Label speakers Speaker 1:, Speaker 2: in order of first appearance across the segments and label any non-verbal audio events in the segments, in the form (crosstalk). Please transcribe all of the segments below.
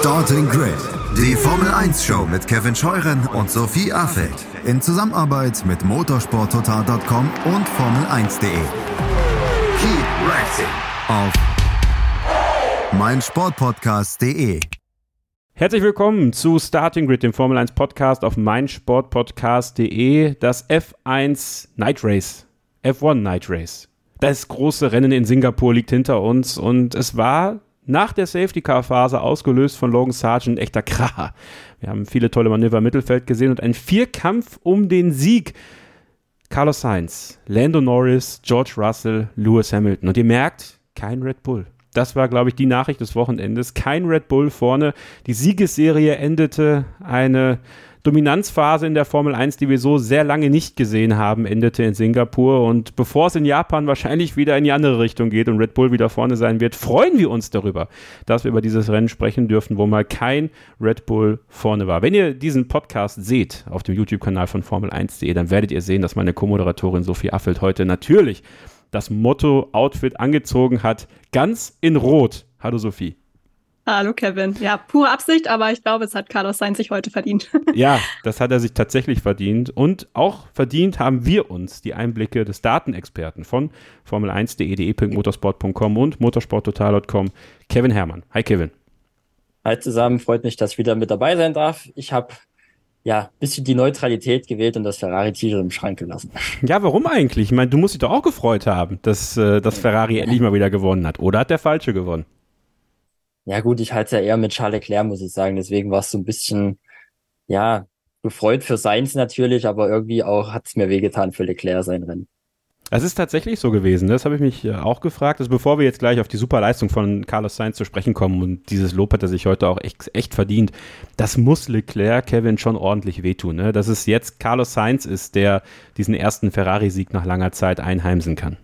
Speaker 1: Starting Grid, die Formel 1 Show mit Kevin Scheuren und Sophie Affeld in Zusammenarbeit mit motorsporttotal.com und Formel1.de. Keep racing auf meinsportpodcast.de.
Speaker 2: Herzlich willkommen zu Starting Grid, dem Formel 1 Podcast auf meinsportpodcast.de. Das F1 Night Race, F1 Night Race. Das große Rennen in Singapur liegt hinter uns und es war nach der Safety-Car-Phase ausgelöst von Logan Sargent echter Kracher. Wir haben viele tolle Manöver im Mittelfeld gesehen und einen Vierkampf um den Sieg. Carlos Sainz, Lando Norris, George Russell, Lewis Hamilton. Und ihr merkt, kein Red Bull. Das war, glaube ich, die Nachricht des Wochenendes. Kein Red Bull vorne. Die Siegesserie endete eine Dominanzphase in der Formel 1, die wir so sehr lange nicht gesehen haben, endete in Singapur. Und bevor es in Japan wahrscheinlich wieder in die andere Richtung geht und Red Bull wieder vorne sein wird, freuen wir uns darüber, dass wir über dieses Rennen sprechen dürfen, wo mal kein Red Bull vorne war. Wenn ihr diesen Podcast seht auf dem YouTube-Kanal von Formel1.de, dann werdet ihr sehen, dass meine Co-Moderatorin Sophie Affelt heute natürlich das Motto-Outfit angezogen hat, ganz in Rot. Hallo Sophie.
Speaker 3: Hallo Kevin. Ja, pure Absicht, aber ich glaube, es hat Carlos Sainz sich heute verdient. (laughs)
Speaker 2: ja, das hat er sich tatsächlich verdient. Und auch verdient haben wir uns die Einblicke des Datenexperten von Formel1.de, de.motorsport.com und motorsporttotal.com, Kevin Herrmann. Hi Kevin.
Speaker 4: Hi zusammen, freut mich, dass ich wieder mit dabei sein darf. Ich habe ja, ein bisschen die Neutralität gewählt und das Ferrari-Titel im Schrank gelassen. (laughs)
Speaker 2: Ja, warum eigentlich? Ich meine, du musst dich doch auch gefreut haben, dass, äh, dass Ferrari endlich mal wieder gewonnen hat. Oder hat der Falsche gewonnen?
Speaker 4: Ja, gut, ich halte es ja eher mit Charles Leclerc, muss ich sagen. Deswegen war es so ein bisschen, ja, gefreut für Sainz natürlich, aber irgendwie auch hat es mir wehgetan für Leclerc sein Rennen.
Speaker 2: Das ist tatsächlich so gewesen. Das habe ich mich äh, auch gefragt. Also bevor wir jetzt gleich auf die super Leistung von Carlos Sainz zu sprechen kommen und dieses Lob hat er sich heute auch echt, echt verdient, das muss Leclerc Kevin schon ordentlich wehtun. Ne? Dass es jetzt Carlos Sainz ist, der diesen ersten Ferrari-Sieg nach langer Zeit einheimsen kann.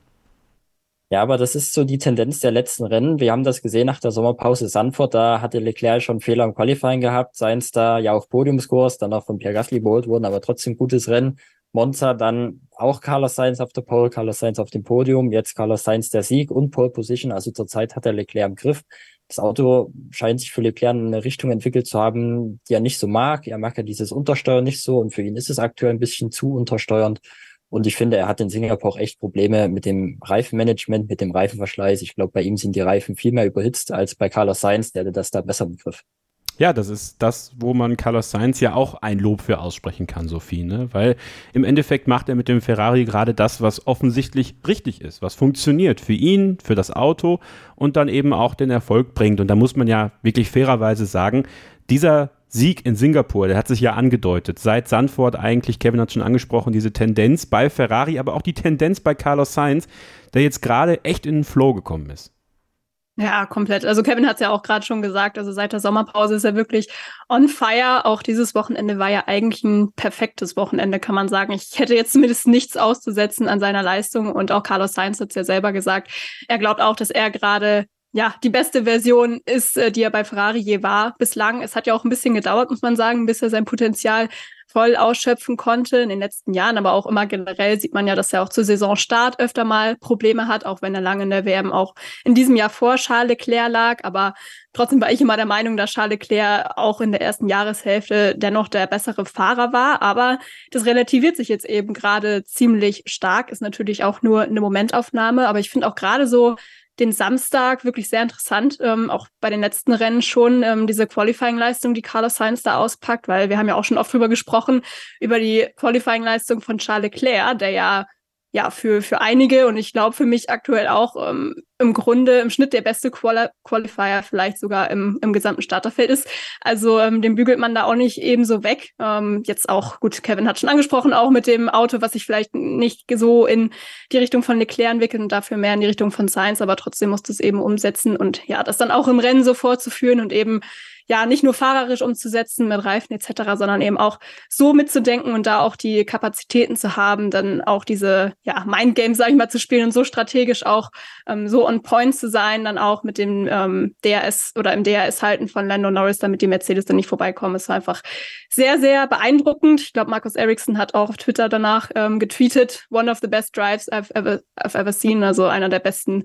Speaker 4: Ja, aber das ist so die Tendenz der letzten Rennen. Wir haben das gesehen nach der Sommerpause Sanford. Da hatte Leclerc schon Fehler im Qualifying gehabt. Seins da ja auf Podiumskurs, dann auch von Pierre Gasly überholt wurden, aber trotzdem gutes Rennen. Monza dann auch Carlos Sainz auf der Pole, Carlos Sainz auf dem Podium, jetzt Carlos Sainz der Sieg und Pole Position. Also zurzeit hat er Leclerc im Griff. Das Auto scheint sich für Leclerc in eine Richtung entwickelt zu haben, die er nicht so mag. Er mag ja dieses Untersteuern nicht so und für ihn ist es aktuell ein bisschen zu untersteuernd. Und ich finde, er hat in Singapur auch echt Probleme mit dem Reifenmanagement, mit dem Reifenverschleiß. Ich glaube, bei ihm sind die Reifen viel mehr überhitzt als bei Carlos Sainz, der das da besser begriff.
Speaker 2: Ja, das ist das, wo man Carlos Sainz ja auch ein Lob für aussprechen kann, Sophie, ne? Weil im Endeffekt macht er mit dem Ferrari gerade das, was offensichtlich richtig ist, was funktioniert für ihn, für das Auto und dann eben auch den Erfolg bringt. Und da muss man ja wirklich fairerweise sagen, dieser Sieg in Singapur, der hat sich ja angedeutet. Seit Sandford eigentlich, Kevin hat schon angesprochen, diese Tendenz bei Ferrari, aber auch die Tendenz bei Carlos Sainz, der jetzt gerade echt in den Flow gekommen ist.
Speaker 3: Ja, komplett. Also Kevin hat es ja auch gerade schon gesagt, also seit der Sommerpause ist er wirklich on fire. Auch dieses Wochenende war ja eigentlich ein perfektes Wochenende, kann man sagen. Ich hätte jetzt zumindest nichts auszusetzen an seiner Leistung und auch Carlos Sainz hat es ja selber gesagt. Er glaubt auch, dass er gerade ja, die beste Version ist, äh, die er bei Ferrari je war bislang. Es hat ja auch ein bisschen gedauert, muss man sagen, bis er sein Potenzial voll ausschöpfen konnte in den letzten Jahren, aber auch immer generell sieht man ja, dass er auch zu Saisonstart öfter mal Probleme hat, auch wenn er lange in der WM auch in diesem Jahr vor Charles Leclerc lag. Aber trotzdem war ich immer der Meinung, dass Charles Leclerc auch in der ersten Jahreshälfte dennoch der bessere Fahrer war. Aber das relativiert sich jetzt eben gerade ziemlich stark, ist natürlich auch nur eine Momentaufnahme. Aber ich finde auch gerade so den Samstag wirklich sehr interessant, ähm, auch bei den letzten Rennen schon ähm, diese Qualifying-Leistung, die Carlos Sainz da auspackt, weil wir haben ja auch schon oft drüber gesprochen, über die Qualifying-Leistung von Charles Leclerc, der ja ja, für, für einige und ich glaube für mich aktuell auch ähm, im Grunde im Schnitt der beste Quali Qualifier vielleicht sogar im, im gesamten Starterfeld ist. Also ähm, den bügelt man da auch nicht ebenso weg. Ähm, jetzt auch, gut, Kevin hat schon angesprochen, auch mit dem Auto, was sich vielleicht nicht so in die Richtung von Leclerc entwickelt und dafür mehr in die Richtung von Science, aber trotzdem muss es eben umsetzen und ja, das dann auch im Rennen so vorzuführen und eben ja nicht nur fahrerisch umzusetzen mit Reifen etc., sondern eben auch so mitzudenken und da auch die Kapazitäten zu haben, dann auch diese ja Mindgames, sage ich mal, zu spielen und so strategisch auch ähm, so on Point zu sein, dann auch mit dem ähm, DRS oder im DRS-Halten von Lando Norris, damit die Mercedes dann nicht vorbeikommen. Es war einfach sehr, sehr beeindruckend. Ich glaube, Markus Ericsson hat auch auf Twitter danach ähm, getweetet, one of the best drives I've ever, I've ever seen, also einer der besten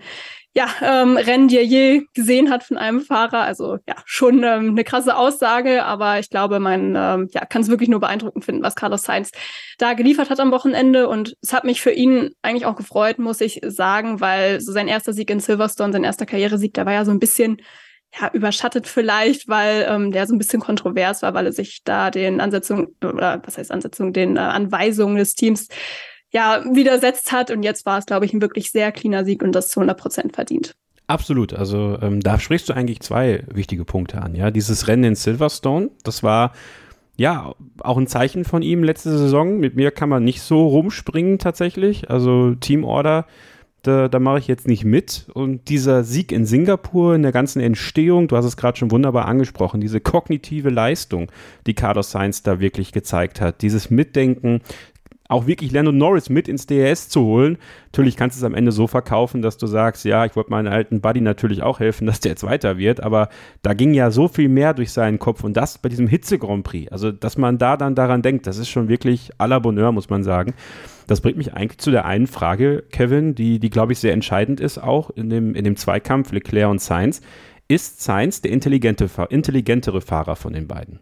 Speaker 3: ja, ähm, Rennen, die er je gesehen hat von einem Fahrer. Also ja, schon ähm, eine krasse Aussage, aber ich glaube, man ähm, ja, kann es wirklich nur beeindruckend finden, was Carlos Sainz da geliefert hat am Wochenende. Und es hat mich für ihn eigentlich auch gefreut, muss ich sagen, weil so sein erster Sieg in Silverstone, sein erster Karrieresieg, der war ja so ein bisschen ja, überschattet vielleicht, weil ähm, der so ein bisschen kontrovers war, weil er sich da den Ansetzungen, oder was heißt Ansetzungen, den äh, Anweisungen des Teams ja, widersetzt hat. Und jetzt war es, glaube ich, ein wirklich sehr cleaner Sieg und das zu 100 Prozent verdient.
Speaker 2: Absolut. Also ähm, da sprichst du eigentlich zwei wichtige Punkte an. Ja, dieses Rennen in Silverstone, das war ja auch ein Zeichen von ihm letzte Saison. Mit mir kann man nicht so rumspringen tatsächlich. Also Teamorder, da, da mache ich jetzt nicht mit. Und dieser Sieg in Singapur, in der ganzen Entstehung, du hast es gerade schon wunderbar angesprochen, diese kognitive Leistung, die Carlos Sainz da wirklich gezeigt hat, dieses Mitdenken, auch wirklich Lando Norris mit ins DRS zu holen. Natürlich kannst du es am Ende so verkaufen, dass du sagst, ja, ich wollte meinem alten Buddy natürlich auch helfen, (laughs) dass der jetzt weiter wird, aber da ging ja so viel mehr durch seinen Kopf und das bei diesem Hitze-Grand Prix. Also, dass man da dann daran denkt, das ist schon wirklich à la Bonheur, muss man sagen. Das bringt mich eigentlich zu der einen Frage, Kevin, die, die glaube ich, sehr entscheidend ist, auch in dem, in dem Zweikampf Leclerc und Sainz. Ist Sainz der intelligente, intelligentere Fahrer von den beiden?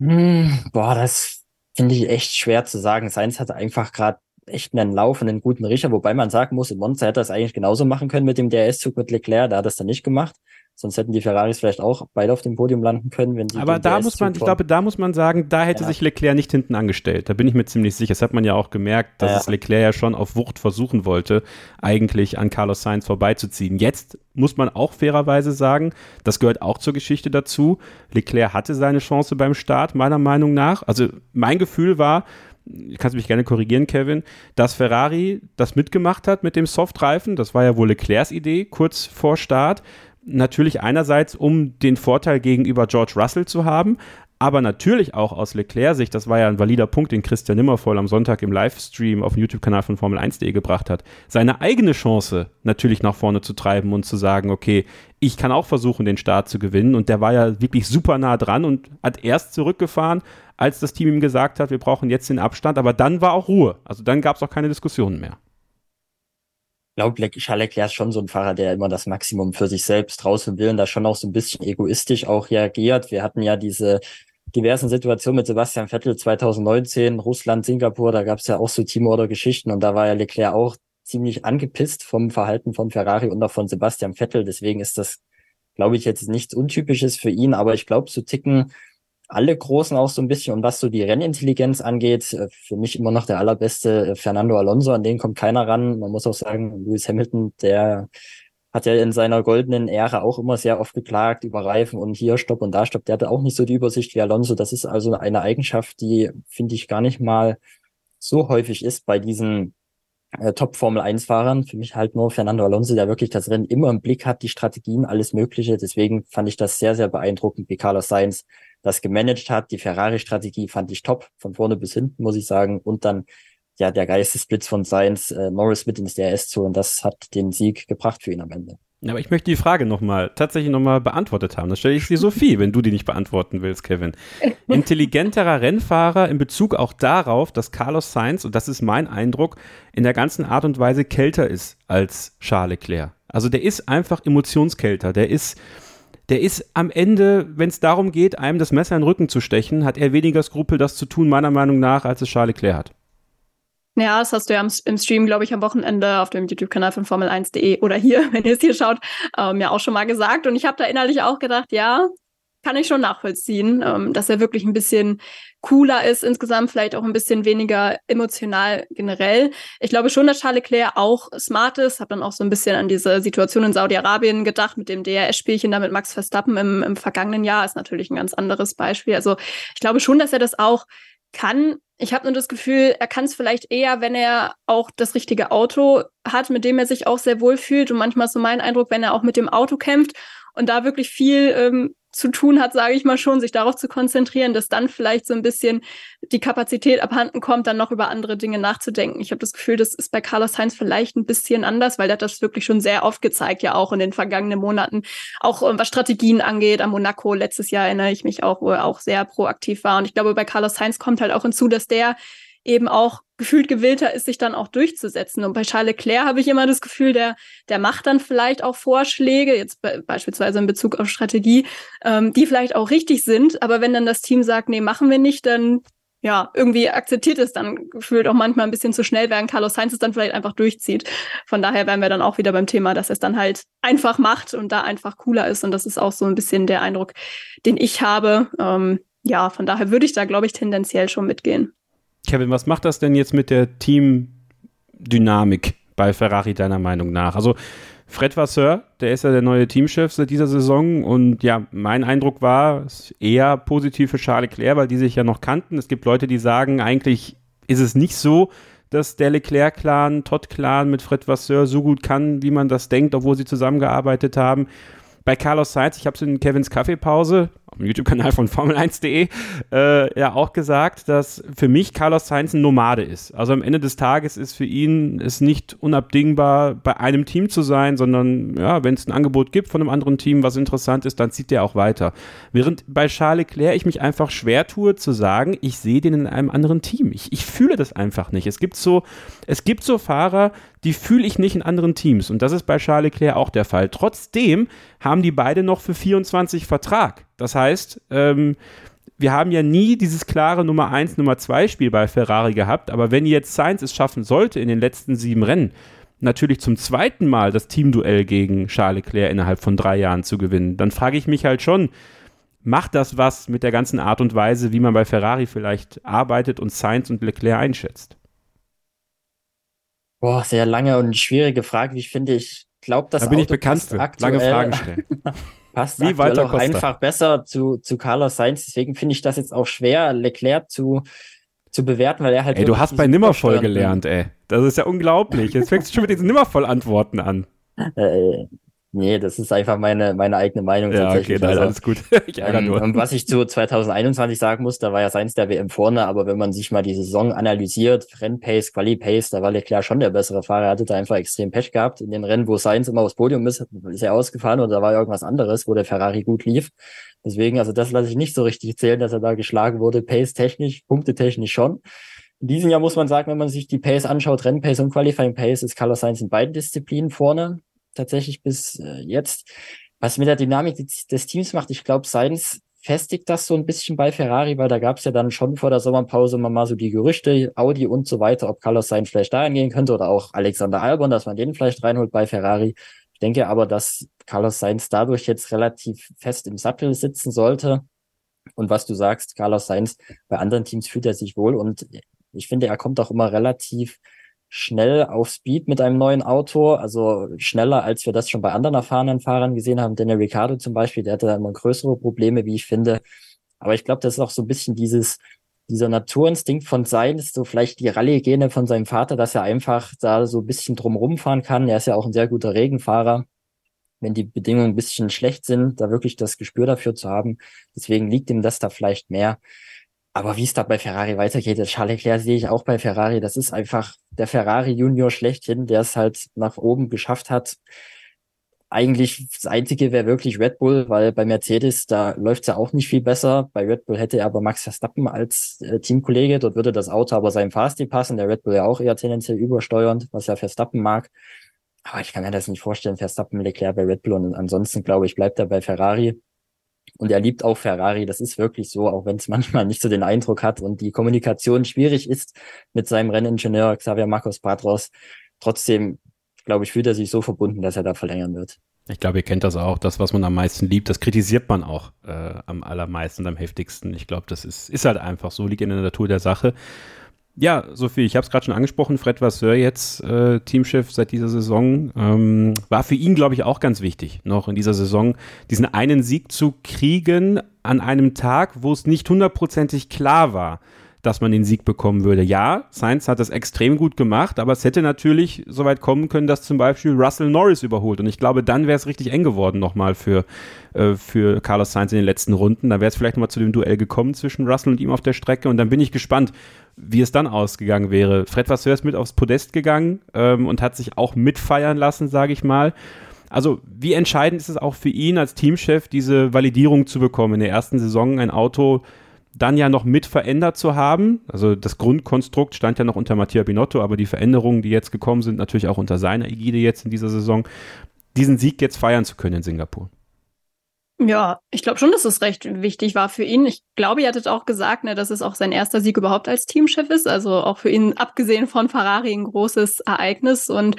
Speaker 4: Hm, boah, das finde ich echt schwer zu sagen. Sainz hatte einfach gerade echt einen Lauf und einen guten Riecher, wobei man sagen muss, in Monza hätte er es eigentlich genauso machen können mit dem DRS-Zug mit Leclerc, da hat er es dann nicht gemacht. Sonst hätten die Ferraris vielleicht auch beide auf dem Podium landen können, wenn sie.
Speaker 2: Aber da muss man, ich glaube, da muss man sagen, da hätte ja. sich Leclerc nicht hinten angestellt. Da bin ich mir ziemlich sicher. Das hat man ja auch gemerkt, dass ja. es Leclerc ja schon auf Wucht versuchen wollte, eigentlich an Carlos Sainz vorbeizuziehen. Jetzt muss man auch fairerweise sagen, das gehört auch zur Geschichte dazu. Leclerc hatte seine Chance beim Start, meiner Meinung nach. Also mein Gefühl war, kannst du mich gerne korrigieren, Kevin, dass Ferrari das mitgemacht hat mit dem Softreifen. Das war ja wohl Leclercs Idee, kurz vor Start natürlich einerseits, um den Vorteil gegenüber George Russell zu haben, aber natürlich auch aus Leclerc-Sicht, das war ja ein valider Punkt, den Christian Nimmervoll am Sonntag im Livestream auf dem YouTube-Kanal von Formel1.de gebracht hat, seine eigene Chance natürlich nach vorne zu treiben und zu sagen, okay, ich kann auch versuchen, den Start zu gewinnen. Und der war ja wirklich super nah dran und hat erst zurückgefahren, als das Team ihm gesagt hat, wir brauchen jetzt den Abstand, aber dann war auch Ruhe. Also dann gab es auch keine Diskussionen mehr
Speaker 4: glaube, Charles Leclerc ist schon so ein Fahrer, der immer das Maximum für sich selbst draußen will und da schon auch so ein bisschen egoistisch auch reagiert. Wir hatten ja diese diversen Situationen mit Sebastian Vettel 2019, Russland, Singapur, da gab es ja auch so Teamorder-Geschichten und da war ja Leclerc auch ziemlich angepisst vom Verhalten von Ferrari und auch von Sebastian Vettel. Deswegen ist das, glaube ich, jetzt nichts Untypisches für ihn, aber ich glaube, zu ticken alle Großen auch so ein bisschen. Und was so die Rennintelligenz angeht, äh, für mich immer noch der allerbeste äh, Fernando Alonso, an den kommt keiner ran. Man muss auch sagen, Lewis Hamilton, der hat ja in seiner goldenen Ära auch immer sehr oft geklagt über Reifen und hier Stopp und da Stopp. Der hatte auch nicht so die Übersicht wie Alonso. Das ist also eine Eigenschaft, die finde ich gar nicht mal so häufig ist bei diesen äh, Top-Formel-1-Fahrern. Für mich halt nur Fernando Alonso, der wirklich das Rennen immer im Blick hat, die Strategien, alles Mögliche. Deswegen fand ich das sehr, sehr beeindruckend, wie Carlos Sainz das gemanagt hat. Die Ferrari-Strategie fand ich top, von vorne bis hinten, muss ich sagen. Und dann ja der Geistesblitz von Sainz, äh, Norris mit ins DRS zu und das hat den Sieg gebracht für ihn am Ende.
Speaker 2: Aber ich möchte die Frage nochmal, tatsächlich nochmal beantwortet haben. Das stelle ich dir Sophie, wenn du die nicht beantworten willst, Kevin. (laughs) Intelligenterer Rennfahrer in Bezug auch darauf, dass Carlos Sainz, und das ist mein Eindruck, in der ganzen Art und Weise kälter ist als Charles Leclerc. Also der ist einfach emotionskälter. Der ist, der ist am Ende, wenn es darum geht, einem das Messer in den Rücken zu stechen, hat er weniger Skrupel, das zu tun, meiner Meinung nach, als es Charles Leclerc hat.
Speaker 3: Ja, das hast du ja im, Stream, glaube ich, am Wochenende auf dem YouTube-Kanal von Formel1.de oder hier, (laughs) wenn ihr es hier schaut, ähm, ja auch schon mal gesagt. Und ich habe da innerlich auch gedacht, ja, kann ich schon nachvollziehen, ähm, dass er wirklich ein bisschen cooler ist, insgesamt vielleicht auch ein bisschen weniger emotional generell. Ich glaube schon, dass Charles Leclerc auch smart ist. Habe dann auch so ein bisschen an diese Situation in Saudi-Arabien gedacht mit dem DRS-Spielchen da mit Max Verstappen im, im vergangenen Jahr. Ist natürlich ein ganz anderes Beispiel. Also ich glaube schon, dass er das auch kann. Ich habe nur das Gefühl, er kann es vielleicht eher, wenn er auch das richtige Auto hat, mit dem er sich auch sehr wohl fühlt. Und manchmal ist so mein Eindruck, wenn er auch mit dem Auto kämpft und da wirklich viel ähm, zu tun hat, sage ich mal schon, sich darauf zu konzentrieren, dass dann vielleicht so ein bisschen die Kapazität abhanden kommt, dann noch über andere Dinge nachzudenken. Ich habe das Gefühl, das ist bei Carlos Sainz vielleicht ein bisschen anders, weil der hat das wirklich schon sehr oft gezeigt, ja auch in den vergangenen Monaten, auch äh, was Strategien angeht. Am Monaco letztes Jahr erinnere ich mich auch, wo er auch sehr proaktiv war. Und ich glaube, bei Carlos Sainz kommt halt auch hinzu, dass der eben auch gefühlt gewillter ist, sich dann auch durchzusetzen. Und bei Charles Leclerc habe ich immer das Gefühl, der, der macht dann vielleicht auch Vorschläge, jetzt be beispielsweise in Bezug auf Strategie, ähm, die vielleicht auch richtig sind. Aber wenn dann das Team sagt, nee, machen wir nicht, dann ja, irgendwie akzeptiert es dann gefühlt auch manchmal ein bisschen zu schnell, während Carlos Sainz es dann vielleicht einfach durchzieht. Von daher wären wir dann auch wieder beim Thema, dass er es dann halt einfach macht und da einfach cooler ist. Und das ist auch so ein bisschen der Eindruck, den ich habe. Ähm, ja, von daher würde ich da, glaube ich, tendenziell schon mitgehen.
Speaker 2: Kevin, was macht das denn jetzt mit der Teamdynamik bei Ferrari deiner Meinung nach? Also Fred Vasseur, der ist ja der neue Teamchef seit dieser Saison und ja, mein Eindruck war eher positiv für Charles Leclerc, weil die sich ja noch kannten. Es gibt Leute, die sagen, eigentlich ist es nicht so, dass der Leclerc-Clan, Todd-Clan mit Fred Vasseur so gut kann, wie man das denkt, obwohl sie zusammengearbeitet haben bei Carlos Sainz, ich habe es in Kevins Kaffeepause dem YouTube-Kanal von Formel1.de äh, ja auch gesagt, dass für mich Carlos Sainz ein Nomade ist. Also am Ende des Tages ist für ihn es nicht unabdingbar, bei einem Team zu sein, sondern ja, wenn es ein Angebot gibt von einem anderen Team, was interessant ist, dann zieht der auch weiter. Während bei Charles Leclerc ich mich einfach schwer tue zu sagen, ich sehe den in einem anderen Team. Ich, ich fühle das einfach nicht. Es gibt so, es gibt so Fahrer, die fühle ich nicht in anderen Teams. Und das ist bei Charles Leclerc auch der Fall. Trotzdem haben die beide noch für 24 Vertrag. Das heißt, ähm, wir haben ja nie dieses klare Nummer 1, Nummer 2 Spiel bei Ferrari gehabt, aber wenn jetzt Sainz es schaffen sollte in den letzten sieben Rennen, natürlich zum zweiten Mal das Teamduell gegen Charles Leclerc innerhalb von drei Jahren zu gewinnen, dann frage ich mich halt schon, macht das was mit der ganzen Art und Weise, wie man bei Ferrari vielleicht arbeitet und Sainz und Leclerc einschätzt?
Speaker 4: Boah, sehr lange und schwierige Frage. Ich finde, ich glaube, dass
Speaker 2: da bin Auto ich bekannt für. Lange Fragen stellen. (laughs)
Speaker 4: passt Wie aktuell auch einfach besser zu, zu Carlos Sainz. Deswegen finde ich das jetzt auch schwer, Leclerc zu, zu bewerten, weil er halt.
Speaker 2: Ey, du hast bei Nimmervoll gelernt, ey. Das ist ja unglaublich. Jetzt fängst du schon mit diesen Nimmervoll-Antworten an. (laughs)
Speaker 4: Äh, Nee, das ist einfach meine, meine eigene Meinung.
Speaker 2: Ja, okay, nein,
Speaker 4: also,
Speaker 2: alles gut. (laughs)
Speaker 4: ich ärgere ähm, nur. Und was ich zu 2021 sagen muss, da war ja seins der WM vorne, aber wenn man sich mal die Saison analysiert, Rennpace, Quali-Pace, da war Leclerc schon der bessere Fahrer. Er hatte da einfach extrem Pech gehabt. In den Rennen, wo Sainz immer aufs Podium ist, ist er ausgefahren oder da war irgendwas anderes, wo der Ferrari gut lief. Deswegen, also das lasse ich nicht so richtig zählen, dass er da geschlagen wurde. Pace-technisch, Punkte-technisch schon. In diesem Jahr muss man sagen, wenn man sich die Pace anschaut, Rennpace und Qualifying Pace, ist Carlos Sainz in beiden Disziplinen vorne tatsächlich bis äh, jetzt. Was mit der Dynamik des, des Teams macht, ich glaube, Sainz festigt das so ein bisschen bei Ferrari, weil da gab es ja dann schon vor der Sommerpause immer mal so die Gerüchte, Audi und so weiter, ob Carlos Sainz vielleicht dahin gehen könnte oder auch Alexander Albon, dass man den vielleicht reinholt bei Ferrari. Ich denke aber, dass Carlos Sainz dadurch jetzt relativ fest im Sattel sitzen sollte. Und was du sagst, Carlos Sainz, bei anderen Teams fühlt er sich wohl und ich finde, er kommt auch immer relativ schnell auf Speed mit einem neuen Auto, also schneller, als wir das schon bei anderen erfahrenen Fahrern gesehen haben. Daniel Ricciardo zum Beispiel, der hatte da immer größere Probleme, wie ich finde. Aber ich glaube, das ist auch so ein bisschen dieses, dieser Naturinstinkt von sein, ist so vielleicht die Rallye-Gene von seinem Vater, dass er einfach da so ein bisschen drumherum fahren kann. Er ist ja auch ein sehr guter Regenfahrer. Wenn die Bedingungen ein bisschen schlecht sind, da wirklich das Gespür dafür zu haben. Deswegen liegt ihm das da vielleicht mehr. Aber wie es da bei Ferrari weitergeht, das Charles Leclerc sehe ich auch bei Ferrari. Das ist einfach der Ferrari Junior schlechthin, der es halt nach oben geschafft hat. Eigentlich das Einzige wäre wirklich Red Bull, weil bei Mercedes, da läuft es ja auch nicht viel besser. Bei Red Bull hätte er aber Max Verstappen als äh, Teamkollege. Dort würde das Auto aber seinem Fahrstil passen. Der Red Bull ja auch eher tendenziell übersteuernd, was ja Verstappen mag. Aber ich kann mir das nicht vorstellen, Verstappen, Leclerc bei Red Bull. Und ansonsten glaube ich, bleibt er bei Ferrari. Und er liebt auch Ferrari. Das ist wirklich so, auch wenn es (laughs) manchmal nicht so den Eindruck hat und die Kommunikation schwierig ist mit seinem Renningenieur Xavier Marcos Patros. Trotzdem, glaube ich, fühlt er sich so verbunden, dass er da verlängern wird.
Speaker 2: Ich glaube, ihr kennt das auch. Das, was man am meisten liebt, das kritisiert man auch äh, am allermeisten am heftigsten. Ich glaube, das ist, ist halt einfach so, liegt in der Natur der Sache. Ja, Sophie, ich habe es gerade schon angesprochen, Fred Vasseur jetzt äh, Teamchef seit dieser Saison. Ähm, war für ihn, glaube ich, auch ganz wichtig, noch in dieser Saison diesen einen Sieg zu kriegen an einem Tag, wo es nicht hundertprozentig klar war, dass man den Sieg bekommen würde. Ja, Sainz hat das extrem gut gemacht, aber es hätte natürlich so weit kommen können, dass zum Beispiel Russell Norris überholt. Und ich glaube, dann wäre es richtig eng geworden nochmal für, äh, für Carlos Sainz in den letzten Runden. Da wäre es vielleicht mal zu dem Duell gekommen zwischen Russell und ihm auf der Strecke. Und dann bin ich gespannt, wie es dann ausgegangen wäre. Fred Vasseur ist mit aufs Podest gegangen ähm, und hat sich auch mitfeiern lassen, sage ich mal. Also, wie entscheidend ist es auch für ihn als Teamchef, diese Validierung zu bekommen in der ersten Saison, ein Auto dann ja noch mit verändert zu haben. Also das Grundkonstrukt stand ja noch unter Mattia Binotto, aber die Veränderungen, die jetzt gekommen sind, natürlich auch unter seiner Ägide jetzt in dieser Saison, diesen Sieg jetzt feiern zu können in Singapur.
Speaker 3: Ja, ich glaube schon, dass es recht wichtig war für ihn. Ich glaube, ihr hattet auch gesagt, ne, dass es auch sein erster Sieg überhaupt als Teamchef ist. Also auch für ihn, abgesehen von Ferrari, ein großes Ereignis. Und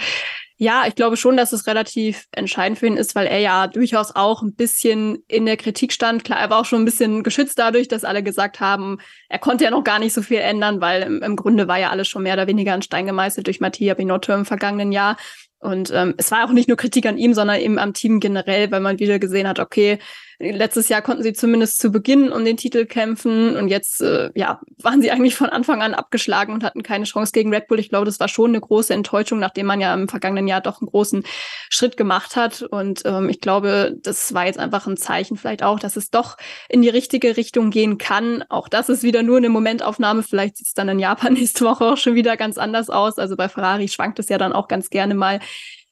Speaker 3: ja, ich glaube schon, dass es relativ entscheidend für ihn ist, weil er ja durchaus auch ein bisschen in der Kritik stand. Klar, er war auch schon ein bisschen geschützt dadurch, dass alle gesagt haben, er konnte ja noch gar nicht so viel ändern, weil im, im Grunde war ja alles schon mehr oder weniger in Stein gemeißelt durch Mattia Binotto im vergangenen Jahr. Und ähm, es war auch nicht nur Kritik an ihm, sondern eben am Team generell, weil man wieder gesehen hat, okay, letztes Jahr konnten sie zumindest zu Beginn um den Titel kämpfen und jetzt äh, ja, waren sie (laughs) eigentlich von Anfang an abgeschlagen und hatten keine Chance gegen Red Bull. Ich glaube, das war schon eine große Enttäuschung, nachdem man ja im vergangenen Jahr doch einen großen Schritt gemacht hat. Und ähm, ich glaube, das war jetzt einfach ein Zeichen vielleicht auch, dass es doch in die richtige Richtung gehen kann. Auch das ist wieder nur eine Momentaufnahme. Vielleicht sieht es dann in Japan (laughs) nächste Woche auch schon wieder ganz anders aus. Also bei Ferrari schwankt es ja dann auch ganz gerne mal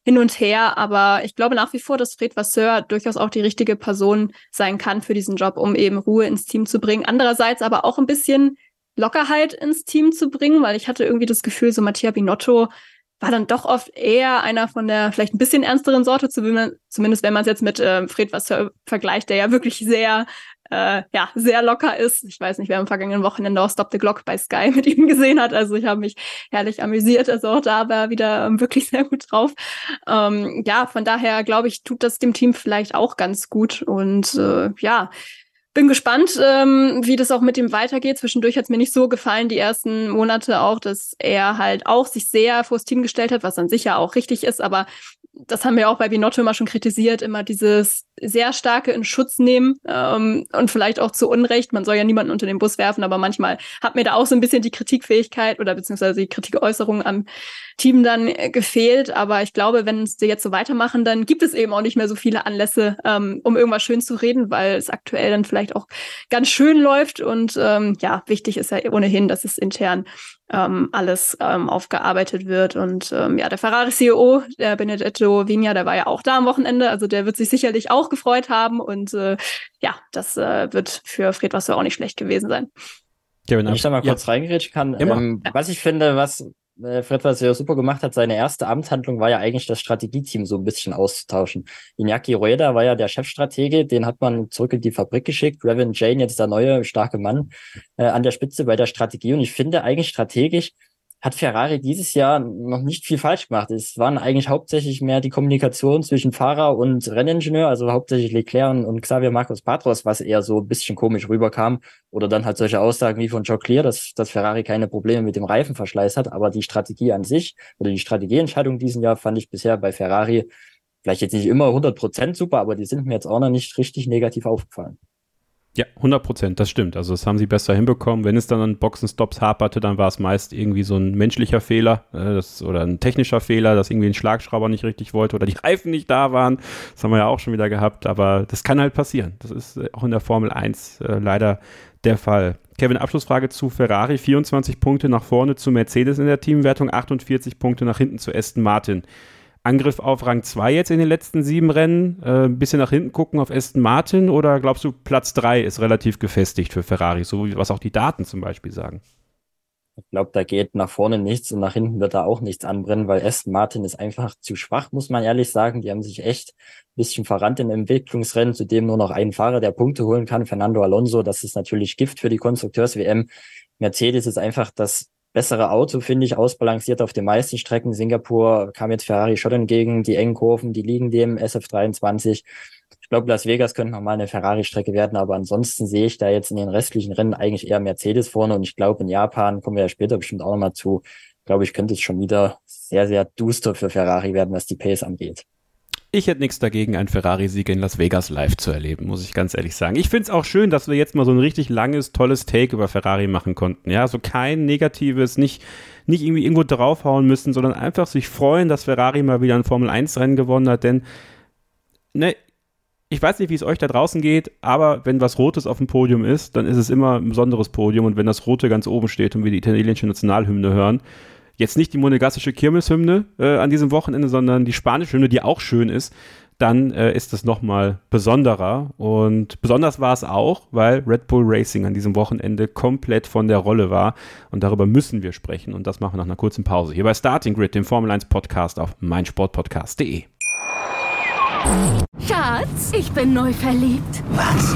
Speaker 3: hin und her. Aber ich glaube nach wie vor, dass Fred Vasseur durchaus auch die richtige Person sein kann für diesen Job, um eben Ruhe ins Team zu bringen. Andererseits aber auch ein bisschen Lockerheit ins Team zu bringen, weil ich hatte irgendwie das Gefühl, so Mattia Binotto war dann doch oft eher einer von der vielleicht ein bisschen ernsteren Sorte, zumindest wenn man es jetzt mit äh, Fred Vasseur vergleicht, der ja wirklich sehr äh, ja, sehr locker ist. Ich weiß nicht, wer am vergangenen Wochenende auch Stop the Glock bei Sky (laughs) mit ihm gesehen hat. Also ich habe mich herrlich amüsiert. Also auch da war er wieder ähm, wirklich (laughs) sehr gut drauf. Ähm, ja, von daher glaube ich, tut das dem Team vielleicht auch ganz gut. Und äh, ja, bin gespannt, ähm, wie das auch mit ihm weitergeht. Zwischendurch hat es mir nicht so gefallen, die ersten Monate auch, dass er halt auch sich sehr vors Team gestellt hat, was dann sicher auch richtig ist, aber das haben wir auch bei Binotto immer schon kritisiert, immer dieses sehr starke in Schutz nehmen ähm, und vielleicht auch zu Unrecht. Man soll ja niemanden unter den Bus werfen, aber manchmal hat mir da auch so ein bisschen die Kritikfähigkeit oder beziehungsweise die Kritikäußerung am Team dann äh, gefehlt. Aber ich glaube, wenn sie jetzt so weitermachen, dann gibt es eben auch nicht mehr so viele Anlässe, ähm, um irgendwas schön zu reden, weil es aktuell dann vielleicht auch ganz schön läuft. Und ähm, ja, wichtig ist ja ohnehin, dass es intern ähm, alles ähm, aufgearbeitet wird. Und ähm, ja, der Ferrari-CEO, der Benedetto Vigna, der war ja auch da am Wochenende. Also der wird sich sicherlich auch gefreut haben. Und äh, ja, das äh, wird für Fred Wasser auch nicht schlecht gewesen sein.
Speaker 4: Wenn ich da mal kurz ja. reingerätschen kann, ähm, was ich finde, was äh, Fred, was er super gemacht hat, seine erste Amtshandlung war ja eigentlich das Strategieteam so ein bisschen auszutauschen. Iñaki Rueda war ja der Chefstratege, den hat man zurück in die Fabrik geschickt. Revan Jane, jetzt der neue starke Mann äh, an der Spitze bei der Strategie. Und ich finde eigentlich strategisch hat Ferrari dieses Jahr noch nicht viel falsch gemacht. Es waren eigentlich hauptsächlich mehr die Kommunikation zwischen Fahrer und Renningenieur, also hauptsächlich Leclerc und Xavier Marcos Patros, was eher so ein bisschen komisch rüberkam. Oder dann halt solche Aussagen wie von Joe Clear, dass, dass Ferrari keine Probleme mit dem Reifenverschleiß hat. Aber die Strategie an sich oder die Strategieentscheidung diesen Jahr fand ich bisher bei Ferrari vielleicht jetzt nicht immer 100 Prozent super, aber die sind mir jetzt auch noch nicht richtig negativ aufgefallen.
Speaker 2: Ja, 100 Prozent, das stimmt. Also das haben sie besser hinbekommen. Wenn es dann an Boxenstops haperte, dann war es meist irgendwie so ein menschlicher Fehler äh, das, oder ein technischer Fehler, dass irgendwie ein Schlagschrauber nicht richtig wollte oder die (laughs) Reifen nicht da waren. Das haben wir ja auch schon wieder gehabt, aber das kann halt passieren. Das ist äh, auch in der Formel 1 äh, leider der Fall. Kevin, Abschlussfrage zu Ferrari. 24 Punkte nach vorne zu Mercedes in der Teamwertung, 48 Punkte nach hinten zu Aston Martin. Angriff auf Rang 2 jetzt in den letzten sieben Rennen? Äh, ein bisschen nach hinten gucken auf Aston Martin oder glaubst du, Platz 3 ist relativ gefestigt für Ferrari, so wie was auch die Daten zum Beispiel sagen?
Speaker 4: Ich glaube, da geht nach vorne nichts und nach hinten wird da auch nichts anbrennen, weil Aston Martin ist einfach zu schwach, muss man ehrlich sagen. Die haben sich echt ein bisschen verrannt im Entwicklungsrennen, zudem nur noch ein Fahrer, der Punkte holen kann, Fernando Alonso. Das ist natürlich Gift für die Konstrukteurs-WM. Mercedes ist einfach das bessere Auto, finde ich, ausbalanciert auf den meisten Strecken. Singapur kam jetzt Ferrari schon entgegen, die engen Kurven, die liegen dem SF23. Ich glaube, Las Vegas könnte nochmal eine Ferrari-Strecke werden, aber ansonsten sehe ich da jetzt in den restlichen Rennen eigentlich eher Mercedes vorne und ich glaube, in Japan kommen wir ja später bestimmt auch nochmal zu, glaube ich, könnte es schon wieder sehr, sehr duster für Ferrari werden, was die Pace angeht.
Speaker 2: Ich hätte nichts dagegen, einen Ferrari-Sieg in Las Vegas live zu erleben, muss ich ganz ehrlich sagen. Ich finde es auch schön, dass wir jetzt mal so ein richtig langes, tolles Take über Ferrari machen konnten. Ja, so kein negatives, nicht, nicht irgendwie irgendwo draufhauen müssen, sondern einfach sich freuen, dass Ferrari mal wieder ein Formel-1-Rennen gewonnen hat, denn, ne, ich weiß nicht, wie es euch da draußen geht, aber wenn was Rotes auf dem Podium ist, dann ist es immer ein besonderes Podium und wenn das Rote ganz oben steht und wir die italienische Nationalhymne hören, jetzt nicht die monegassische Kirmeshymne äh, an diesem Wochenende, sondern die spanische Hymne, die auch schön ist, dann äh, ist es nochmal besonderer. Und besonders war es auch, weil Red Bull Racing an diesem Wochenende komplett von der Rolle war. Und darüber müssen wir sprechen. Und das machen wir nach einer kurzen Pause. Hier bei Starting Grid, dem Formel 1 Podcast auf meinsportpodcast.de.
Speaker 5: Schatz, ich bin neu verliebt.
Speaker 6: Was?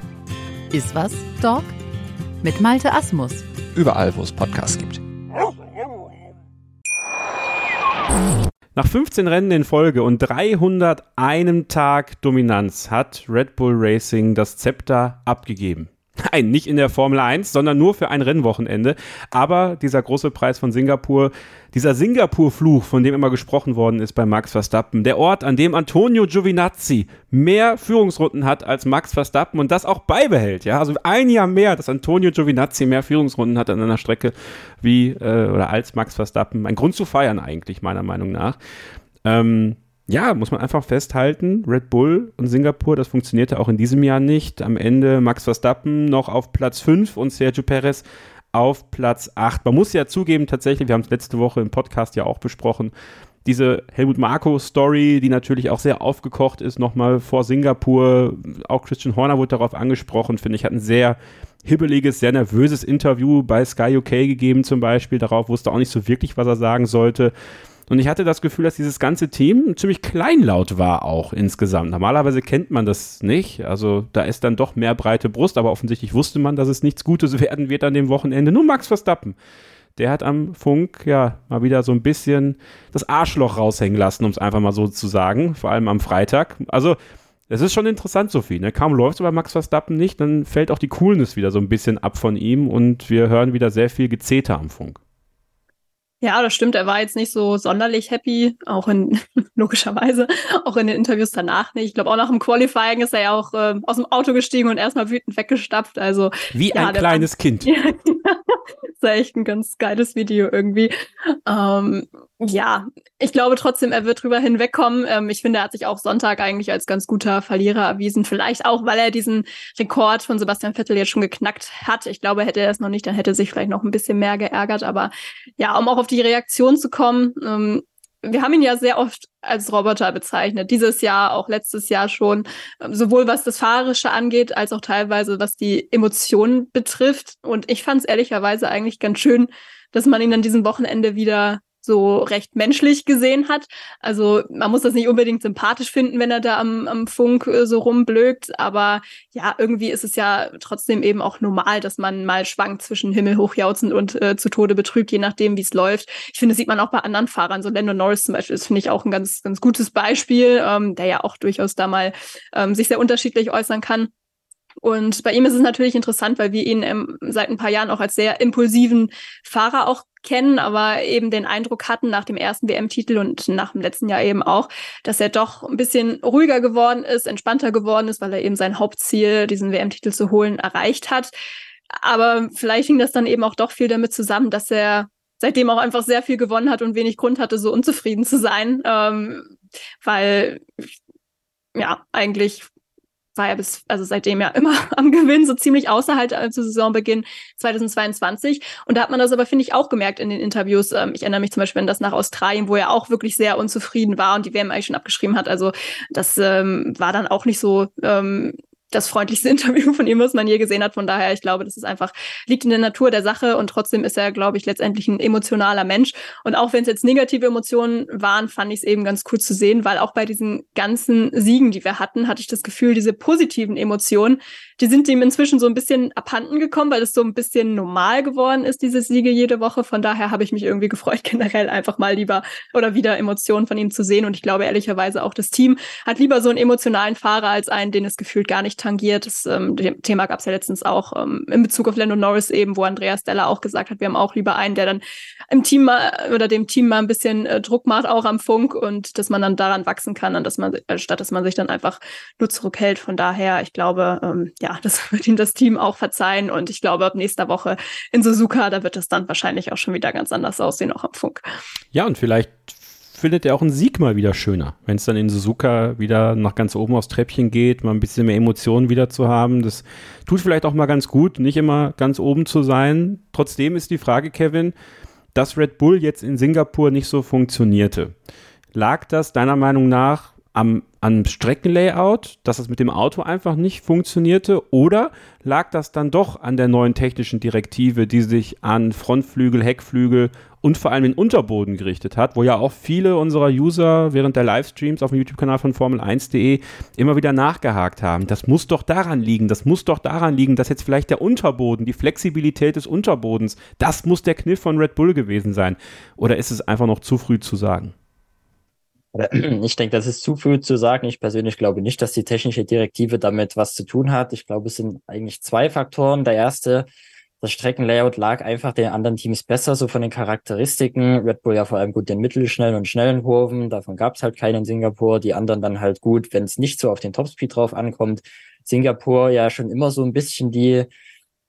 Speaker 7: Iswas Dog mit Malte Asmus.
Speaker 8: Überall, wo es Podcasts gibt.
Speaker 2: Nach 15 Rennen in Folge und 301 Tag Dominanz hat Red Bull Racing das Zepter abgegeben. (laughs) Nein, nicht in der Formel 1, sondern nur für ein Rennwochenende. Aber dieser große Preis von Singapur, dieser Singapur-Fluch, von dem immer gesprochen worden ist bei Max Verstappen, der Ort, an dem Antonio Giovinazzi mehr Führungsrunden hat als Max Verstappen und das auch beibehält. Ja, also ein Jahr mehr, dass Antonio Giovinazzi mehr Führungsrunden hat an einer Strecke wie äh, oder als Max Verstappen. Ein Grund zu feiern eigentlich meiner Meinung nach. Ähm, ja, muss man einfach festhalten, Red Bull und Singapur, das funktionierte auch in diesem Jahr nicht. Am Ende Max Verstappen noch auf Platz 5 und Sergio Perez auf Platz 8. Man muss ja zugeben, tatsächlich, wir haben es letzte Woche im Podcast ja auch besprochen, diese Helmut Marko-Story, die natürlich auch sehr aufgekocht ist, nochmal vor Singapur. Auch Christian Horner wurde darauf angesprochen, finde ich, hat ein sehr hibbeliges, sehr nervöses Interview bei Sky UK gegeben zum Beispiel. Darauf wusste auch nicht so wirklich, was er sagen sollte. Und ich hatte das Gefühl, dass dieses ganze Team ziemlich kleinlaut war auch insgesamt. Normalerweise kennt man das nicht. Also da ist dann doch mehr breite Brust, aber offensichtlich wusste man, dass es nichts Gutes (laughs) werden wird an dem Wochenende. Nur Max Verstappen. Der hat am Funk ja mal wieder so ein bisschen das Arschloch raushängen lassen, um es einfach mal so zu sagen. Vor allem am Freitag. Also es ist schon interessant, Sophie. Ne? Kaum läuft es bei Max Verstappen nicht, dann fällt auch die Coolness wieder so ein bisschen ab von ihm und wir hören wieder sehr viel Gezeter am Funk.
Speaker 3: Ja, das stimmt. Er war jetzt nicht so sonderlich happy, auch in (laughs) logischerweise, auch in den Interviews danach nicht. Ich glaube, auch nach dem Qualifying ist er ja auch äh, aus dem Auto gestiegen und erstmal wütend weggestapft. Also
Speaker 2: wie ja, ein kleines Kind. (laughs)
Speaker 3: Ja, ist echt ein ganz geiles Video irgendwie. Ähm, ja, ich glaube trotzdem, er wird drüber hinwegkommen. Ähm, ich finde, er hat sich auch Sonntag eigentlich als ganz guter Verlierer erwiesen. Vielleicht auch, weil er diesen Rekord von Sebastian Vettel jetzt schon geknackt hat. Ich glaube, hätte er es noch nicht, dann hätte er sich vielleicht noch ein bisschen mehr geärgert. Aber ja, um auch auf die Reaktion zu kommen, ähm, wir haben ihn ja sehr oft als Roboter bezeichnet. Dieses Jahr, auch letztes Jahr schon, ähm, sowohl was das Fahrerische angeht, als auch teilweise was die Emotionen betrifft. Und ich fand es ehrlicherweise eigentlich ganz schön, dass man ihn an diesem Wochenende wieder so recht menschlich gesehen hat. Also man muss das nicht unbedingt sympathisch finden, wenn er da am, am Funk äh, so rumblökt, aber ja, irgendwie ist es ja trotzdem eben auch normal, dass man mal schwankt zwischen Himmel hochjauzen und äh, zu Tode betrügt, je nachdem, wie es läuft. Ich finde, das sieht man auch bei anderen Fahrern. So Lando Norris zum Beispiel, das finde ich auch ein ganz, ganz gutes Beispiel, ähm, der ja auch durchaus da mal ähm, sich sehr unterschiedlich äußern kann. Und bei ihm ist es natürlich interessant, weil wir ihn ähm, seit ein paar Jahren auch als sehr impulsiven Fahrer auch kennen, aber eben den Eindruck hatten nach dem ersten WM-Titel und nach dem letzten Jahr eben auch, dass er doch ein bisschen ruhiger geworden ist, entspannter geworden ist, weil er eben sein Hauptziel, diesen WM-Titel zu holen, erreicht hat. Aber vielleicht hing das dann eben auch doch viel damit zusammen, dass er seitdem auch einfach sehr viel gewonnen hat und wenig Grund hatte, so unzufrieden zu sein, ähm, weil ja eigentlich war ja bis, also seitdem ja immer (laughs) am Gewinn, so ziemlich außerhalb äh, zu Saisonbeginn 2022. Und da hat man das aber, finde ich, auch gemerkt in den Interviews. Ähm, ich erinnere mich zum Beispiel an das nach Australien, wo er auch wirklich sehr unzufrieden war und die WM eigentlich schon abgeschrieben hat. Also das ähm, war dann auch nicht so ähm, das freundlichste (laughs) Interview von ihm, was man je gesehen hat. Von daher, ich glaube, das ist einfach, liegt in der Natur der Sache und trotzdem ist er, glaube ich, letztendlich ein emotionaler Mensch. Und auch wenn es jetzt negative Emotionen waren, fand ich es eben ganz cool zu sehen, weil auch bei diesen ganzen Siegen, die wir hatten, hatte ich das Gefühl, diese positiven Emotionen, die sind ihm inzwischen so ein bisschen abhanden gekommen, weil es so ein bisschen normal geworden ist, diese Siege jede Woche. Von daher habe ich mich irgendwie gefreut, (laughs) generell einfach mal lieber oder wieder Emotionen von ihm zu sehen. Und ich glaube ehrlicherweise auch, das Team hat lieber so einen emotionalen Fahrer als einen, den es gefühlt gar nicht tangiert. Das ähm, Thema gab es ja letztens auch ähm, in Bezug auf Lando Norris eben, wo Andreas Della auch gesagt hat, wir haben auch lieber einen, der dann im Team mal oder dem Team mal ein bisschen äh, Druck macht, auch am Funk und dass man dann daran wachsen kann, und dass man, statt dass man sich dann einfach nur zurückhält. Von daher, ich glaube, ähm, ja, das (laughs) wird ihm das Team auch verzeihen und ich glaube, ab nächster Woche in Suzuka, da wird es dann wahrscheinlich auch schon wieder ganz anders aussehen, auch am Funk.
Speaker 2: Ja, und vielleicht findet er auch einen Sieg mal wieder schöner, wenn es dann in Suzuka wieder nach ganz oben aufs Treppchen geht, mal ein bisschen mehr Emotionen wieder zu haben. Das tut vielleicht auch mal ganz gut, nicht immer ganz oben zu sein. Trotzdem ist die Frage, Kevin, dass Red Bull jetzt in Singapur nicht so funktionierte. Lag das deiner Meinung nach am, am Streckenlayout, dass es mit dem Auto einfach nicht funktionierte? Oder lag das dann doch an der neuen technischen Direktive, die sich an Frontflügel, Heckflügel und vor allem den Unterboden gerichtet hat, wo ja auch viele unserer User während der Livestreams auf dem YouTube-Kanal von Formel1.de immer wieder nachgehakt haben. Das muss doch daran liegen, das muss doch daran liegen, dass jetzt vielleicht der Unterboden, die Flexibilität des Unterbodens, das muss der Kniff von Red Bull gewesen sein. Oder ist es einfach noch zu früh zu sagen? (clears throat)
Speaker 4: Ich denke, das ist zu früh zu sagen. Ich persönlich glaube nicht, dass die technische Direktive damit was zu tun hat. Ich glaube, es sind eigentlich zwei Faktoren. Der erste, das Streckenlayout lag einfach den anderen Teams besser, so von den Charakteristiken. Red Bull ja vor allem gut den mittelschnellen und schnellen Kurven, davon gab es halt keinen in Singapur. Die anderen dann halt gut, wenn es nicht so auf den Topspeed drauf ankommt. Singapur ja schon immer so ein bisschen die,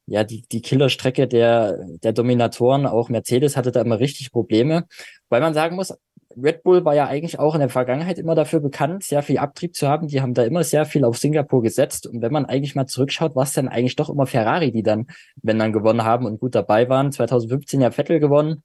Speaker 4: ja, die, die Killerstrecke der, der Dominatoren. Auch Mercedes hatte da immer richtig Probleme. Weil man sagen muss, Red Bull war ja eigentlich auch in der Vergangenheit immer dafür bekannt, sehr viel Abtrieb zu haben. Die haben da immer sehr viel auf Singapur gesetzt. Und wenn man eigentlich mal zurückschaut, war es dann eigentlich doch immer Ferrari, die dann, wenn dann gewonnen haben und gut dabei waren. 2015 ja Vettel gewonnen.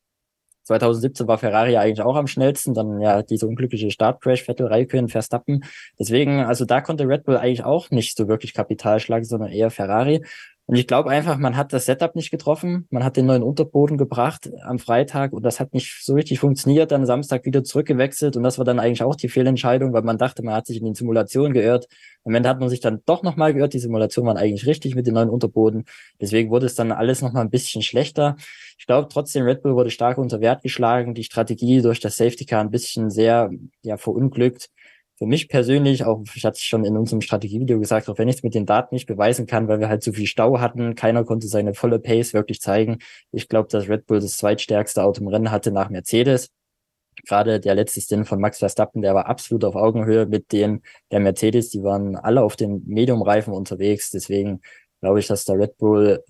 Speaker 4: 2017 war Ferrari ja eigentlich auch am schnellsten, dann ja diese unglückliche Startcrash, Vettel, Raikkonen, Verstappen. Deswegen, also da konnte Red Bull eigentlich auch nicht so wirklich Kapital schlagen, sondern eher Ferrari. Und ich glaube einfach, man hat das Setup nicht getroffen. Man hat den neuen Unterboden gebracht am Freitag und das hat nicht so richtig funktioniert. Dann Samstag wieder zurückgewechselt und das war dann eigentlich auch die Fehlentscheidung, weil man dachte, man hat sich in den Simulationen geirrt. Am Ende hat man sich dann doch nochmal geirrt. Die Simulationen waren eigentlich richtig mit dem neuen Unterboden. Deswegen wurde es dann alles nochmal ein bisschen schlechter. Ich glaube trotzdem, Red Bull wurde stark unter Wert geschlagen. Die Strategie durch das Safety Car ein bisschen sehr ja, verunglückt für mich persönlich, auch ich hatte es schon in unserem Strategievideo gesagt, auch wenn ich es mit den Daten nicht beweisen kann, weil wir halt so viel Stau hatten, keiner konnte seine volle Pace wirklich zeigen. Ich glaube, dass Red Bull das zweitstärkste Auto im Rennen hatte nach Mercedes. Gerade der letzte Stint von Max Verstappen, der war absolut auf Augenhöhe mit den der Mercedes, die waren alle auf den Medium-Reifen unterwegs. Deswegen glaube ich, dass der Red Bull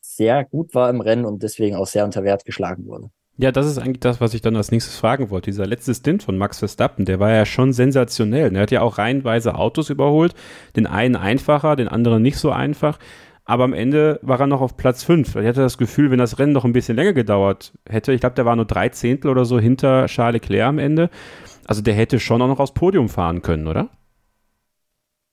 Speaker 4: sehr gut war im Rennen und deswegen auch sehr unter Wert geschlagen wurde.
Speaker 2: Ja, das ist eigentlich das, was ich dann als nächstes fragen wollte. Dieser letzte Stint von Max Verstappen, der war ja schon sensationell. Er hat ja auch reihenweise Autos überholt. Den einen einfacher, den anderen nicht so einfach. Aber am Ende war er noch auf Platz 5. Ich hatte das Gefühl, wenn das Rennen noch ein bisschen länger gedauert hätte, ich glaube, der war nur drei Zehntel oder so hinter Charles Leclerc am Ende. Also der hätte schon auch noch aufs Podium fahren können, oder?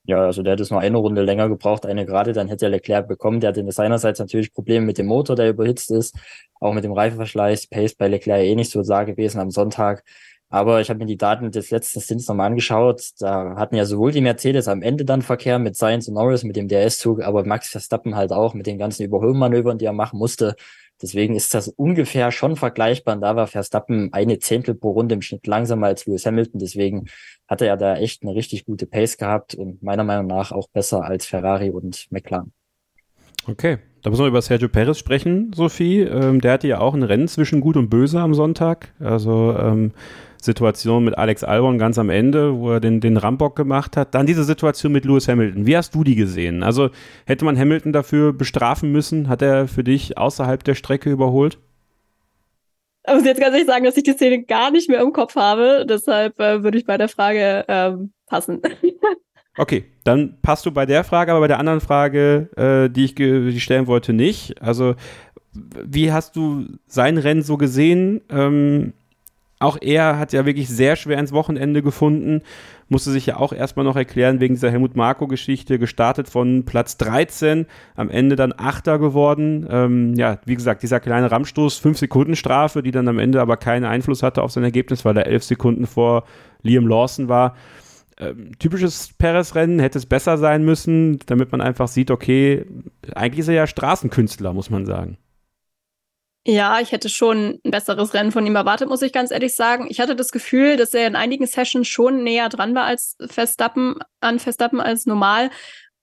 Speaker 4: Ja, also der hätte es noch eine Runde länger gebraucht, eine gerade, dann hätte er Leclerc bekommen. Der hatte seinerseits natürlich Probleme mit dem Motor, der überhitzt ist, auch mit dem Reifenverschleiß. Pace bei Leclerc eh nicht so da gewesen am Sonntag. Aber ich habe mir die Daten des letzten Stints nochmal angeschaut. Da hatten ja sowohl die Mercedes am Ende dann Verkehr mit Sainz und Norris, mit dem DRS-Zug, aber Max Verstappen halt auch mit den ganzen Überholmanövern, die er machen musste. Deswegen ist das ungefähr schon vergleichbar. Und da war Verstappen eine Zehntel pro Runde im Schnitt langsamer als Lewis Hamilton. Deswegen hatte er da echt eine richtig gute Pace gehabt und meiner Meinung nach auch besser als Ferrari und McLaren.
Speaker 2: Okay, da müssen wir über Sergio Perez sprechen, Sophie. Ähm, der hatte ja auch ein Rennen zwischen Gut und Böse am Sonntag. Also ähm, Situation mit Alex Albon ganz am Ende, wo er den, den Rambock gemacht hat. Dann diese Situation mit Lewis Hamilton. Wie hast du die gesehen? Also hätte man Hamilton dafür bestrafen müssen? Hat er für dich außerhalb der Strecke überholt?
Speaker 3: Muss jetzt ganz ehrlich sagen, dass ich die Szene gar nicht mehr im Kopf habe. Deshalb äh, würde ich bei der Frage ähm, passen. (laughs)
Speaker 2: Okay, dann passt du bei der Frage, aber bei der anderen Frage, äh, die ich die stellen wollte, nicht. Also, wie hast du sein Rennen so gesehen? Ähm, auch er hat ja wirklich sehr schwer ins Wochenende gefunden, musste sich ja auch erstmal noch erklären wegen dieser Helmut Marko-Geschichte, gestartet von Platz 13, am Ende dann Achter geworden. Ähm, ja, wie gesagt, dieser kleine Rammstoß, 5 Sekunden Strafe, die dann am Ende aber keinen Einfluss hatte auf sein Ergebnis, weil er 11 Sekunden vor Liam Lawson war. ähm, typisches Perez-Rennen, hätte es besser sein müssen, damit man einfach sieht, okay, eigentlich ist er ja Straßenkünstler, muss man sagen.
Speaker 3: Ja, ich hätte schon ein besseres Rennen von ihm erwartet, muss ich ganz ehrlich sagen. Ich hatte das Gefühl, dass er in einigen Sessions schon näher dran war als Verstappen, an Verstappen als normal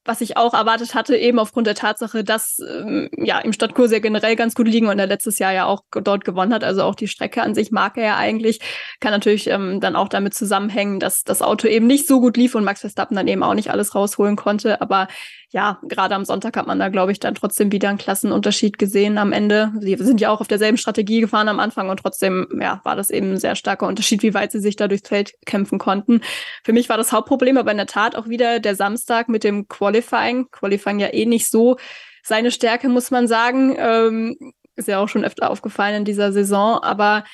Speaker 3: was ich auch erwartet hatte, eben aufgrund der Tatsache, dass ähm, ja im Stadtkurs ja generell ganz gut liegen und er letztes Jahr ja auch dort gewonnen hat. Also auch die Strecke an sich mag er ja eigentlich. Kann natürlich ähm, dann auch damit zusammenhängen, dass das Auto eben nicht so gut lief und Max Verstappen dann eben auch nicht alles rausholen konnte. Aber ja, gerade am Sonntag hat man da, glaube ich, dann trotzdem wieder einen Klassenunterschied gesehen am Ende. Sie sind ja auch auf derselben Strategie gefahren am Anfang und trotzdem, ja, war das eben ein sehr starker Unterschied, wie weit sie sich da durchs Feld kämpfen konnten. Für mich war das Hauptproblem aber in der Tat auch wieder der Samstag mit dem Qualifying. Qualifying ja eh nicht so seine Stärke, muss man sagen. Ähm, ist ja auch schon öfter aufgefallen in dieser Saison, aber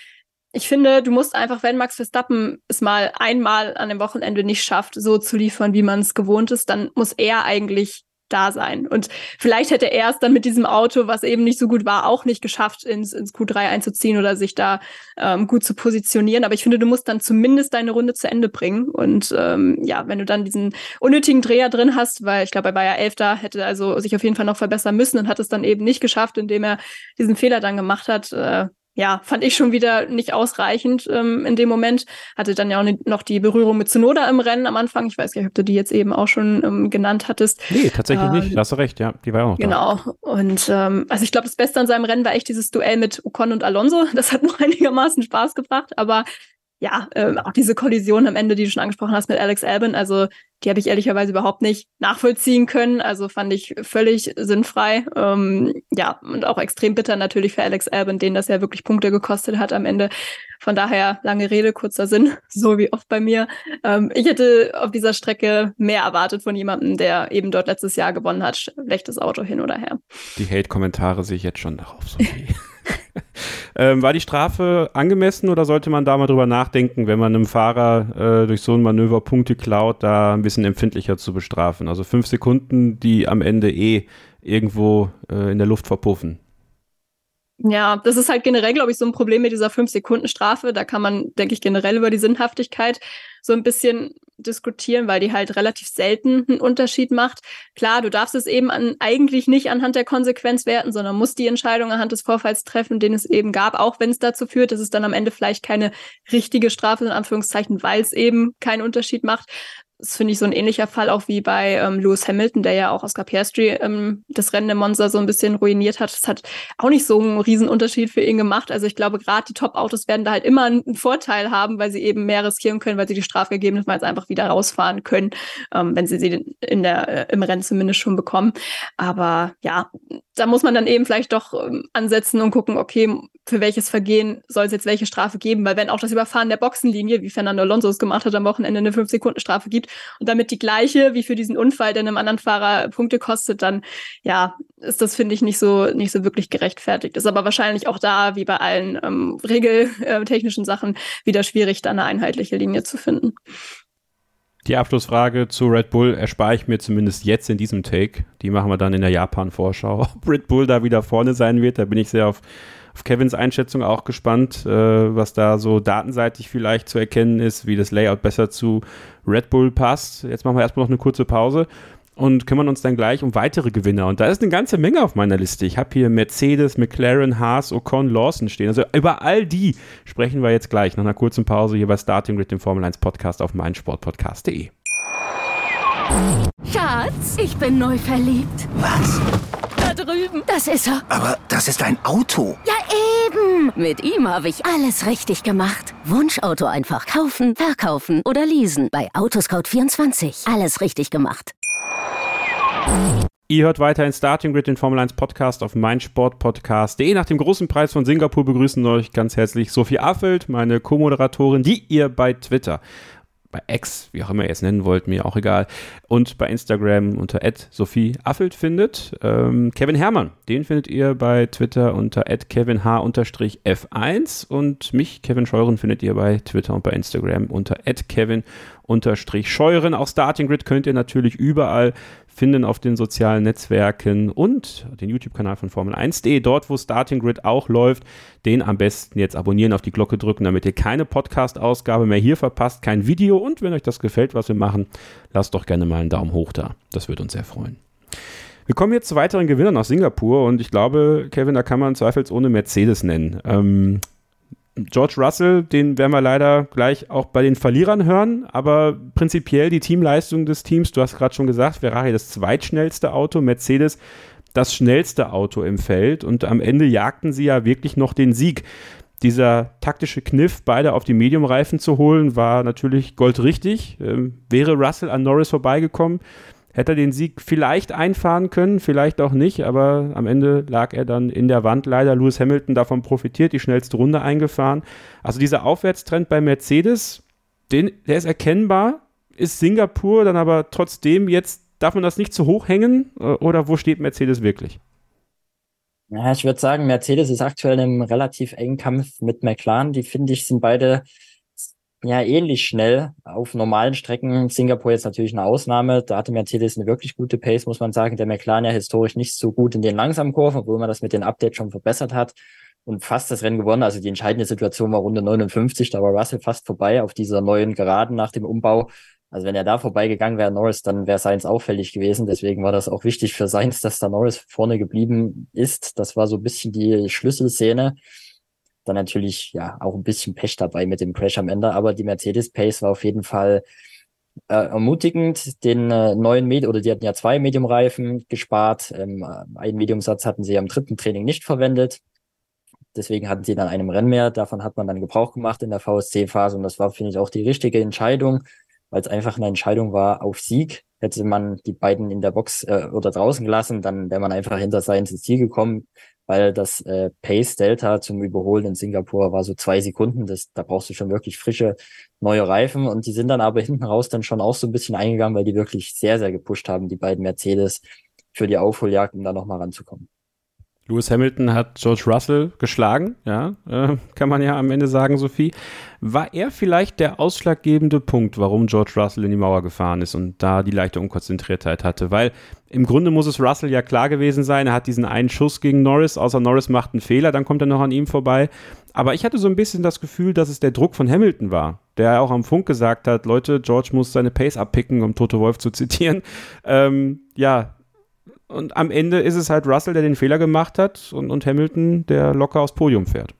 Speaker 3: ich finde, du musst einfach, wenn Max Verstappen es mal einmal an dem Wochenende nicht schafft, so zu liefern, wie man es gewohnt ist, dann muss er eigentlich da sein. Und vielleicht hätte er es dann mit diesem Auto, was eben nicht so gut war, auch nicht geschafft, ins, ins Q3 einzuziehen oder sich da ähm, gut zu positionieren. Aber ich finde, du musst dann zumindest deine Runde zu Ende bringen. Und ähm, ja, wenn du dann diesen unnötigen Dreher drin hast, weil ich glaube, er war ja Elfter, hätte also sich auf jeden Fall noch verbessern müssen und hat es dann eben nicht geschafft, indem er diesen Fehler dann gemacht hat. Äh, ja, fand ich schon wieder nicht ausreichend ähm, in dem Moment. Hatte dann ja auch noch die Berührung mit Zunoda im Rennen am Anfang. Ich weiß gar nicht, ob du die jetzt eben auch schon ähm, genannt hattest.
Speaker 2: Nee, tatsächlich ähm, nicht. Hast du recht, ja. Die war auch noch
Speaker 3: Genau.
Speaker 2: Da.
Speaker 3: Und ähm, also ich glaube, das Beste an seinem Rennen war echt dieses Duell mit Ocon und Alonso. Das hat noch (laughs) einigermaßen Spaß gebracht, aber ja, ähm, auch diese Kollision am Ende, die du schon angesprochen hast mit Alex Albin, also die habe ich ehrlicherweise überhaupt nicht nachvollziehen können. Also fand ich völlig sinnfrei. Ähm, ja, und auch extrem bitter natürlich für Alex Albin, den das ja wirklich Punkte gekostet hat am Ende. Von daher lange Rede, kurzer Sinn, (laughs) so wie oft bei mir. Ähm, ich hätte auf dieser Strecke mehr erwartet von jemandem, der eben dort letztes Jahr gewonnen hat. Schlechtes Auto hin oder her.
Speaker 2: Die Hate-Kommentare sehe ich jetzt schon darauf, Sophie. (laughs) (laughs) ähm, war die Strafe angemessen oder sollte man da mal drüber nachdenken, wenn man einem Fahrer äh, durch so ein Manöver Punkte klaut, da ein bisschen empfindlicher zu bestrafen? Also fünf Sekunden, die am Ende eh irgendwo äh, in der Luft verpuffen.
Speaker 3: Ja, das ist halt generell, glaube ich, so ein Problem mit dieser Fünf-Sekunden-Strafe. Da kann man, denke ich, generell über die Sinnhaftigkeit so ein bisschen diskutieren, weil die halt relativ selten einen Unterschied macht. Klar, du darfst es eben an, eigentlich nicht anhand der Konsequenz werten, sondern musst die Entscheidung anhand des Vorfalls treffen, den es eben gab, auch wenn es dazu führt, dass es dann am Ende vielleicht keine richtige Strafe in Anführungszeichen, weil es eben keinen Unterschied macht. Das finde ich so ein ähnlicher Fall auch wie bei ähm, Lewis Hamilton, der ja auch Oscar Piastri ähm, das Rennen im Monza so ein bisschen ruiniert hat. Das hat auch nicht so einen riesen Unterschied für ihn gemacht. Also ich glaube, gerade die Top-Autos werden da halt immer einen Vorteil haben, weil sie eben mehr riskieren können, weil sie die Strafe gegebenenfalls einfach wieder rausfahren können, ähm, wenn sie sie in der, äh, im Rennen zumindest schon bekommen. Aber ja, da muss man dann eben vielleicht doch ähm, ansetzen und gucken, okay, für welches Vergehen soll es jetzt welche Strafe geben? Weil wenn auch das Überfahren der Boxenlinie, wie Fernando Alonso es gemacht hat, am Wochenende eine 5-Sekunden-Strafe gibt und damit die gleiche wie für diesen Unfall, der einem anderen Fahrer Punkte kostet, dann ja, ist das, finde ich, nicht so, nicht so wirklich gerechtfertigt. Ist aber wahrscheinlich auch da, wie bei allen ähm, regeltechnischen Sachen, wieder schwierig, da eine einheitliche Linie zu finden.
Speaker 2: Die Abschlussfrage zu Red Bull erspare ich mir zumindest jetzt in diesem Take. Die machen wir dann in der Japan-Vorschau. (laughs) Ob Red Bull da wieder vorne sein wird, da bin ich sehr auf, auf Kevins Einschätzung auch gespannt, äh, was da so datenseitig vielleicht zu erkennen ist, wie das Layout besser zu Red Bull passt. Jetzt machen wir erstmal noch eine kurze Pause und kümmern uns dann gleich um weitere Gewinner. Und da ist eine ganze Menge auf meiner Liste. Ich habe hier Mercedes, McLaren, Haas, Ocon, Lawson stehen. Also über all die sprechen wir jetzt gleich nach einer kurzen Pause hier bei Starting Grid, dem Formel 1 Podcast auf meinsportpodcast.de.
Speaker 5: Schatz, ich bin neu verliebt.
Speaker 6: Was?
Speaker 5: Da drüben. Das ist er.
Speaker 6: Aber das ist ein Auto.
Speaker 5: Ja, eben. Mit ihm habe ich alles richtig gemacht. Wunschauto einfach kaufen, verkaufen oder leasen. Bei Autoscout24. Alles richtig gemacht.
Speaker 2: Ihr hört weiter in Starting Grid, den Formel 1 Podcast auf meinsportpodcast.de. Nach dem großen Preis von Singapur begrüßen euch ganz herzlich Sophie Affelt, meine Co-Moderatorin, die ihr bei Twitter bei X, wie auch immer ihr es nennen wollt, mir auch egal, und bei Instagram unter Sophie Affelt findet. Ähm, Kevin Herrmann, den findet ihr bei Twitter unter kevinh-f1 und mich, Kevin Scheuren, findet ihr bei Twitter und bei Instagram unter kevin Scheuren. Auch Starting Grid könnt ihr natürlich überall finden auf den sozialen Netzwerken und den YouTube-Kanal von Formel 1.de, dort wo Starting Grid auch läuft, den am besten jetzt abonnieren, auf die Glocke drücken, damit ihr keine Podcast-Ausgabe mehr hier verpasst, kein Video und wenn euch das gefällt, was wir machen, lasst doch gerne mal einen Daumen hoch da. Das würde uns sehr freuen. Wir kommen jetzt zu weiteren Gewinnern aus Singapur und ich glaube, Kevin, da kann man zweifelsohne Mercedes nennen. Ähm, George Russell, den werden wir leider gleich auch bei den Verlierern hören, aber prinzipiell die Teamleistung des Teams, du hast gerade schon gesagt, Ferrari das zweitschnellste Auto, Mercedes das schnellste Auto im Feld und am Ende jagten sie ja wirklich noch den Sieg. Dieser taktische Kniff, beide auf die Mediumreifen zu holen, war natürlich goldrichtig. Ähm, wäre Russell an Norris vorbeigekommen, hätte er den Sieg vielleicht einfahren können, vielleicht auch nicht, aber am Ende lag er dann in der Wand leider. Lewis Hamilton davon profitiert, die schnellste Runde eingefahren. Also dieser Aufwärtstrend bei Mercedes, den, der ist erkennbar, ist Singapur dann aber trotzdem jetzt, darf man das nicht zu hoch hängen äh, oder wo steht Mercedes wirklich?
Speaker 4: Ja, ich würde sagen, Mercedes ist aktuell einem relativ engen Kampf mit McLaren. Die finde ich sind beide ja ähnlich schnell auf normalen Strecken. Singapur jetzt natürlich eine Ausnahme. Da hatte Mercedes eine wirklich gute Pace, muss man sagen. Der McLaren ja historisch nicht so gut in den langsamen Kurven, obwohl man das mit den Updates schon verbessert hat und fast das Rennen gewonnen. Also die entscheidende Situation war Runde 59, da war Russell fast vorbei auf dieser neuen Geraden nach dem Umbau. Also wenn er da vorbeigegangen wäre, Norris, dann wäre Sainz auffällig gewesen. Deswegen war das auch wichtig für Sainz, dass da Norris vorne geblieben ist. Das war so ein bisschen die Schlüsselszene. Dann natürlich ja auch ein bisschen Pech dabei mit dem Crash am Ende, aber die Mercedes Pace war auf jeden Fall äh, ermutigend. Den äh, neuen Medium oder die hatten ja zwei Medium-Reifen gespart. Ähm, einen Mediumsatz hatten sie am dritten Training nicht verwendet. Deswegen hatten sie dann einem Rennen mehr. Davon hat man dann Gebrauch gemacht in der VSC-Phase und das war, finde ich, auch die richtige Entscheidung, weil es einfach eine Entscheidung war auf Sieg. Hätte man die beiden in der Box äh, oder draußen gelassen, dann wäre man einfach hinter sein Ziel gekommen weil das äh, Pace Delta zum Überholen in Singapur war so zwei Sekunden. Das, da brauchst du schon wirklich frische neue Reifen und die sind dann aber hinten raus dann schon auch so ein bisschen eingegangen, weil die wirklich sehr, sehr gepusht haben, die beiden Mercedes für die Aufholjagd, um da nochmal ranzukommen.
Speaker 2: Lewis Hamilton hat George Russell geschlagen, ja, äh, kann man ja am Ende sagen, Sophie. War er vielleicht der ausschlaggebende Punkt, warum George Russell in die Mauer gefahren ist und da die leichte Unkonzentriertheit hatte? Weil im Grunde muss es Russell ja klar gewesen sein, er hat diesen einen Schuss gegen Norris, außer Norris macht einen Fehler, dann kommt er noch an ihm vorbei. Aber ich hatte so ein bisschen das Gefühl, dass es der Druck von Hamilton war, der auch am Funk gesagt hat, Leute, George muss seine Pace abpicken, um Toto Wolf zu zitieren. Ähm, ja, und am Ende ist es halt Russell, der den Fehler gemacht hat und, und Hamilton, der locker aufs Podium fährt.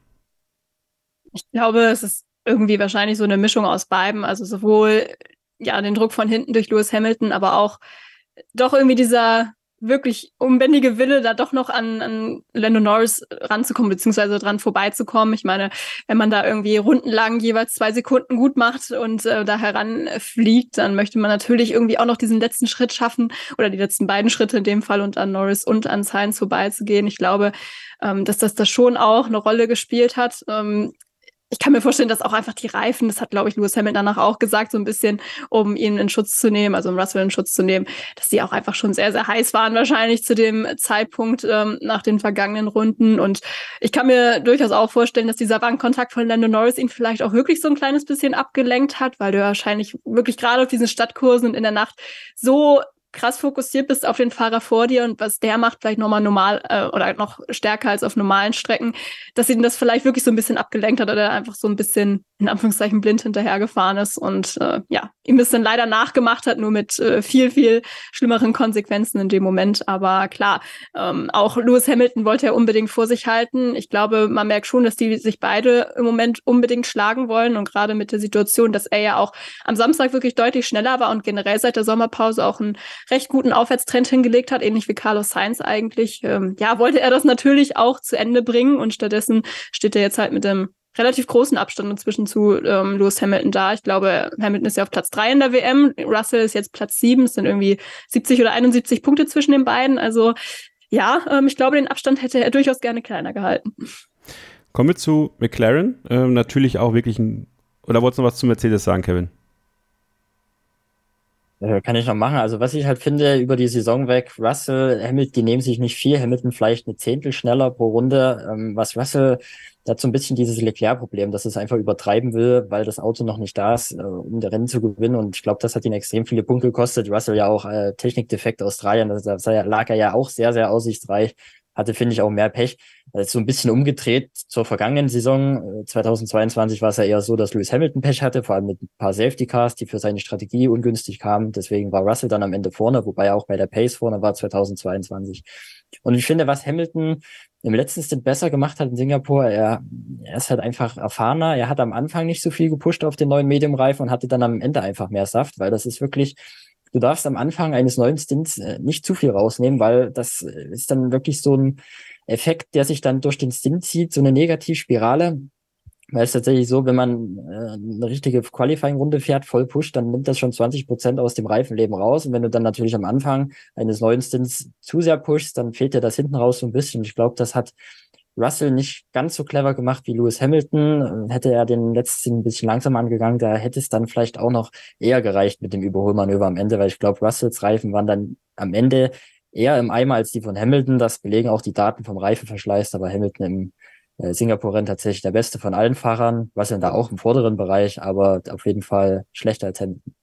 Speaker 3: Ich glaube, es ist irgendwie wahrscheinlich so eine Mischung aus beiden. Also sowohl ja den Druck von hinten durch Lewis Hamilton, aber auch doch irgendwie dieser wirklich unbändige Wille, da doch noch an, an Lando Norris ranzukommen, beziehungsweise dran vorbeizukommen. Ich meine, wenn man da irgendwie rundenlang jeweils zwei Sekunden gut macht und äh, da heranfliegt, dann möchte man natürlich irgendwie auch noch diesen letzten Schritt schaffen oder die letzten beiden Schritte in dem Fall und an Norris und an Sainz vorbeizugehen. Ich glaube, ähm, dass das da schon auch eine Rolle gespielt hat. Ähm, ich kann mir vorstellen, dass auch einfach die Reifen, das hat, glaube ich, Lewis Hamilton danach auch gesagt, so ein bisschen, um ihn in Schutz zu nehmen, also um Russell in Schutz zu nehmen, dass die auch einfach schon sehr, sehr heiß waren, wahrscheinlich zu dem Zeitpunkt ähm, nach den vergangenen Runden. Und ich kann mir durchaus auch vorstellen, dass dieser Wankkontakt von Lando Norris ihn vielleicht auch wirklich so ein kleines bisschen abgelenkt hat, weil du wahrscheinlich wirklich gerade auf diesen Stadtkursen und in der Nacht so krass fokussiert bist auf den Fahrer vor dir und was der macht, vielleicht nochmal normal äh, oder noch stärker als auf normalen Strecken, dass ihn das vielleicht wirklich so ein bisschen abgelenkt hat oder einfach so ein bisschen in Anführungszeichen blind hinterhergefahren ist und äh, ja, ihm das dann leider nachgemacht hat, nur mit äh, viel, viel schlimmeren Konsequenzen in dem Moment. Aber klar, ähm, auch Lewis Hamilton wollte er unbedingt vor sich halten. Ich glaube, man merkt schon, dass die sich beide im Moment unbedingt schlagen wollen und gerade mit der Situation, dass er ja auch am Samstag wirklich deutlich schneller war und generell seit der Sommerpause auch einen recht guten Aufwärtstrend hingelegt hat, ähnlich wie Carlos Sainz eigentlich. Ähm, ja, wollte er das natürlich auch zu Ende bringen und stattdessen steht er jetzt halt mit dem relativ großen Abstand inzwischen zu ähm, Lewis Hamilton da. Ich glaube, Hamilton ist ja auf Platz drei in der WM, Russell ist jetzt Platz sieben. es sind irgendwie 70 oder 71 Punkte zwischen den beiden. Also ja, ähm, ich glaube, den Abstand hätte er durchaus gerne kleiner gehalten.
Speaker 2: Kommen wir zu McLaren. Ähm, natürlich auch wirklich ein. Oder wolltest du noch was zu Mercedes sagen, Kevin?
Speaker 4: Kann ich noch machen. Also was ich halt finde, über die Saison weg, Russell, Hamilton, die nehmen sich nicht viel, Hamilton vielleicht eine Zehntel schneller pro Runde. Ähm, was Russell der hat so ein bisschen dieses Leclerc-Problem, dass es einfach übertreiben will, weil das Auto noch nicht da ist, äh, um der Rennen zu gewinnen. Und ich glaube, das hat ihn extrem viele Punkte gekostet. Russell ja auch äh, Technikdefekt Australien, da lag er ja auch sehr, sehr aussichtsreich hatte, finde ich, auch mehr Pech. Ist so ein bisschen umgedreht zur vergangenen Saison. 2022 war es ja eher so, dass Lewis Hamilton Pech hatte, vor allem mit ein paar Safety Cars, die für seine Strategie ungünstig kamen. Deswegen war Russell dann am Ende vorne, wobei er auch bei der Pace vorne war 2022. Und ich finde, was Hamilton im letzten Stint besser gemacht hat in Singapur, er, er ist halt einfach erfahrener. Er hat am Anfang nicht so viel gepusht auf den neuen Medium-Reifen und hatte dann am Ende einfach mehr Saft, weil das ist wirklich du darfst am Anfang eines neuen Stints äh, nicht zu viel rausnehmen, weil das äh, ist dann wirklich so ein Effekt, der sich dann durch den Stint zieht, so eine Negativspirale. Weil es tatsächlich so, wenn man äh, eine richtige Qualifying-Runde fährt, voll pusht, dann nimmt das schon 20 Prozent aus dem Reifenleben raus. Und wenn du dann natürlich am Anfang eines neuen Stints zu sehr pushst, dann fehlt dir das hinten raus so ein bisschen. Ich glaube, das hat Russell nicht ganz so clever gemacht wie Lewis Hamilton. Hätte er den letzten ein bisschen langsamer angegangen, da hätte es dann vielleicht auch noch eher gereicht mit dem Überholmanöver am Ende, weil ich glaube, Russells Reifen waren dann am Ende eher im Eimer als die von Hamilton. Das belegen auch die Daten vom Reifenverschleiß, aber Hamilton im äh, Singapur-Rennen tatsächlich der beste von allen Fahrern. Russell da auch im vorderen Bereich, aber auf jeden Fall schlechter als Hamilton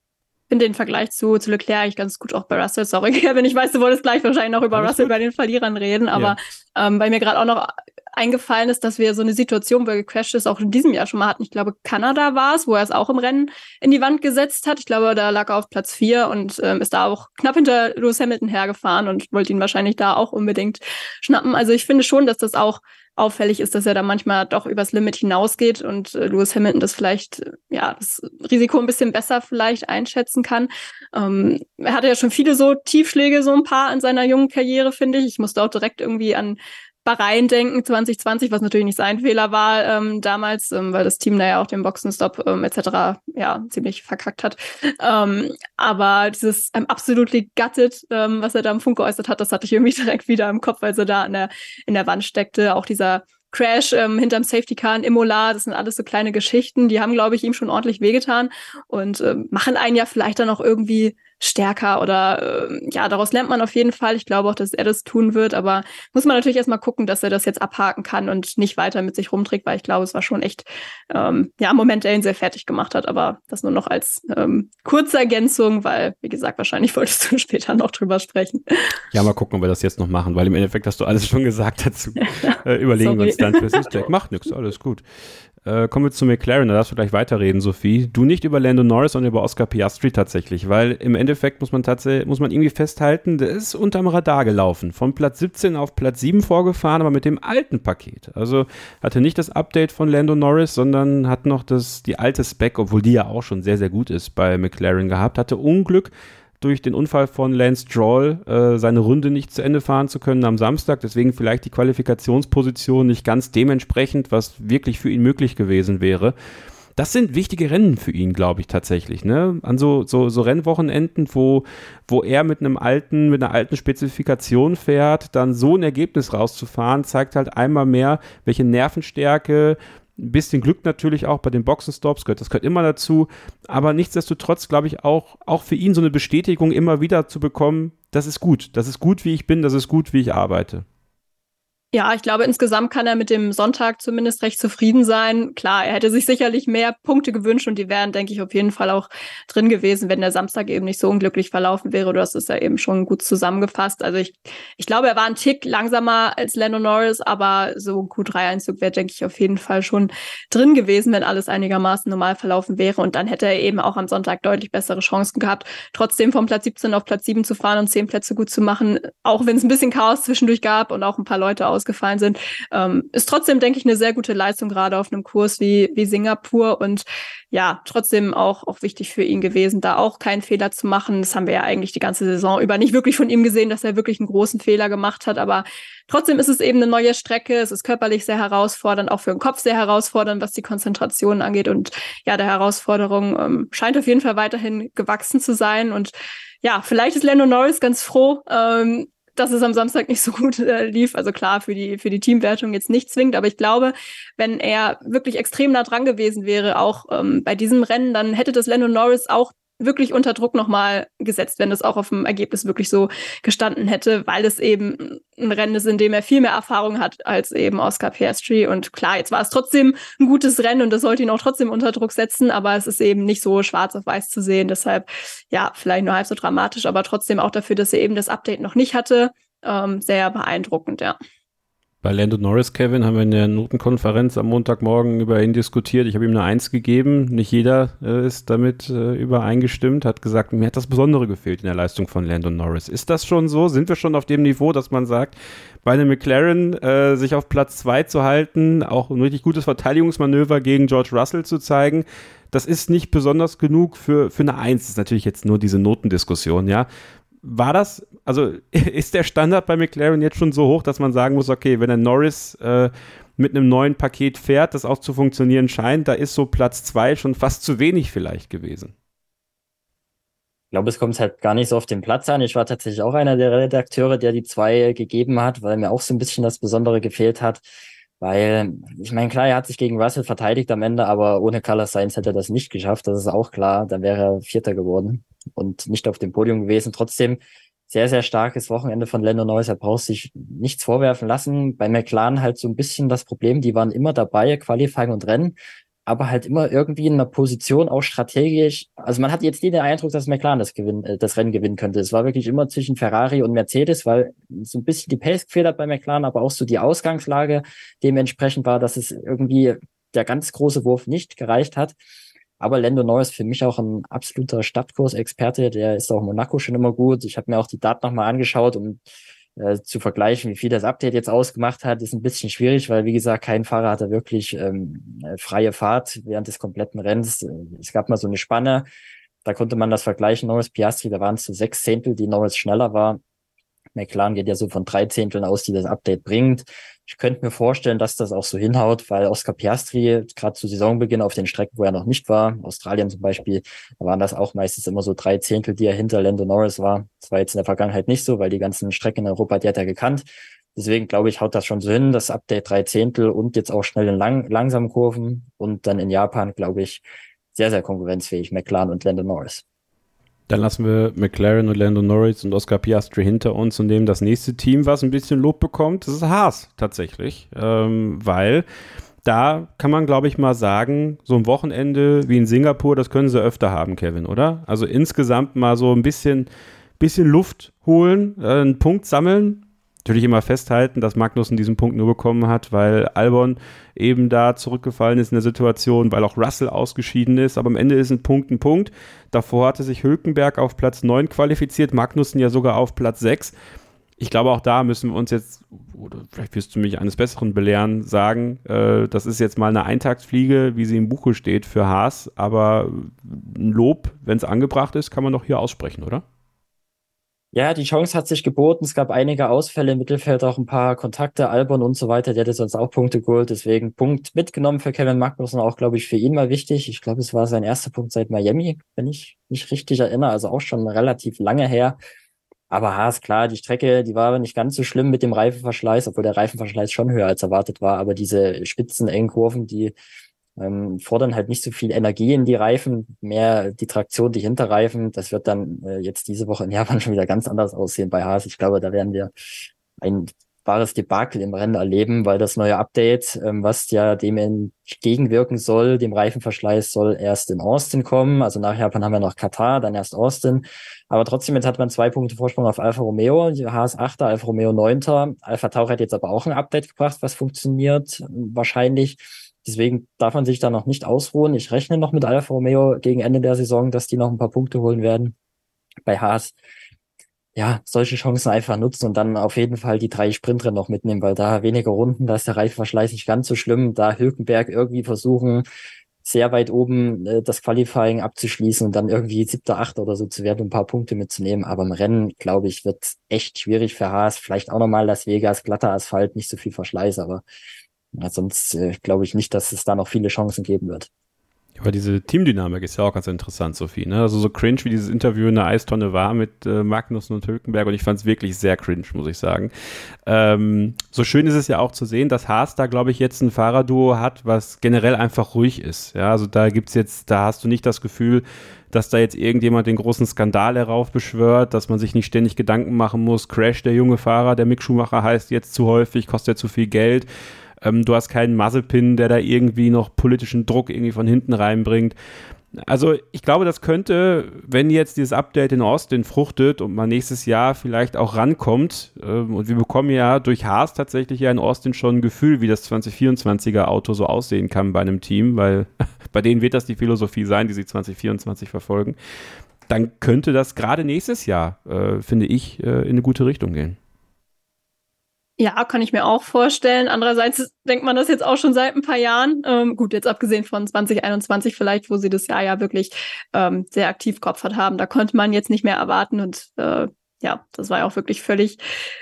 Speaker 3: finde den Vergleich zu, zu Leclerc eigentlich ganz gut auch bei Russell. Sorry, (laughs) Kevin, ich weiß, du wolltest gleich wahrscheinlich noch über Alles Russell gut. bei den Verlierern reden, aber ja. ähm, bei mir gerade auch noch eingefallen ist, dass wir so eine Situation, wo er gecrashed ist, auch in diesem Jahr schon mal hatten. Ich glaube, Kanada war es, wo er es auch im Rennen in die Wand gesetzt hat. Ich glaube, da lag er auf Platz vier und ähm, ist da auch knapp hinter Lewis Hamilton hergefahren und wollte ihn wahrscheinlich da auch unbedingt schnappen. Also ich finde schon, dass das auch auffällig ist, dass er da manchmal doch übers Limit hinausgeht und äh, Lewis Hamilton das vielleicht, ja, das Risiko ein bisschen besser vielleicht einschätzen kann. Ähm, er hatte ja schon viele so Tiefschläge, so ein paar in seiner jungen Karriere, finde ich. Ich musste auch direkt irgendwie an Bahrain denken 2020, was natürlich nicht sein Fehler war ähm, damals, ähm, weil das Team da ja auch den Boxenstopp ähm, etc. ja ziemlich verkackt hat. Ähm, aber dieses ähm, absolutely gutted, ähm, was er da im Funk geäußert hat, das hatte ich irgendwie (laughs) direkt wieder im Kopf, weil er da in der, in der Wand steckte. Auch dieser Crash ähm, hinterm Safety Car in Imola, das sind alles so kleine Geschichten, die haben, glaube ich, ihm schon ordentlich wehgetan und äh, machen einen ja vielleicht dann auch irgendwie stärker oder äh, ja, daraus lernt man auf jeden Fall. Ich glaube auch, dass er das tun wird, aber muss man natürlich erstmal gucken, dass er das jetzt abhaken kann und nicht weiter mit sich rumträgt, weil ich glaube, es war schon echt ähm, ja, ein Moment, der ihn sehr fertig gemacht hat, aber das nur noch als ähm, kurze Ergänzung, weil, wie gesagt, wahrscheinlich (laughs) wolltest du später noch drüber sprechen.
Speaker 2: Ja, mal gucken, ob wir das jetzt noch machen, weil im Endeffekt hast du alles schon (laughs) gesagt dazu. (laughs) äh, überlegen wir uns dann fürs Jack. Macht nichts, alles gut. Äh, kommen wir zu McLaren, da darfst du gleich weiterreden, Sophie. Du nicht über Lando Norris, sondern über Oscar Piastri tatsächlich, weil im Endeffekt muss man tatsächlich, muss man irgendwie festhalten, der ist unterm Radar gelaufen. Von Platz 17 auf Platz 7 vorgefahren, aber mit dem alten Paket. Also hatte nicht das Update von Lando Norris, sondern hat noch das, die alte Spec, obwohl die ja auch schon sehr, sehr gut ist bei McLaren gehabt, hatte Unglück, durch den Unfall von Lance Stroll äh, seine Runde nicht zu Ende fahren zu können am Samstag. Deswegen vielleicht die Qualifikationsposition nicht ganz dementsprechend, was wirklich für ihn möglich gewesen wäre. Das sind wichtige Rennen für ihn, glaube ich tatsächlich. Ne? An so, so, so Rennwochenenden, wo, wo er mit einem alten, mit einer alten Spezifikation fährt, dann so ein Ergebnis rauszufahren, zeigt halt einmal mehr, welche Nervenstärke, ein bisschen Glück natürlich auch bei den Boxenstops, gehört, das gehört immer dazu. Aber nichtsdestotrotz glaube ich auch, auch für ihn so eine Bestätigung immer wieder zu bekommen, das ist gut. Das ist gut, wie ich bin, das ist gut, wie ich arbeite.
Speaker 3: Ja, ich glaube, insgesamt kann er mit dem Sonntag zumindest recht zufrieden sein. Klar, er hätte sich sicherlich mehr Punkte gewünscht und die wären, denke ich, auf jeden Fall auch drin gewesen, wenn der Samstag eben nicht so unglücklich verlaufen wäre. Du hast es ja eben schon gut zusammengefasst. Also ich, ich glaube, er war ein Tick langsamer als Lando Norris, aber so ein Q3-Einzug wäre, denke ich, auf jeden Fall schon drin gewesen, wenn alles einigermaßen normal verlaufen wäre. Und dann hätte er eben auch am Sonntag deutlich bessere Chancen gehabt, trotzdem vom Platz 17 auf Platz 7 zu fahren und 10 Plätze gut zu machen, auch wenn es ein bisschen Chaos zwischendurch gab und auch ein paar Leute aus ausgefallen sind, ähm, ist trotzdem, denke ich, eine sehr gute Leistung, gerade auf einem Kurs wie, wie Singapur. Und ja, trotzdem auch, auch wichtig für ihn gewesen, da auch keinen Fehler zu machen. Das haben wir ja eigentlich die ganze Saison über nicht wirklich von ihm gesehen, dass er wirklich einen großen Fehler gemacht hat, aber trotzdem ist es eben eine neue Strecke. Es ist körperlich sehr herausfordernd, auch für den Kopf sehr herausfordernd, was die Konzentration angeht. Und ja, der Herausforderung ähm, scheint auf jeden Fall weiterhin gewachsen zu sein. Und ja, vielleicht ist Lando Norris ganz froh, ähm, dass es am Samstag nicht so gut äh, lief. Also klar, für die, für die Teamwertung jetzt nicht zwingend, aber ich glaube, wenn er wirklich extrem nah dran gewesen wäre, auch ähm, bei diesem Rennen, dann hätte das Lando Norris auch wirklich unter Druck nochmal gesetzt, wenn das auch auf dem Ergebnis wirklich so gestanden hätte, weil es eben ein Rennen ist, in dem er viel mehr Erfahrung hat als eben Oscar Piastri. Und klar, jetzt war es trotzdem ein gutes Rennen und das sollte ihn auch trotzdem unter Druck setzen, aber es ist eben nicht so schwarz auf weiß zu sehen. Deshalb, ja, vielleicht nur halb so dramatisch, aber trotzdem auch dafür, dass er eben das Update noch nicht hatte, ähm, sehr beeindruckend, ja.
Speaker 2: Bei Lando Norris, Kevin, haben wir in der Notenkonferenz am Montagmorgen über ihn diskutiert. Ich habe ihm eine Eins gegeben. Nicht jeder äh, ist damit äh, übereingestimmt, hat gesagt, mir hat das Besondere gefehlt in der Leistung von Lando Norris. Ist das schon so? Sind wir schon auf dem Niveau, dass man sagt, bei einem McLaren äh, sich auf Platz zwei zu halten, auch ein richtig gutes Verteidigungsmanöver gegen George Russell zu zeigen, das ist nicht besonders genug für, für eine Eins. Das ist natürlich jetzt nur diese Notendiskussion, ja war das, also (laughs) ist der Standard bei McLaren jetzt schon so hoch, dass man sagen muss, okay, wenn der Norris äh, mit einem neuen Paket fährt, das auch zu funktionieren scheint, da ist so Platz zwei schon fast zu wenig vielleicht gewesen.
Speaker 4: Ich glaube, es kommt halt gar nicht so auf den Platz an. Ich war tatsächlich auch einer der Redakteure, der die zwei gegeben hat, weil mir auch so ein bisschen das Besondere gefehlt hat. Weil, ich meine, klar, er hat sich gegen Russell verteidigt am Ende, aber ohne Carlos Sainz hätte er das nicht geschafft. Das ist auch klar. Dann wäre er Vierter geworden und nicht auf dem Podium gewesen. Trotzdem sehr, sehr starkes Wochenende von Lando Norris. Er braucht sich nichts vorwerfen lassen. Bei McLaren halt so ein bisschen das Problem, die waren immer dabei, Qualifying und Rennen, aber halt immer irgendwie in einer Position, auch strategisch. Also man hat jetzt nie den Eindruck, dass McLaren das, gewinn, äh, das Rennen gewinnen könnte. Es war wirklich immer zwischen Ferrari und Mercedes, weil so ein bisschen die Pace gefehlt hat bei McLaren, aber auch so die Ausgangslage dementsprechend war, dass es irgendwie der ganz große Wurf nicht gereicht hat. Aber Lando Norris für mich auch ein absoluter Stadtkursexperte. Der ist auch in Monaco schon immer gut. Ich habe mir auch die Daten nochmal angeschaut, um äh, zu vergleichen, wie viel das Update jetzt ausgemacht hat. Ist ein bisschen schwierig, weil wie gesagt, kein Fahrer hatte wirklich ähm, freie Fahrt während des kompletten Rennens. Es gab mal so eine Spanne. Da konnte man das vergleichen. Norris Piastri, da waren es so sechs Zehntel, die Norris schneller war. McLaren geht ja so von drei Zehnteln aus, die das Update bringt. Ich könnte mir vorstellen, dass das auch so hinhaut, weil Oscar Piastri gerade zu Saisonbeginn auf den Strecken, wo er noch nicht war, Australien zum Beispiel, da waren das auch meistens immer so drei Zehntel, die er hinter Lando Norris war. Das war jetzt in der Vergangenheit nicht so, weil die ganzen Strecken in Europa, die hat er gekannt. Deswegen glaube ich, haut das schon so hin, das Update drei Zehntel und jetzt auch schnell in lang, langsamen Kurven und dann in Japan, glaube ich, sehr, sehr konkurrenzfähig, McLaren und Lando Norris.
Speaker 2: Dann lassen wir McLaren und Lando Norris und Oscar Piastri hinter uns und nehmen das nächste Team, was ein bisschen Lob bekommt. Das ist Haas tatsächlich, ähm, weil da kann man, glaube ich, mal sagen, so ein Wochenende wie in Singapur, das können sie öfter haben, Kevin, oder? Also insgesamt mal so ein bisschen, bisschen Luft holen, äh, einen Punkt sammeln natürlich immer festhalten, dass Magnussen diesen Punkt nur bekommen hat, weil Albon eben da zurückgefallen ist in der Situation, weil auch Russell ausgeschieden ist. Aber am Ende ist ein Punkt ein Punkt. Davor hatte sich Hülkenberg auf Platz 9 qualifiziert, Magnussen ja sogar auf Platz 6. Ich glaube, auch da müssen wir uns jetzt, oder vielleicht wirst du mich eines Besseren belehren, sagen, äh, das ist jetzt mal eine Eintagsfliege, wie sie im Buche steht für Haas. Aber ein Lob, wenn es angebracht ist, kann man doch hier aussprechen, oder?
Speaker 4: Ja, die Chance hat sich geboten. Es gab einige Ausfälle im Mittelfeld, auch ein paar Kontakte, Albon und so weiter. Der hätte sonst auch Punkte geholt. Deswegen Punkt mitgenommen für Kevin Magnussen, auch, glaube ich, für ihn mal wichtig. Ich glaube, es war sein erster Punkt seit Miami, wenn ich mich richtig erinnere. Also auch schon relativ lange her. Aber Haas, klar, die Strecke, die war nicht ganz so schlimm mit dem Reifenverschleiß, obwohl der Reifenverschleiß schon höher als erwartet war. Aber diese spitzen, engen Kurven, die ähm, fordern halt nicht so viel Energie in die Reifen, mehr die Traktion, die Hinterreifen. Das wird dann äh, jetzt diese Woche in Japan (laughs) schon wieder ganz anders aussehen bei Haas. Ich glaube, da werden wir ein wahres Debakel im Rennen erleben, weil das neue Update, ähm, was ja dem entgegenwirken soll, dem Reifenverschleiß, soll erst in Austin kommen. Also nach Japan haben wir noch Katar, dann erst Austin. Aber trotzdem, jetzt hat man zwei Punkte Vorsprung auf Alfa Romeo, Haas 8. Alfa Romeo 9. Alfa Tauch hat jetzt aber auch ein Update gebracht, was funktioniert wahrscheinlich. Deswegen darf man sich da noch nicht ausruhen. Ich rechne noch mit Alfa Romeo gegen Ende der Saison, dass die noch ein paar Punkte holen werden. Bei Haas, ja, solche Chancen einfach nutzen und dann auf jeden Fall die drei Sprintrennen noch mitnehmen, weil da weniger Runden, da ist der Reifenverschleiß nicht ganz so schlimm. Da Hülkenberg irgendwie versuchen, sehr weit oben äh, das Qualifying abzuschließen und dann irgendwie siebter, achter oder so zu werden, um ein paar Punkte mitzunehmen. Aber im Rennen, glaube ich, wird echt schwierig für Haas. Vielleicht auch nochmal Las Vegas, glatter Asphalt, nicht so viel Verschleiß, aber ja, sonst äh, glaube ich nicht, dass es da noch viele Chancen geben wird.
Speaker 2: Aber diese Teamdynamik ist ja auch ganz interessant, Sophie. Ne? Also so cringe, wie dieses Interview in der Eistonne war mit äh, Magnussen und Hülkenberg. Und ich fand es wirklich sehr cringe, muss ich sagen. Ähm, so schön ist es ja auch zu sehen, dass Haas da, glaube ich, jetzt ein Fahrerduo hat, was generell einfach ruhig ist. Ja, also da gibt's jetzt, da hast du nicht das Gefühl, dass da jetzt irgendjemand den großen Skandal heraufbeschwört, dass man sich nicht ständig Gedanken machen muss, Crash, der junge Fahrer, der Mick Schumacher heißt jetzt zu häufig, kostet ja zu viel Geld. Ähm, du hast keinen Muzzlepin, der da irgendwie noch politischen Druck irgendwie von hinten reinbringt. Also ich glaube, das könnte, wenn jetzt dieses Update in Austin fruchtet und man nächstes Jahr vielleicht auch rankommt, ähm, und wir bekommen ja durch Haas tatsächlich ja in Austin schon ein Gefühl, wie das 2024er Auto so aussehen kann bei einem Team, weil (laughs) bei denen wird das die Philosophie sein, die sie 2024 verfolgen, dann könnte das gerade nächstes Jahr, äh, finde ich, äh, in eine gute Richtung gehen.
Speaker 3: Ja, kann ich mir auch vorstellen. Andererseits denkt man das jetzt auch schon seit ein paar Jahren. Ähm, gut, jetzt abgesehen von 2021 vielleicht, wo sie das Jahr ja wirklich ähm, sehr aktiv geopfert haben. Da konnte man jetzt nicht mehr erwarten und äh, ja, das war ja auch wirklich völlig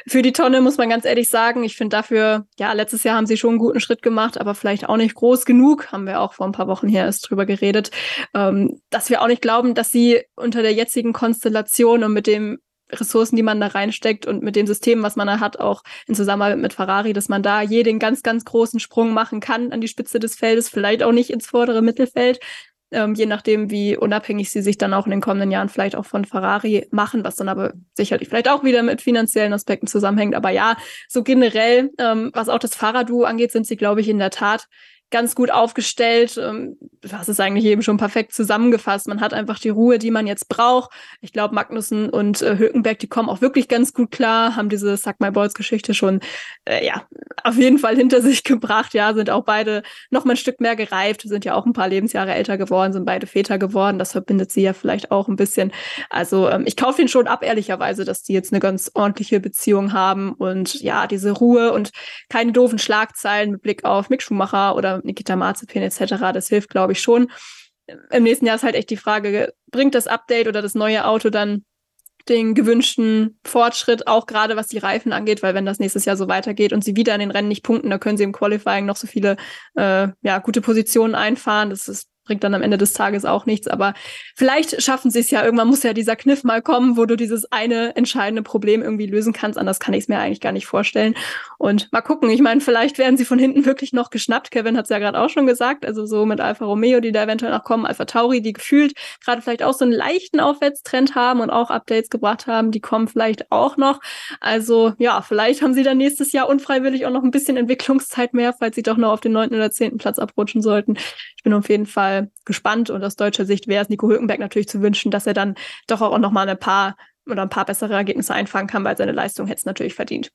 Speaker 3: für die Tonne, muss man ganz ehrlich sagen. Ich finde dafür, ja, letztes Jahr haben sie schon einen guten Schritt gemacht, aber vielleicht auch nicht groß genug. Haben wir auch vor ein paar Wochen hier erst drüber geredet, ähm, dass wir auch nicht glauben, dass sie unter der jetzigen Konstellation und mit dem Ressourcen, die man da reinsteckt und mit dem System, was man da hat, auch in Zusammenarbeit mit Ferrari, dass man da je den ganz, ganz großen Sprung machen kann an die Spitze des Feldes, vielleicht auch nicht ins vordere Mittelfeld, ähm, je nachdem, wie unabhängig sie sich dann auch in den kommenden Jahren vielleicht auch von Ferrari machen, was dann aber sicherlich vielleicht auch wieder mit finanziellen Aspekten zusammenhängt. Aber ja, so generell, ähm, was auch das Fahrerduo angeht, sind sie, glaube ich, in der Tat ganz gut aufgestellt. Ähm, du hast es eigentlich eben schon perfekt zusammengefasst. Man hat einfach die Ruhe, die man jetzt braucht. Ich glaube, Magnussen und äh, Hülkenberg, die kommen auch wirklich ganz gut klar, haben diese Suck My Balls Geschichte schon, äh, ja, auf jeden Fall hinter (laughs) sich gebracht. Ja, sind auch beide noch mal ein Stück mehr gereift, sind ja auch ein paar Lebensjahre älter geworden, sind beide Väter geworden. Das verbindet sie ja vielleicht auch ein bisschen. Also ähm, ich kaufe ihn schon ab, ehrlicherweise, dass die jetzt eine ganz ordentliche Beziehung haben und ja, diese Ruhe und keine doofen Schlagzeilen mit Blick auf Mick Schumacher oder Nikita Marzipin etc. Das hilft, glaube ich, schon. Im nächsten Jahr ist halt echt die Frage, bringt das Update oder das neue Auto dann den gewünschten Fortschritt, auch gerade was die Reifen angeht, weil wenn das nächstes Jahr so weitergeht und sie wieder in den Rennen nicht punkten, dann können sie im Qualifying noch so viele äh, ja, gute Positionen einfahren. Das ist bringt dann am Ende des Tages auch nichts. Aber vielleicht schaffen sie es ja. Irgendwann muss ja dieser Kniff mal kommen, wo du dieses eine entscheidende Problem irgendwie lösen kannst. Anders kann ich es mir eigentlich gar nicht vorstellen. Und mal gucken. Ich meine, vielleicht werden sie von hinten wirklich noch geschnappt. Kevin hat es ja gerade auch schon gesagt. Also so mit Alfa Romeo, die da eventuell noch kommen, Alfa Tauri, die gefühlt gerade vielleicht auch so einen leichten Aufwärtstrend haben und auch Updates gebracht haben. Die kommen vielleicht auch noch. Also ja, vielleicht haben sie dann nächstes Jahr unfreiwillig auch noch ein bisschen Entwicklungszeit mehr, falls sie doch noch auf den neunten oder zehnten Platz abrutschen sollten. Ich bin auf jeden Fall Fall gespannt und aus deutscher Sicht wäre es Nico Hülkenberg natürlich zu wünschen, dass er dann doch auch noch mal ein paar oder ein paar bessere Ergebnisse einfangen kann, weil seine Leistung hätte es natürlich verdient.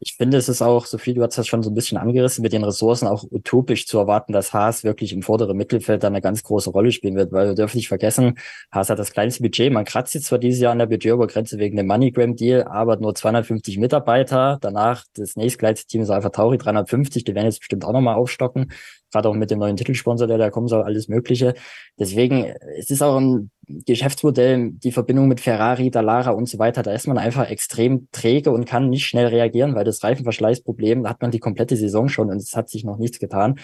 Speaker 4: Ich finde, es ist auch, Sophie, du hast das schon so ein bisschen angerissen, mit den Ressourcen auch utopisch zu erwarten, dass Haas wirklich im vorderen Mittelfeld dann eine ganz große Rolle spielen wird, weil wir dürfen nicht vergessen, Haas hat das kleinste Budget. Man kratzt jetzt zwar dieses Jahr an der Budgetobergrenze wegen dem MoneyGram-Deal, aber nur 250 Mitarbeiter. Danach das nächstkleinste Team ist Alpha Tauri 350, die werden jetzt bestimmt auch nochmal aufstocken gerade auch mit dem neuen Titelsponsor, der da kommen soll, alles Mögliche. Deswegen, es ist auch ein Geschäftsmodell, die Verbindung mit Ferrari, Dallara und so weiter, da ist man einfach extrem träge und kann nicht schnell reagieren, weil das Reifenverschleißproblem, da hat man die komplette Saison schon und es hat sich noch nichts getan.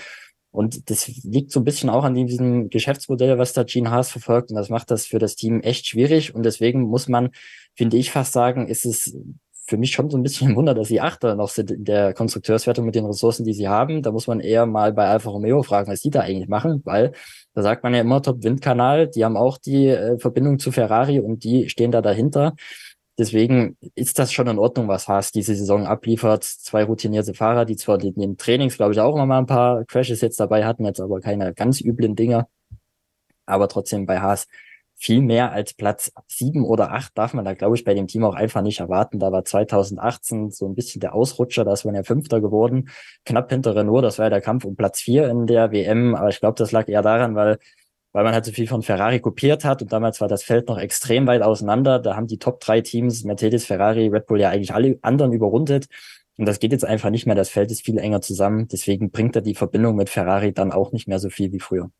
Speaker 4: Und das liegt so ein bisschen auch an diesem Geschäftsmodell, was da Gene Haas verfolgt. Und das macht das für das Team echt schwierig. Und deswegen muss man, finde ich fast sagen, ist es für mich schon so ein bisschen ein Wunder, dass sie Achter noch sind in der Konstrukteurswertung mit den Ressourcen, die sie haben. Da muss man eher mal bei Alfa Romeo fragen, was die da eigentlich machen, weil da sagt man ja immer Top-Windkanal, die haben auch die äh, Verbindung zu Ferrari und die stehen da dahinter. Deswegen ist das schon in Ordnung, was Haas diese Saison abliefert. Zwei routinierte Fahrer, die zwar in den Trainings, glaube ich, auch noch mal ein paar Crashes jetzt dabei hatten, jetzt aber keine ganz üblen Dinger. Aber trotzdem bei Haas viel mehr als Platz sieben oder acht darf man da, glaube ich, bei dem Team auch einfach nicht erwarten. Da war 2018 so ein bisschen der Ausrutscher, da ist man ja Fünfter geworden, knapp hinter Renault, das war ja der Kampf um Platz vier in der WM, aber ich glaube, das lag eher daran, weil weil man halt so viel von Ferrari kopiert hat und damals war das Feld noch extrem weit auseinander. Da haben die Top drei Teams, Mercedes, Ferrari, Red Bull ja eigentlich alle anderen überrundet. Und das geht jetzt einfach nicht mehr. Das Feld ist viel enger zusammen. Deswegen bringt er die Verbindung mit Ferrari dann auch nicht mehr so viel wie früher.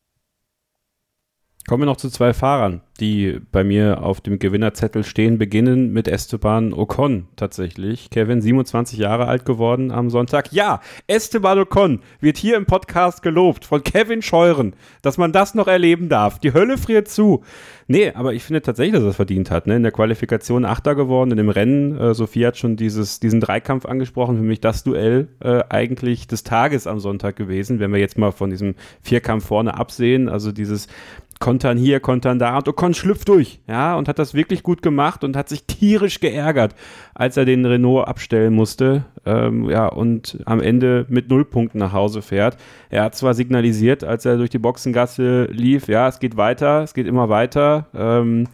Speaker 2: Kommen wir noch zu zwei Fahrern, die bei mir auf dem Gewinnerzettel stehen, beginnen mit Esteban Ocon tatsächlich. Kevin, 27 Jahre alt geworden am Sonntag. Ja, Esteban Ocon wird hier im Podcast gelobt von Kevin Scheuren, dass man das noch erleben darf. Die Hölle friert zu. Nee, aber ich finde tatsächlich, dass er es verdient hat. Ne? In der Qualifikation Achter geworden, in dem Rennen. Äh, Sophie hat schon dieses, diesen Dreikampf angesprochen. Für mich das Duell äh, eigentlich des Tages am Sonntag gewesen, wenn wir jetzt mal von diesem Vierkampf vorne absehen. Also dieses kontern hier, kontern da und Ocon schlüpft durch, ja, und hat das wirklich gut gemacht und hat sich tierisch geärgert, als er den Renault abstellen musste, ähm, ja, und am Ende mit Nullpunkten nach Hause fährt. Er hat zwar signalisiert, als er durch die Boxengasse lief, ja, es geht weiter, es geht immer weiter, ähm,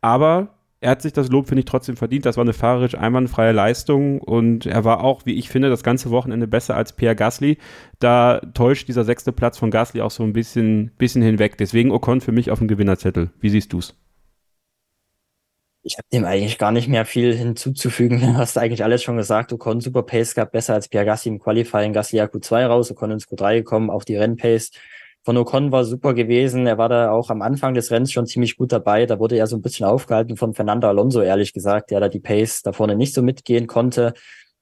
Speaker 2: aber er hat sich das Lob, finde ich, trotzdem verdient. Das war eine fahrerisch einwandfreie Leistung und er war auch, wie ich finde, das ganze Wochenende besser als Pierre Gasly. Da täuscht dieser sechste Platz von Gasly auch so ein bisschen, bisschen hinweg. Deswegen Ocon für mich auf dem Gewinnerzettel. Wie siehst du es?
Speaker 4: Ich habe dem eigentlich gar nicht mehr viel hinzuzufügen. (laughs) Du hast eigentlich alles schon gesagt. Ocon super Pace gab besser als Pierre Gasly im Qualifying. Gasly ja Q2 raus, Ocon ins Q3 gekommen, auch die Rennpace von Ocon war super gewesen. Er war da auch am Anfang des Rennens schon ziemlich gut dabei. Da wurde er so ein bisschen aufgehalten von Fernando Alonso, ehrlich gesagt, der da die Pace da vorne nicht so mitgehen konnte.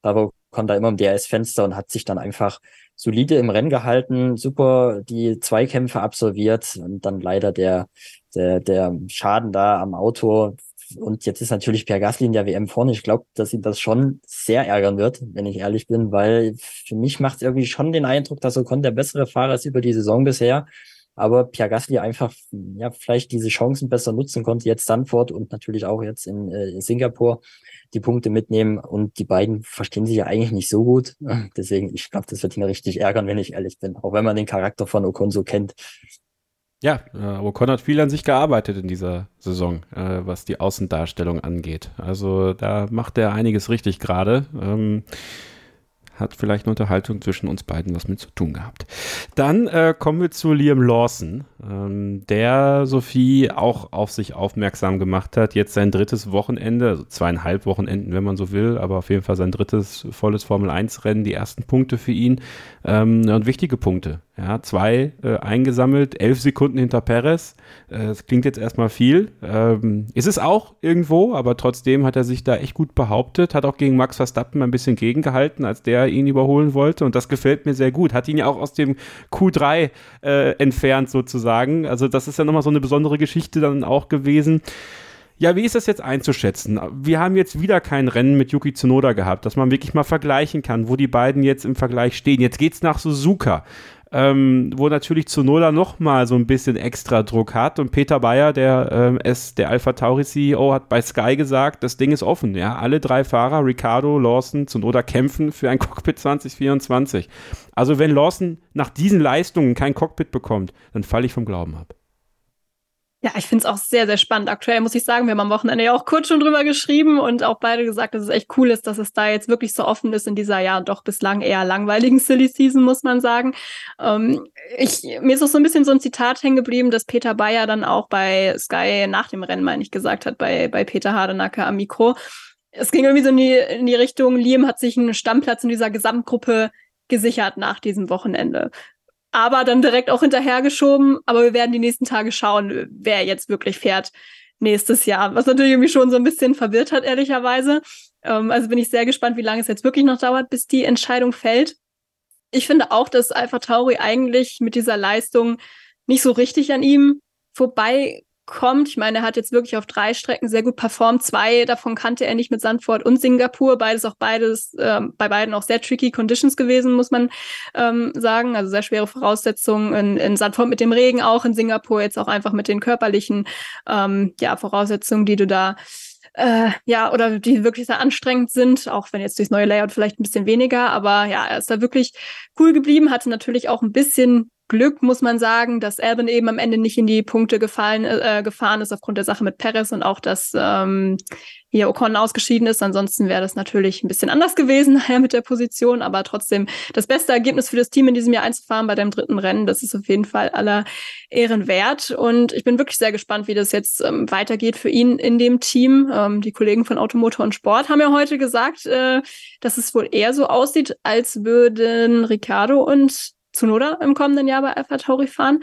Speaker 4: Aber Ocon da immer im DRS-Fenster und hat sich dann einfach solide im Rennen gehalten, super die Zweikämpfe absolviert und dann leider der, der, der Schaden da am Auto und jetzt ist natürlich Pierre Gasly in der WM vorne. Ich glaube, dass ihn das schon sehr ärgern wird, wenn ich ehrlich bin, weil für mich macht es irgendwie schon den Eindruck, dass Ocon der bessere Fahrer ist über die Saison bisher. Aber Pierre Gasly einfach, ja, vielleicht diese Chancen besser nutzen konnte, jetzt Stanford und natürlich auch jetzt in äh, Singapur die Punkte mitnehmen. Und die beiden verstehen sich ja eigentlich nicht so gut. Deswegen, ich glaube, das wird ihn richtig ärgern, wenn ich ehrlich bin. Auch wenn man den Charakter von Ocon so kennt.
Speaker 2: Ja, äh, Ocon hat viel an sich gearbeitet in dieser Saison, äh, was die Außendarstellung angeht. Also da macht er einiges richtig gerade. Ähm, hat vielleicht eine Unterhaltung zwischen uns beiden was mit zu tun gehabt. Dann äh, kommen wir zu Liam Lawson, ähm, der Sophie auch auf sich aufmerksam gemacht hat. Jetzt sein drittes Wochenende, also zweieinhalb Wochenenden, wenn man so will, aber auf jeden Fall sein drittes volles Formel-1-Rennen, die ersten Punkte für ihn ähm, und wichtige Punkte. Ja, zwei äh, eingesammelt, elf Sekunden hinter Perez. Äh, das klingt jetzt erstmal viel. Ähm, ist es auch irgendwo, aber trotzdem hat er sich da echt gut behauptet, hat auch gegen Max Verstappen ein bisschen gegengehalten, als der ihn überholen wollte. Und das gefällt mir sehr gut. Hat ihn ja auch aus dem Q3 äh, entfernt sozusagen. Also das ist ja nochmal so eine besondere Geschichte dann auch gewesen. Ja, wie ist das jetzt einzuschätzen? Wir haben jetzt wieder kein Rennen mit Yuki Tsunoda gehabt, dass man wirklich mal vergleichen kann, wo die beiden jetzt im Vergleich stehen. Jetzt geht's nach Suzuka ähm, wo natürlich Zunoda noch mal so ein bisschen extra Druck hat. Und Peter Bayer, der, ähm, es, der Alpha Tauri CEO, hat bei Sky gesagt, das Ding ist offen. Ja, alle drei Fahrer, Ricardo, Lawson, Zunoda kämpfen für ein Cockpit 2024. Also wenn Lawson nach diesen Leistungen kein Cockpit bekommt, dann falle ich vom Glauben ab.
Speaker 3: Ja, ich finde es auch sehr, sehr spannend. Aktuell muss ich sagen, wir haben am Wochenende ja auch kurz schon drüber geschrieben und auch beide gesagt, dass es echt cool ist, dass es da jetzt wirklich so offen ist in dieser ja doch bislang eher langweiligen (laughs) Silly Season, muss man sagen. Ähm, ich, mir ist auch so ein bisschen so ein Zitat hängen geblieben, dass Peter Bayer dann auch bei Sky nach dem Rennen, meine ich, gesagt hat, bei, bei Peter Hardenacke am Mikro. Es ging irgendwie so in die, in die Richtung, Liam hat sich einen Stammplatz in dieser Gesamtgruppe gesichert nach diesem Wochenende aber dann direkt auch hinterhergeschoben. Aber wir werden die nächsten Tage schauen, wer jetzt wirklich fährt nächstes Jahr. Was natürlich irgendwie schon so ein bisschen verwirrt hat, ehrlicherweise. Ähm, also bin ich sehr gespannt, wie lange es jetzt wirklich noch dauert, bis die Entscheidung fällt. Ich finde auch, dass Alpha Tauri eigentlich mit dieser Leistung nicht so richtig an ihm vorbei kommt. Ich meine, er hat jetzt wirklich auf drei Strecken sehr gut performt. Zwei davon kannte er nicht mit Sandford und Singapur. Beides auch beides, äh, bei beiden auch sehr tricky Conditions gewesen, muss man ähm, sagen. Also sehr schwere Voraussetzungen in, in Sandford mit dem Regen auch, in Singapur jetzt auch einfach mit den körperlichen ähm, ja, Voraussetzungen, die du da äh, ja, oder die wirklich sehr anstrengend sind, auch wenn jetzt durchs neue Layout vielleicht ein bisschen weniger, aber ja, er ist da wirklich cool geblieben, hatte natürlich auch ein bisschen Glück, muss man sagen, dass Albin eben am Ende nicht in die Punkte gefallen, äh, gefahren ist aufgrund der Sache mit Perez und auch, dass ähm, hier Ocon ausgeschieden ist. Ansonsten wäre das natürlich ein bisschen anders gewesen (laughs) nachher mit der Position, aber trotzdem das beste Ergebnis für das Team in diesem Jahr einzufahren bei dem dritten Rennen. Das ist auf jeden Fall aller Ehren wert. Und ich bin wirklich sehr gespannt, wie das jetzt ähm, weitergeht für ihn in dem Team. Ähm, die Kollegen von Automotor und Sport haben ja heute gesagt, äh, dass es wohl eher so aussieht, als würden Ricardo und Zunoda im kommenden Jahr bei Alpha Tauri fahren.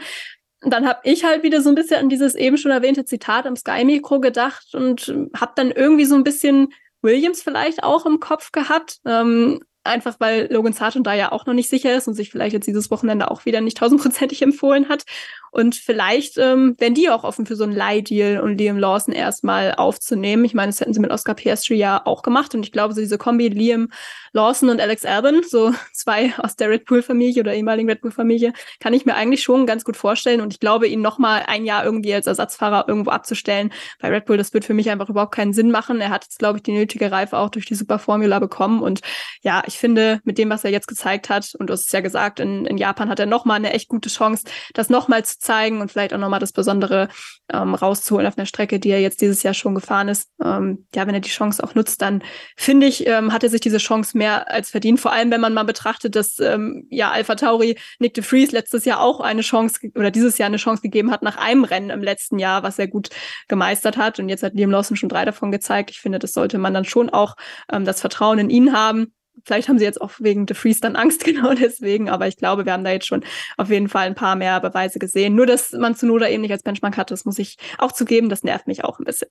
Speaker 3: dann habe ich halt wieder so ein bisschen an dieses eben schon erwähnte Zitat im Sky-Mikro gedacht und habe dann irgendwie so ein bisschen Williams vielleicht auch im Kopf gehabt. Ähm, einfach weil Logan Sargent da ja auch noch nicht sicher ist und sich vielleicht jetzt dieses Wochenende auch wieder nicht tausendprozentig (laughs) empfohlen hat. Und vielleicht ähm, wären die auch offen für so einen Leihdeal und Liam Lawson erstmal aufzunehmen. Ich meine, das hätten sie mit Oscar Piastri ja auch gemacht. Und ich glaube, so diese Kombi Liam Lawson und Alex Albon, so (laughs) zwei aus der Red Bull-Familie oder ehemaligen Red Bull-Familie, kann ich mir eigentlich schon ganz gut vorstellen. Und ich glaube, ihn nochmal ein Jahr irgendwie als Ersatzfahrer irgendwo abzustellen bei Red Bull, das wird für mich einfach überhaupt keinen Sinn machen. Er hat jetzt, glaube ich, die nötige Reife auch durch die Superformula bekommen. Und ja, ich finde, mit dem, was er jetzt gezeigt hat, und du hast es ja gesagt, in, in Japan hat er nochmal eine echt gute Chance, das nochmal zu zeigen und vielleicht auch nochmal das Besondere ähm, rauszuholen auf einer Strecke, die er jetzt dieses Jahr schon gefahren ist. Ähm, ja, wenn er die Chance auch nutzt, dann finde ich, ähm, hat er sich diese Chance mehr als verdient. Vor allem, wenn man mal betrachtet, dass ähm, ja Alpha Tauri Nick de Vries letztes Jahr auch eine Chance oder dieses Jahr eine Chance gegeben hat nach einem Rennen im letzten Jahr, was er gut gemeistert hat. Und jetzt hat Liam Lawson schon drei davon gezeigt. Ich finde, das sollte man dann schon auch ähm, das Vertrauen in ihn haben. Vielleicht haben sie jetzt auch wegen De Vries dann Angst, (laughs) genau deswegen, aber ich glaube, wir haben da jetzt schon auf jeden Fall ein paar mehr Beweise gesehen. Nur, dass man Zunoda eben nicht als Benchmark hat, das muss ich auch zugeben, das nervt mich auch ein bisschen.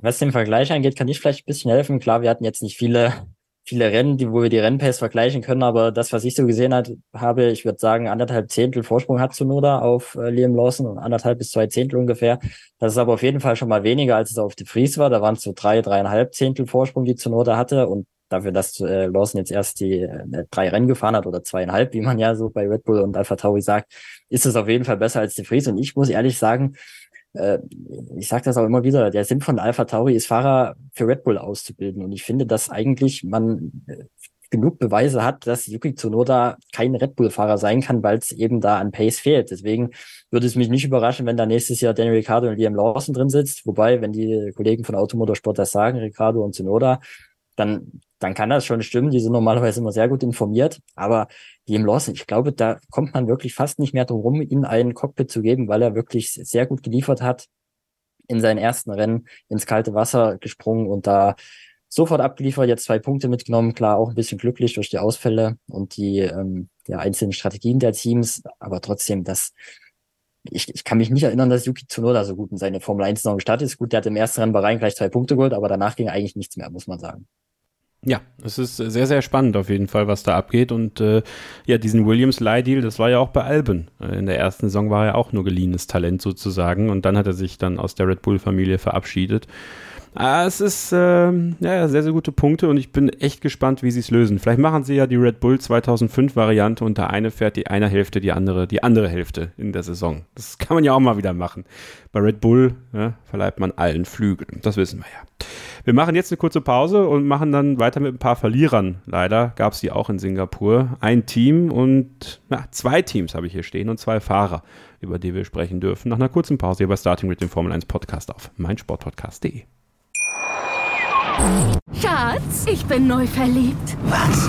Speaker 4: Was den Vergleich angeht, kann ich vielleicht ein bisschen helfen. Klar, wir hatten jetzt nicht viele, viele Rennen, die, wo wir die Rennpace vergleichen können, aber das, was ich so gesehen hat, habe, ich würde sagen, anderthalb Zehntel Vorsprung hat Zunoda auf äh, Liam Lawson und anderthalb bis zwei Zehntel ungefähr. Das ist aber auf jeden Fall schon mal weniger, als es auf De Vries war. Da waren es so drei, dreieinhalb Zehntel Vorsprung, die Zunoda hatte und dafür, dass äh, Lawson jetzt erst die äh, drei Rennen gefahren hat oder zweieinhalb, wie man ja so bei Red Bull und Alpha Tauri sagt, ist es auf jeden Fall besser als De Vries. Und ich muss ehrlich sagen, äh, ich sage das auch immer wieder, der Sinn von Alpha Tauri ist, Fahrer für Red Bull auszubilden. Und ich finde, dass eigentlich man äh, genug Beweise hat, dass Yuki Tsunoda kein Red Bull-Fahrer sein kann, weil es eben da an Pace fehlt. Deswegen würde es mich nicht überraschen, wenn da nächstes Jahr Daniel Ricciardo und Liam Lawson drin sitzt. Wobei, wenn die Kollegen von Automotorsport das sagen, Ricciardo und Tsunoda, dann, dann kann das schon stimmen. Die sind normalerweise immer sehr gut informiert. Aber Liam Lawson, ich glaube, da kommt man wirklich fast nicht mehr drum rum, ihm einen Cockpit zu geben, weil er wirklich sehr gut geliefert hat. In seinen ersten Rennen ins kalte Wasser gesprungen und da sofort abgeliefert, jetzt zwei Punkte mitgenommen, klar auch ein bisschen glücklich durch die Ausfälle und die ähm, der einzelnen Strategien der Teams, aber trotzdem, das ich, ich kann mich nicht erinnern, dass Yuki Tsunoda so gut in seine Formel 1 Saison gestartet ist. Gut, der hat im ersten Rennen Bahrain gleich zwei Punkte geholt, aber danach ging eigentlich nichts mehr, muss man sagen.
Speaker 2: Ja, es ist sehr, sehr spannend auf jeden Fall, was da abgeht. Und äh, ja, diesen Williams-Leihdeal, das war ja auch bei Alben. Äh, in der ersten Saison war er auch nur geliehenes Talent sozusagen. Und dann hat er sich dann aus der Red Bull-Familie verabschiedet. Ah, es ist ähm, ja, sehr, sehr gute Punkte und ich bin echt gespannt, wie sie es lösen. Vielleicht machen sie ja die Red Bull 2005 Variante und der eine fährt die eine Hälfte, die andere die andere Hälfte in der Saison. Das kann man ja auch mal wieder machen. Bei Red Bull ja, verleiht man allen Flügel. Das wissen wir ja. Wir machen jetzt eine kurze Pause und machen dann weiter mit ein paar Verlierern. Leider gab es die auch in Singapur. Ein Team und na, zwei Teams habe ich hier stehen und zwei Fahrer, über die wir sprechen dürfen. Nach einer kurzen Pause hier bei Starting mit dem Formel 1 Podcast auf meinsportpodcast.de.
Speaker 5: Schatz, ich bin neu verliebt.
Speaker 6: Was?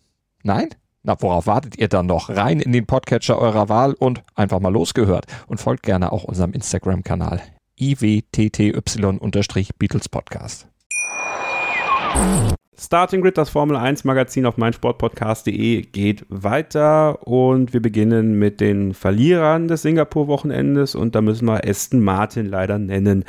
Speaker 8: Nein? Na, worauf wartet ihr dann noch? Rein in den Podcatcher eurer Wahl und einfach mal losgehört. Und folgt gerne auch unserem Instagram-Kanal iwtty-Beatles Podcast.
Speaker 2: Starting Grid, das Formel 1 Magazin auf meinsportpodcast.de geht weiter und wir beginnen mit den Verlierern des Singapur-Wochenendes und da müssen wir Aston Martin leider nennen.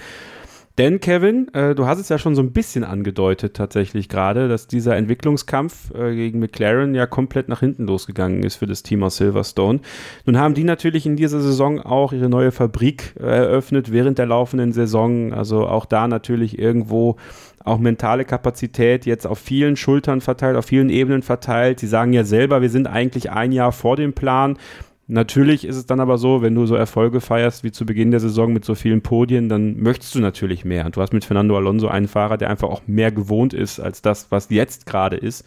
Speaker 2: Denn Kevin, äh, du hast es ja schon so ein bisschen angedeutet tatsächlich gerade, dass dieser Entwicklungskampf äh, gegen McLaren ja komplett nach hinten losgegangen ist für das Team aus Silverstone. Nun haben die natürlich in dieser Saison auch ihre neue Fabrik äh, eröffnet während der laufenden Saison. Also auch da natürlich irgendwo auch mentale Kapazität jetzt auf vielen Schultern verteilt, auf vielen Ebenen verteilt. Sie sagen ja selber, wir sind eigentlich ein Jahr vor dem Plan. Natürlich ist es dann aber so, wenn du so Erfolge feierst wie zu Beginn der Saison mit so vielen Podien, dann möchtest du natürlich mehr. Und du hast mit Fernando Alonso einen Fahrer, der einfach auch mehr gewohnt ist als das, was jetzt gerade ist.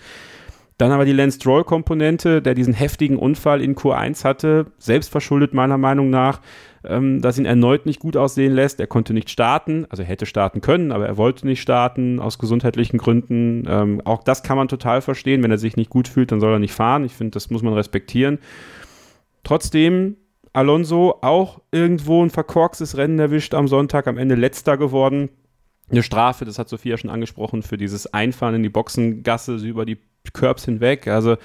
Speaker 2: Dann aber die Lance Stroll-Komponente, der diesen heftigen Unfall in Q1 hatte, selbst verschuldet meiner Meinung nach. ähm, das ihn erneut nicht gut aussehen lässt. Er konnte nicht starten, also er hätte starten können, aber er wollte nicht starten aus gesundheitlichen Gründen. Ähm, auch das kann man total verstehen. Wenn er sich nicht gut fühlt, dann soll er nicht fahren. Ich finde, das muss man respektieren. Trotzdem Alonso auch irgendwo ein verkorkstes Rennen erwischt am Sonntag, am Ende letzter geworden. Eine Strafe, das hat Sophia schon angesprochen, für dieses Einfahren in die Boxengasse über die Curbs hinweg. Also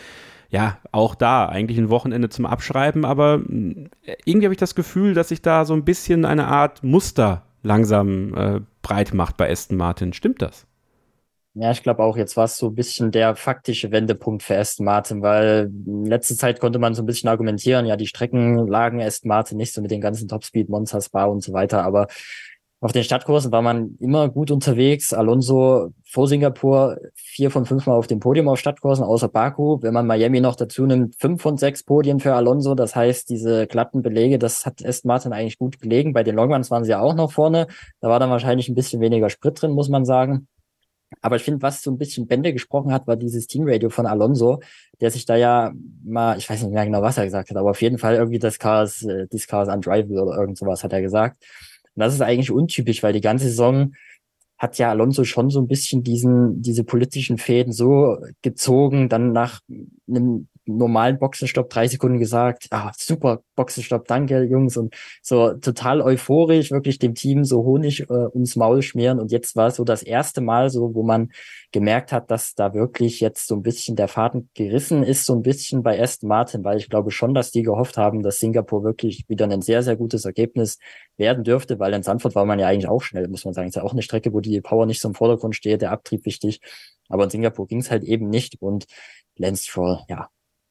Speaker 2: ja, auch da eigentlich ein Wochenende zum Abschreiben, aber hm, irgendwie habe ich das Gefühl, dass sich da so ein bisschen eine Art Muster langsam äh, breit macht bei Aston Martin. Stimmt das?
Speaker 4: Ja, ich glaube auch, jetzt war es so ein bisschen der faktische Wendepunkt für Aston Martin, weil in letzter Zeit konnte man so ein bisschen argumentieren, ja, die Strecken lagen Aston Martin nicht so mit den ganzen Topspeed, Monster Spa und so weiter, aber auf den Stadtkursen war man immer gut unterwegs. Alonso vor Singapur vier von fünf Mal auf dem Podium auf Stadtkursen, außer Baku. Wenn man Miami noch dazu nimmt, fünf von sechs Podien für Alonso. Das heißt, diese glatten Belege, das hat Aston Martin eigentlich gut gelegen. Bei den Longruns waren sie ja auch noch vorne. Da war dann wahrscheinlich ein bisschen weniger Sprit drin, muss man sagen. Aber ich finde, was so ein bisschen Bände gesprochen hat, war dieses Teamradio von Alonso, der sich da ja mal, ich weiß nicht mehr genau, was er gesagt hat, aber auf jeden Fall irgendwie das Chaos, äh, das Chaos undrivable oder irgend sowas hat er gesagt. Und das ist eigentlich untypisch, weil die ganze Saison hat ja Alonso schon so ein bisschen diesen, diese politischen Fäden so gezogen, dann nach einem normalen Boxenstopp drei Sekunden gesagt, ah, super Boxenstopp, danke Jungs und so total euphorisch, wirklich dem Team so Honig äh, ums Maul schmieren und jetzt war so das erste Mal so, wo man gemerkt hat, dass da wirklich jetzt so ein bisschen der Faden gerissen ist, so ein bisschen bei Aston Martin, weil ich glaube schon, dass die gehofft haben, dass Singapur wirklich wieder ein sehr, sehr gutes Ergebnis werden dürfte, weil in Sanford war man ja eigentlich auch schnell, muss man sagen. Es ist ja auch eine Strecke, wo die Power nicht so im Vordergrund steht, der Abtrieb wichtig. Aber in Singapur ging es halt eben nicht und Lance Stroll, ja,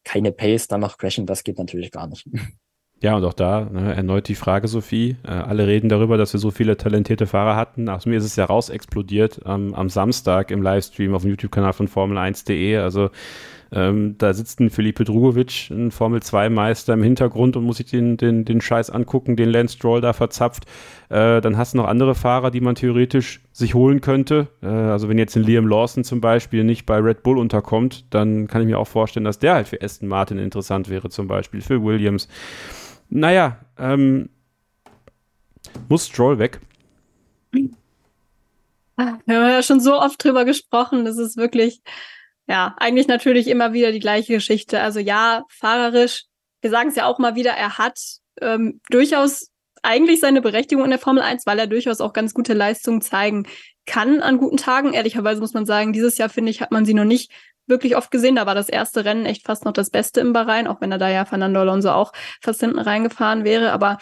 Speaker 4: keine Pace, dann noch crashen, das geht natürlich gar nicht. (laughs)
Speaker 2: Ja, und auch da ne, erneut die Frage, Sophie. Äh, alle reden darüber, dass wir so viele talentierte Fahrer hatten. Aus mir ist es ja raus explodiert ähm, am Samstag im Livestream auf dem YouTube-Kanal von Formel1.de. Also ähm, da sitzt ein Felipe Drugovic, ein Formel-2-Meister im Hintergrund und muss sich den, den, den Scheiß angucken, den Lance Stroll da verzapft. Äh, dann hast du noch andere Fahrer, die man theoretisch sich holen könnte. Äh, also wenn jetzt ein Liam Lawson zum Beispiel nicht bei Red Bull unterkommt, dann kann ich mir auch vorstellen, dass der halt für Aston Martin interessant wäre, zum Beispiel für Williams. Naja, ähm, muss Stroll weg.
Speaker 3: Wir haben ja schon so oft drüber gesprochen, das ist wirklich ja, eigentlich natürlich immer wieder die gleiche Geschichte. Also ja, fahrerisch, wir sagen es ja auch mal wieder, er hat ähm, durchaus eigentlich seine Berechtigung in der Formel 1, weil er durchaus auch ganz gute Leistungen zeigen kann an guten Tagen. Ehrlicherweise muss man sagen, dieses Jahr, finde ich, hat man sie noch nicht wirklich oft gesehen. Da war das erste Rennen echt fast noch das Beste im Bahrain, auch wenn er da ja Fernando Alonso auch fast hinten reingefahren wäre. Aber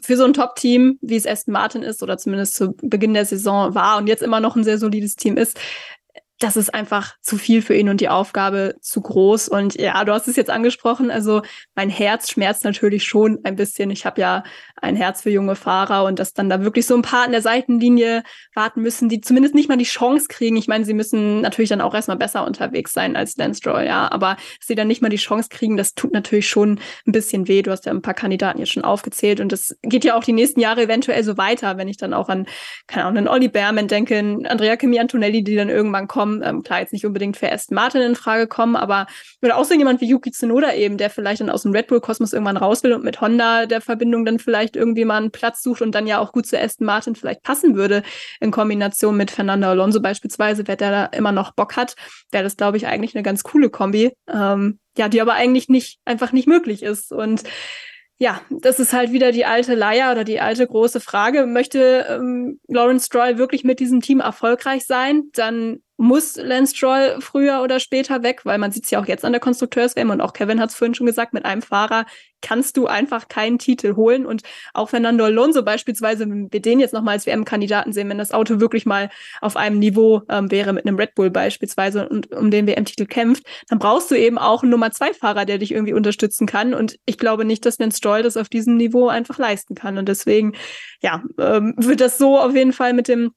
Speaker 3: für so ein Top-Team, wie es Aston Martin ist oder zumindest zu Beginn der Saison war und jetzt immer noch ein sehr solides Team ist, das ist einfach zu viel für ihn und die Aufgabe zu groß. Und ja, du hast es jetzt angesprochen. Also mein Herz schmerzt natürlich schon ein bisschen. Ich habe ja ein Herz für junge Fahrer und dass dann da wirklich so ein paar an der Seitenlinie warten müssen, die zumindest nicht mal die Chance kriegen. Ich meine, sie müssen natürlich dann auch erstmal besser unterwegs sein als Lance Stroll, ja. Aber dass sie dann nicht mal die Chance kriegen, das tut natürlich schon ein bisschen weh. Du hast ja ein paar Kandidaten jetzt schon aufgezählt und das geht ja auch die nächsten Jahre eventuell so weiter, wenn ich dann auch an, keine Ahnung, an Olli Behrman denke, Andrea Kimi Antonelli, die dann irgendwann kommen kommen. Ähm, klar, jetzt nicht unbedingt für Aston Martin in Frage kommen, aber oder auch so jemand wie Yuki Tsunoda eben, der vielleicht dann aus dem Red Bull-Kosmos irgendwann raus will und mit Honda der Verbindung dann vielleicht irgendwie mal einen Platz sucht und dann ja auch gut zu Aston Martin vielleicht passen würde in Kombination mit Fernando Alonso beispielsweise, wer da immer noch Bock hat, wäre das, glaube ich, eigentlich eine ganz coole Kombi. Ähm, ja, die aber eigentlich nicht, einfach nicht möglich ist. Und ja, das ist halt wieder die alte Leier oder die alte große Frage. Möchte ähm, Lawrence Stroll wirklich mit diesem Team erfolgreich sein? Dann muss Lance Stroll früher oder später weg, weil man sieht es ja auch jetzt an der Konstrukteurs-WM und auch Kevin hat es vorhin schon gesagt, mit einem Fahrer kannst du einfach keinen Titel holen. Und auch Fernando Alonso beispielsweise, wenn wir den jetzt nochmal als WM-Kandidaten sehen, wenn das Auto wirklich mal auf einem Niveau ähm, wäre mit einem Red Bull beispielsweise und um den WM-Titel kämpft, dann brauchst du eben auch einen Nummer-zwei-Fahrer, der dich irgendwie unterstützen kann. Und ich glaube nicht, dass Lance Stroll das auf diesem Niveau einfach leisten kann. Und deswegen, ja, ähm, wird das so auf jeden Fall mit dem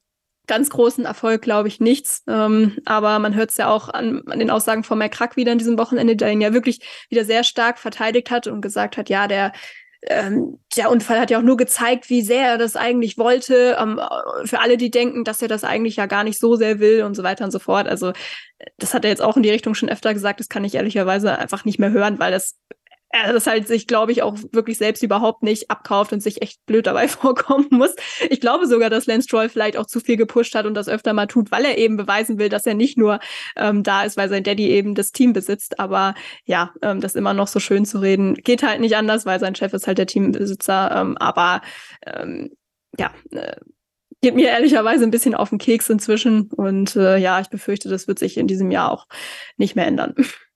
Speaker 3: ganz großen Erfolg glaube ich nichts. Ähm, aber man hört es ja auch an, an den Aussagen von McCrack wieder an diesem Wochenende, der ihn ja wirklich wieder sehr stark verteidigt hat und gesagt hat, ja, der ähm, der Unfall hat ja auch nur gezeigt, wie sehr er das eigentlich wollte. Ähm, für alle, die denken, dass er das eigentlich ja gar nicht so sehr will und so weiter und so fort. Also das hat er jetzt auch in die Richtung schon öfter gesagt. Das kann ich ehrlicherweise einfach nicht mehr hören, weil das er das halt sich, glaube ich, auch wirklich selbst überhaupt nicht abkauft und sich echt blöd dabei (laughs) vorkommen muss. Ich glaube sogar, dass Lance Stroll vielleicht auch zu viel gepusht hat und das öfter mal tut, weil er eben beweisen will, dass er nicht nur ähm, da ist, weil sein Daddy eben das Team besitzt. Aber ja, ähm, das immer noch so schön zu reden, geht halt nicht anders, weil sein Chef ist halt der Teambesitzer. Ähm, aber ähm, ja, äh, geht mir ehrlicherweise ein bisschen auf den Keks inzwischen. Und äh, ja, ich befürchte, das wird sich in diesem Jahr auch nicht mehr ändern. (laughs)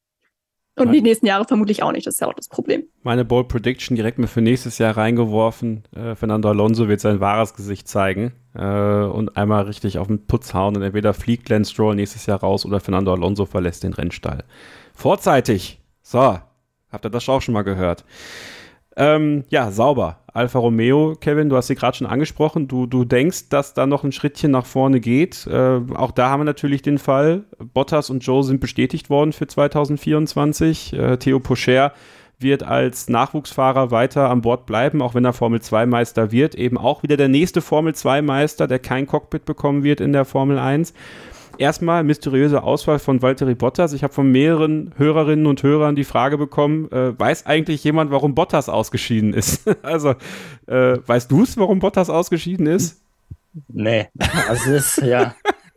Speaker 3: Und die nächsten Jahre vermutlich auch nicht, das ist ja auch das Problem.
Speaker 2: Meine Bold Prediction direkt mir für nächstes Jahr reingeworfen. Äh, Fernando Alonso wird sein wahres Gesicht zeigen äh, und einmal richtig auf den Putz hauen und entweder fliegt Lance Stroll nächstes Jahr raus oder Fernando Alonso verlässt den Rennstall. Vorzeitig. So, habt ihr das auch schon mal gehört? Ähm, ja, sauber. Alfa Romeo, Kevin, du hast sie gerade schon angesprochen. Du, du denkst, dass da noch ein Schrittchen nach vorne geht. Äh, auch da haben wir natürlich den Fall. Bottas und Joe sind bestätigt worden für 2024. Äh, Theo Pocher wird als Nachwuchsfahrer weiter an Bord bleiben, auch wenn er Formel 2 Meister wird. Eben auch wieder der nächste Formel 2 Meister, der kein Cockpit bekommen wird in der Formel 1 erstmal mysteriöse Auswahl von Valtteri Bottas. Ich habe von mehreren Hörerinnen und Hörern die Frage bekommen, äh, weiß eigentlich jemand, warum Bottas ausgeschieden ist? (laughs) also, äh, weißt du es, warum Bottas ausgeschieden ist?
Speaker 4: Nee, also es ist ja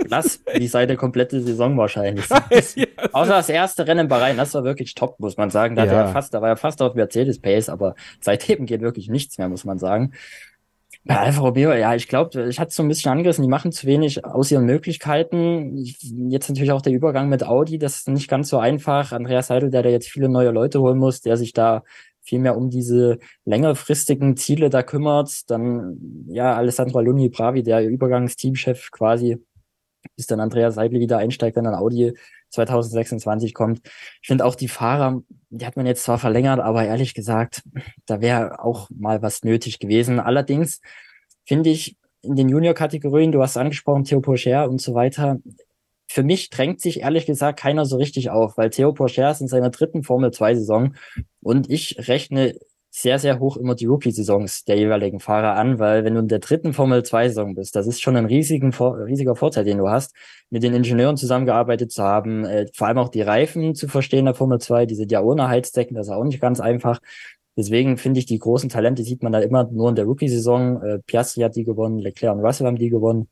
Speaker 4: krass, wie seine komplette Saison wahrscheinlich. (laughs) ja, Außer das erste Rennen in Bahrain, das war wirklich top, muss man sagen. Da, ja. er fast, da war er fast auf Mercedes Pace, aber seitdem geht wirklich nichts mehr, muss man sagen. Ja, Alfa Romeo, ja, ich glaube, ich hatte es so ein bisschen angerissen, die machen zu wenig aus ihren Möglichkeiten. Jetzt natürlich auch der Übergang mit Audi, das ist nicht ganz so einfach. Andreas Seidel, der da jetzt viele neue Leute holen muss, der sich da viel mehr um diese längerfristigen Ziele da kümmert. Dann, ja, Alessandro Aluni Bravi, der Übergangsteamchef quasi, bis dann Andreas Seidel wieder einsteigt, wenn dann Audi 2026 kommt. Ich finde auch die Fahrer, die hat man jetzt zwar verlängert, aber ehrlich gesagt, da wäre auch mal was nötig gewesen. Allerdings finde ich in den Junior-Kategorien, du hast angesprochen, Theo Pocher und so weiter, für mich drängt sich ehrlich gesagt keiner so richtig auf, weil Theo Pocher ist in seiner dritten Formel 2 Saison und ich rechne sehr, sehr hoch immer die Rookie-Saisons der jeweiligen Fahrer an, weil wenn du in der dritten Formel-2-Saison bist, das ist schon ein riesigen, riesiger Vorteil, den du hast, mit den Ingenieuren zusammengearbeitet zu haben, äh, vor allem auch die Reifen zu verstehen der Formel 2, die sind ja ohne Heizdecken, das ist auch nicht ganz einfach. Deswegen finde ich, die großen Talente sieht man da immer nur in der Rookie-Saison. Äh, Piastri hat die gewonnen, Leclerc und Russell haben die gewonnen.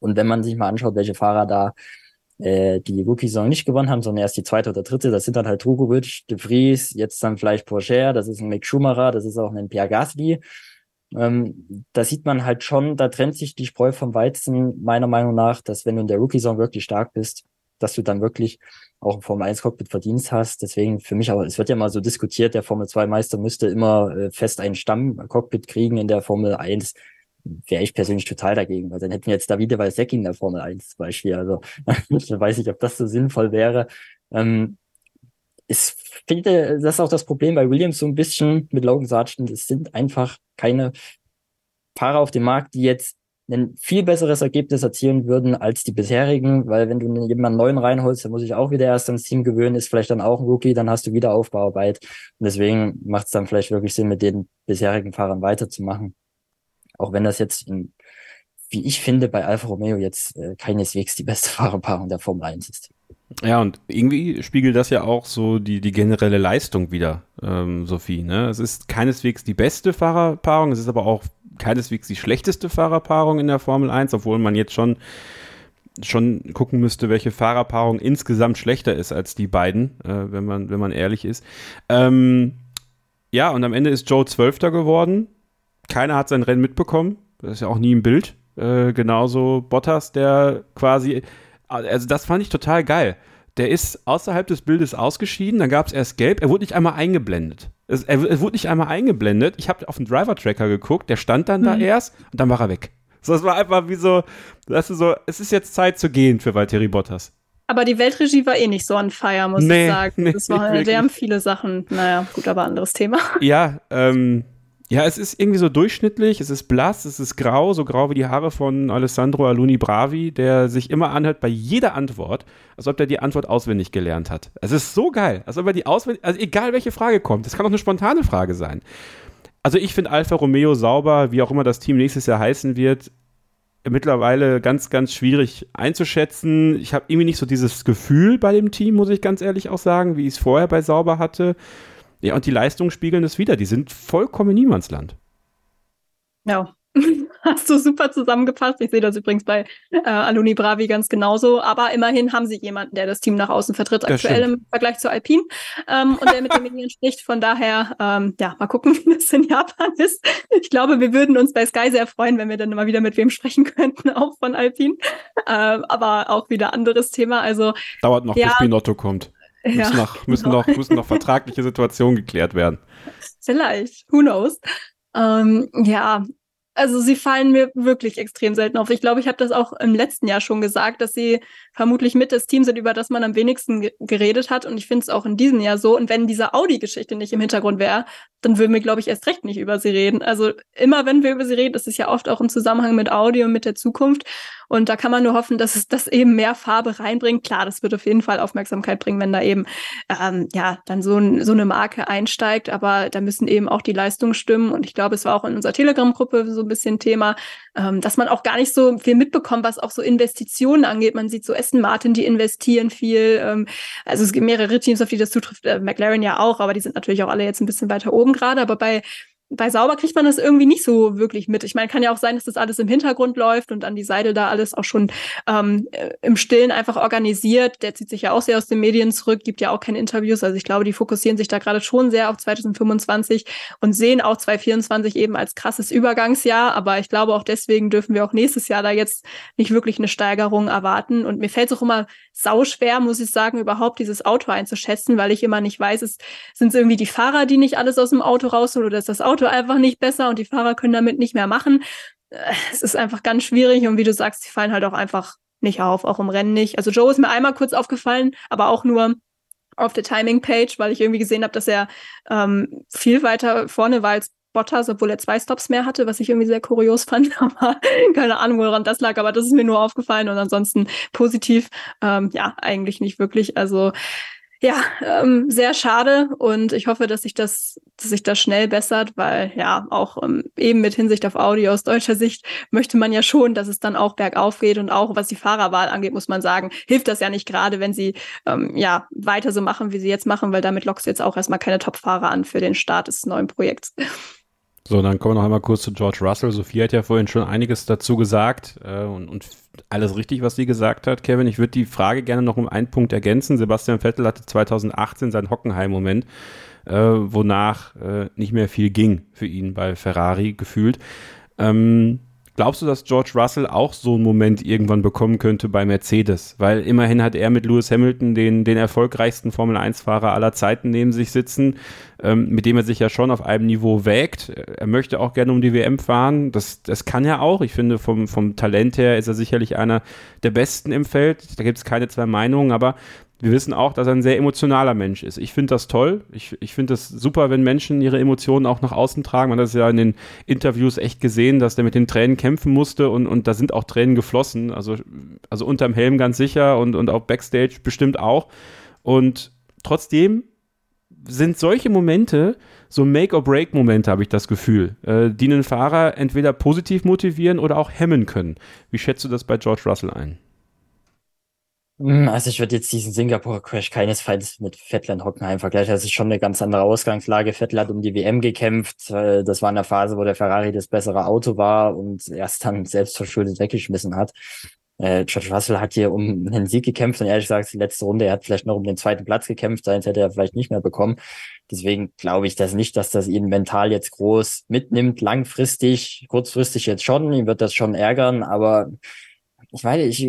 Speaker 4: Und wenn man sich mal anschaut, welche Fahrer da äh, die Rookie-Saison nicht gewonnen haben, sondern erst die zweite oder dritte. Das sind dann halt Drugovic, De Vries, jetzt dann vielleicht Porsche, das ist ein Mick Schumacher, das ist auch ein Pierre Gasly. Ähm, da sieht man halt schon, da trennt sich die Spreu vom Weizen, meiner Meinung nach, dass wenn du in der Rookie-Saison wirklich stark bist, dass du dann wirklich auch ein Formel 1 Cockpit Verdienst hast. Deswegen für mich aber, es wird ja mal so diskutiert, der Formel 2 Meister müsste immer äh, fest einen Stamm-Cockpit kriegen in der Formel 1 wäre ich persönlich total dagegen, weil dann hätten wir jetzt Davide Valsecki in der Formel 1 zum Beispiel. Also (laughs) ich weiß nicht, ob das so sinnvoll wäre. Ähm, ich finde, das ist auch das Problem bei Williams so ein bisschen mit Logan Sargent. Es sind einfach keine Fahrer auf dem Markt, die jetzt ein viel besseres Ergebnis erzielen würden als die bisherigen, weil wenn du jemanden neuen reinholst, dann muss ich auch wieder erst ans Team gewöhnen, ist vielleicht dann auch ein Rookie, dann hast du wieder Aufbauarbeit. Und deswegen macht es dann vielleicht wirklich Sinn, mit den bisherigen Fahrern weiterzumachen. Auch wenn das jetzt, wie ich finde, bei Alfa Romeo jetzt äh, keineswegs die beste (laughs) Fahrerpaarung der Formel 1 ist.
Speaker 2: Ja, und irgendwie spiegelt das ja auch so die, die generelle Leistung wieder, ähm, Sophie. Ne? Es ist keineswegs die beste Fahrerpaarung, es ist aber auch keineswegs die schlechteste Fahrerpaarung in der Formel 1, obwohl man jetzt schon schon gucken müsste, welche Fahrerpaarung insgesamt schlechter ist als die beiden, äh, wenn man wenn man ehrlich ist. Ähm, ja, und am Ende ist Joe Zwölfter geworden keiner hat sein Rennen mitbekommen. Das ist ja auch nie im Bild. Äh, genauso Bottas, der quasi, also das fand ich total geil. Der ist außerhalb des Bildes ausgeschieden, dann gab es erst gelb, er wurde nicht einmal eingeblendet. Es, er, er, wurde nicht einmal eingeblendet. Ich habe auf den Driver-Tracker geguckt, der stand dann mhm. da erst und dann war er weg. So, es war einfach wie so, das ist so, es ist jetzt Zeit zu gehen für Valtteri Bottas.
Speaker 3: Aber die Weltregie war eh nicht so on fire, muss nee, ich sagen. Nee, das war, die haben viele Sachen, naja, gut, aber anderes Thema.
Speaker 2: Ja, ähm, ja, es ist irgendwie so durchschnittlich, es ist blass, es ist grau, so grau wie die Haare von Alessandro Aluni Bravi, der sich immer anhört bei jeder Antwort, als ob er die Antwort auswendig gelernt hat. Es ist so geil, als ob er die auswendig, also egal welche Frage kommt, das kann auch eine spontane Frage sein. Also ich finde Alfa Romeo sauber, wie auch immer das Team nächstes Jahr heißen wird, mittlerweile ganz, ganz schwierig einzuschätzen. Ich habe irgendwie nicht so dieses Gefühl bei dem Team, muss ich ganz ehrlich auch sagen, wie ich es vorher bei Sauber hatte Ja, und die Leistungen spiegeln das wieder. Die sind vollkommen Niemandsland.
Speaker 3: Ja, (laughs) Hast du super zusammengefasst. Ich sehe das übrigens bei äh, Aluni Bravi ganz genauso. Aber immerhin haben sie jemanden, der das Team nach außen vertritt, aktuell im Vergleich zu Alpine ähm, und der mit den Medien (laughs) spricht. Von daher, ähm, ja, mal gucken, (laughs) wie das in Japan ist. Ich glaube, wir würden uns bei Sky sehr freuen, wenn wir dann mal wieder mit wem sprechen könnten, auch von Alpine. Ähm, aber auch wieder anderes Thema. Also
Speaker 2: dauert noch, ja, bis Binotto kommt. Müssen, ja, noch, müssen, genau. noch, müssen noch vertragliche Situationen geklärt werden.
Speaker 3: Vielleicht, who knows. Ähm, ja, also sie fallen mir wirklich extrem selten auf. Ich glaube, ich habe das auch im letzten Jahr schon gesagt, dass sie vermutlich mit das Team sind, über das man am wenigsten ge geredet hat. Und ich finde es auch in diesem Jahr so. Und wenn diese Audi-Geschichte nicht im Hintergrund wäre, dann würden wir, glaube ich, erst recht nicht über sie reden. Also immer, wenn wir über sie reden, ist es ja oft auch im Zusammenhang mit Audi und mit der Zukunft. Und da kann man nur hoffen, dass es das eben mehr Farbe reinbringt. Klar, das wird auf jeden Fall Aufmerksamkeit bringen, wenn da eben ähm, ja dann so, ein, so eine Marke einsteigt. Aber da müssen eben auch die Leistungen stimmen. Und ich glaube, es war auch in unserer Telegram-Gruppe so ein bisschen Thema, ähm, dass man auch gar nicht so viel mitbekommt, was auch so Investitionen angeht. Man sieht so Aston Martin, die investieren viel. Ähm, also es gibt mehrere Teams, auf die das zutrifft. Äh, McLaren ja auch, aber die sind natürlich auch alle jetzt ein bisschen weiter oben gerade. Aber bei bei Sauber kriegt man das irgendwie nicht so wirklich mit. Ich meine, kann ja auch sein, dass das alles im Hintergrund läuft und an die Seite da alles auch schon ähm, äh, im Stillen einfach organisiert. Der zieht sich ja auch sehr aus den Medien zurück, gibt ja auch keine Interviews. Also ich glaube, die fokussieren sich da gerade schon sehr auf 2025 und sehen auch 2024 eben als krasses Übergangsjahr. Aber ich glaube, auch deswegen dürfen wir auch nächstes Jahr da jetzt nicht wirklich eine Steigerung erwarten. Und mir fällt es auch immer sauschwer, muss ich sagen, überhaupt dieses Auto einzuschätzen, weil ich immer nicht weiß, es sind irgendwie die Fahrer, die nicht alles aus dem Auto rausholen oder ist das Auto einfach nicht besser und die Fahrer können damit nicht mehr machen. Äh, es ist einfach ganz schwierig und wie du sagst, die fallen halt auch einfach nicht auf, auch im Rennen nicht. Also Joe ist mir einmal kurz aufgefallen, aber auch nur auf der Timing-Page, weil ich irgendwie gesehen habe, dass er ähm, viel weiter vorne war als Bottas, obwohl er zwei Stops mehr hatte, was ich irgendwie sehr kurios (laughs) fand. Aber keine Ahnung, woran das lag, aber das ist mir nur aufgefallen und ansonsten positiv, ähm, ja, eigentlich nicht wirklich. Also ja, ähm, sehr schade und ich hoffe, dass sich das, dass sich das schnell bessert, weil ja auch ähm, eben mit Hinsicht auf Audio aus deutscher Sicht möchte man ja schon, dass es dann auch bergauf geht und auch was die Fahrerwahl angeht, muss man sagen, hilft das ja nicht gerade, wenn sie ähm, ja weiter so machen, wie sie jetzt machen, weil damit lockst du jetzt auch erstmal keine Top-Fahrer an für den Start des neuen Projekts.
Speaker 2: So, dann kommen wir noch einmal kurz zu George Russell. Sophie hat ja vorhin schon einiges dazu gesagt äh, und, und, alles richtig, was sie gesagt hat, Kevin. Ich würde die Frage gerne noch um einen Punkt ergänzen. Sebastian Vettel hatte 2018 seinen Hockenheim-Moment, äh, wonach äh, nicht mehr viel ging für ihn bei Ferrari gefühlt. Ähm, Glaubst du, dass George Russell auch so einen Moment irgendwann bekommen könnte bei Mercedes? Weil immerhin hat er mit Lewis Hamilton den, den erfolgreichsten Formel-1-Fahrer aller Zeiten neben sich sitzen, ähm, mit dem er sich ja schon auf einem Niveau wägt. Er möchte auch gerne um die WM fahren. Das, das kann er auch. Ich finde, vom, vom Talent her ist er sicherlich einer der Besten im Feld. Da gibt es keine zwei Meinungen, aber wir wissen auch, dass er ein sehr emotionaler Mensch ist. Ich finde das toll. Ich, ich finde das super, wenn Menschen ihre Emotionen auch nach außen tragen. Man hat das ja in den Interviews echt gesehen, dass der mit den Tränen kämpfen musste und, und da sind auch Tränen geflossen. Also, also unterm Helm ganz sicher und, und auch Backstage bestimmt auch. Und trotzdem sind solche Momente so Make-or-Break-Momente, habe ich das Gefühl, äh, die einen Fahrer entweder positiv motivieren oder auch hemmen können. Wie schätzt du das bei George Russell ein?
Speaker 4: Hm, also ich würde jetzt diesen Singapur-Crash keinesfalls mit Vettel und Hockenheim vergleichen. Das ist schon eine ganz andere Ausgangslage. Vettel hat um die WM gekämpft. Das war in der Phase, wo der Ferrari das bessere Auto war und erst dann selbst verschuldet weggeschmissen hat. Äh, George Russell hat hier um einen Sieg gekämpft und ehrlich gesagt, die letzte Runde, er hat vielleicht noch um den zweiten Platz gekämpft, sonst hätte er vielleicht nicht mehr bekommen. Deswegen glaube ich das nicht, dass das ihn mental jetzt groß mitnimmt, langfristig, kurzfristig jetzt schon. Ihn wird das schon ärgern, aber ich meine, ich,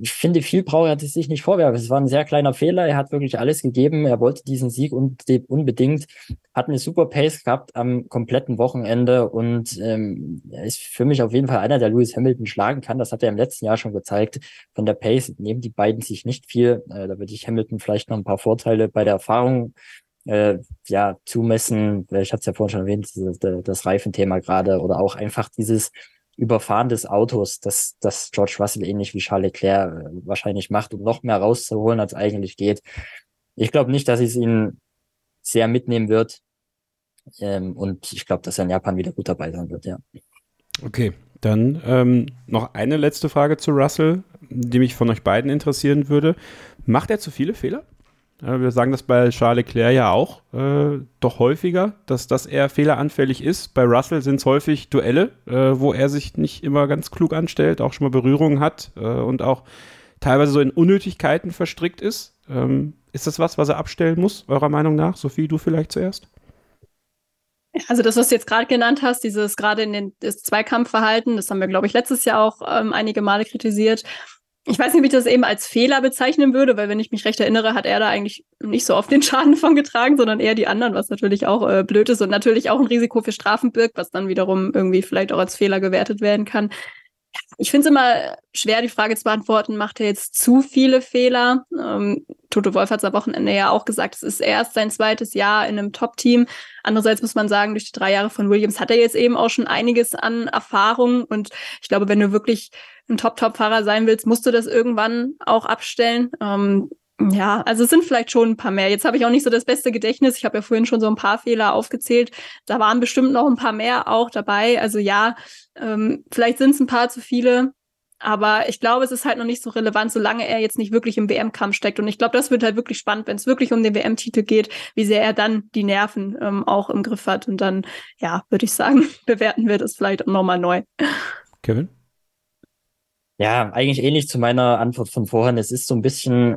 Speaker 4: ich finde, viel braucht er sich nicht vorwerfen. Es war ein sehr kleiner Fehler. Er hat wirklich alles gegeben. Er wollte diesen Sieg unbedingt, hat eine super Pace gehabt am kompletten Wochenende und ähm, er ist für mich auf jeden Fall einer, der Lewis Hamilton schlagen kann. Das hat er im letzten Jahr schon gezeigt. Von der Pace nehmen die beiden sich nicht viel. Äh, da würde ich Hamilton vielleicht noch ein paar Vorteile bei der Erfahrung äh, ja zumessen. Ich hatte es ja vorhin schon erwähnt, das, das Reifenthema gerade oder auch einfach dieses Überfahren des Autos, das, das George Russell ähnlich wie Charles Leclerc äh, wahrscheinlich macht, um noch mehr rauszuholen, als eigentlich geht. Ich glaube nicht, dass es ihn sehr mitnehmen wird. Ähm, und ich glaube, dass er in Japan wieder gut dabei sein wird, ja.
Speaker 2: Okay, dann ähm, noch eine letzte Frage zu Russell, die mich von euch beiden interessieren würde. Macht er zu viele Fehler? Wir sagen das bei Charles Leclerc ja auch äh, doch häufiger, dass, dass er fehleranfällig ist. Bei Russell sind es häufig Duelle, äh, wo er sich nicht immer ganz klug anstellt, auch schon mal Berührungen hat äh, und auch teilweise so in Unnötigkeiten verstrickt ist. Ähm, ist das was, was er abstellen muss, eurer Meinung nach? Sophie, du vielleicht zuerst?
Speaker 3: Also das, was du jetzt gerade genannt hast, dieses gerade in den das Zweikampfverhalten, das haben wir, glaube ich, letztes Jahr auch ähm, einige Male kritisiert. Ich weiß nicht, wie ich das eben als Fehler bezeichnen würde, weil wenn ich mich recht erinnere, hat er da eigentlich nicht so oft den Schaden von getragen, sondern eher die anderen, was natürlich auch äh, blöd ist und natürlich auch ein Risiko für Strafen birgt, was dann wiederum irgendwie vielleicht auch als Fehler gewertet werden kann. Ich finde es immer schwer, die Frage zu beantworten, macht er jetzt zu viele Fehler? Ähm, Toto Wolf hat es am Wochenende ja auch gesagt, es ist erst sein zweites Jahr in einem Top-Team. Andererseits muss man sagen, durch die drei Jahre von Williams hat er jetzt eben auch schon einiges an Erfahrung. Und ich glaube, wenn du wirklich ein Top-Top-Fahrer sein willst, musst du das irgendwann auch abstellen. Ähm, ja, also es sind vielleicht schon ein paar mehr. Jetzt habe ich auch nicht so das beste Gedächtnis. Ich habe ja vorhin schon so ein paar Fehler aufgezählt. Da waren bestimmt noch ein paar mehr auch dabei. Also ja, ähm, vielleicht sind es ein paar zu viele. Aber ich glaube, es ist halt noch nicht so relevant, solange er jetzt nicht wirklich im WM-Kampf steckt. Und ich glaube, das wird halt wirklich spannend, wenn es wirklich um den WM-Titel geht, wie sehr er dann die Nerven ähm, auch im Griff hat. Und dann, ja, würde ich sagen, (laughs) bewerten wir das vielleicht nochmal neu.
Speaker 2: Kevin?
Speaker 4: Ja, eigentlich ähnlich zu meiner Antwort von vorhin. Es ist so ein bisschen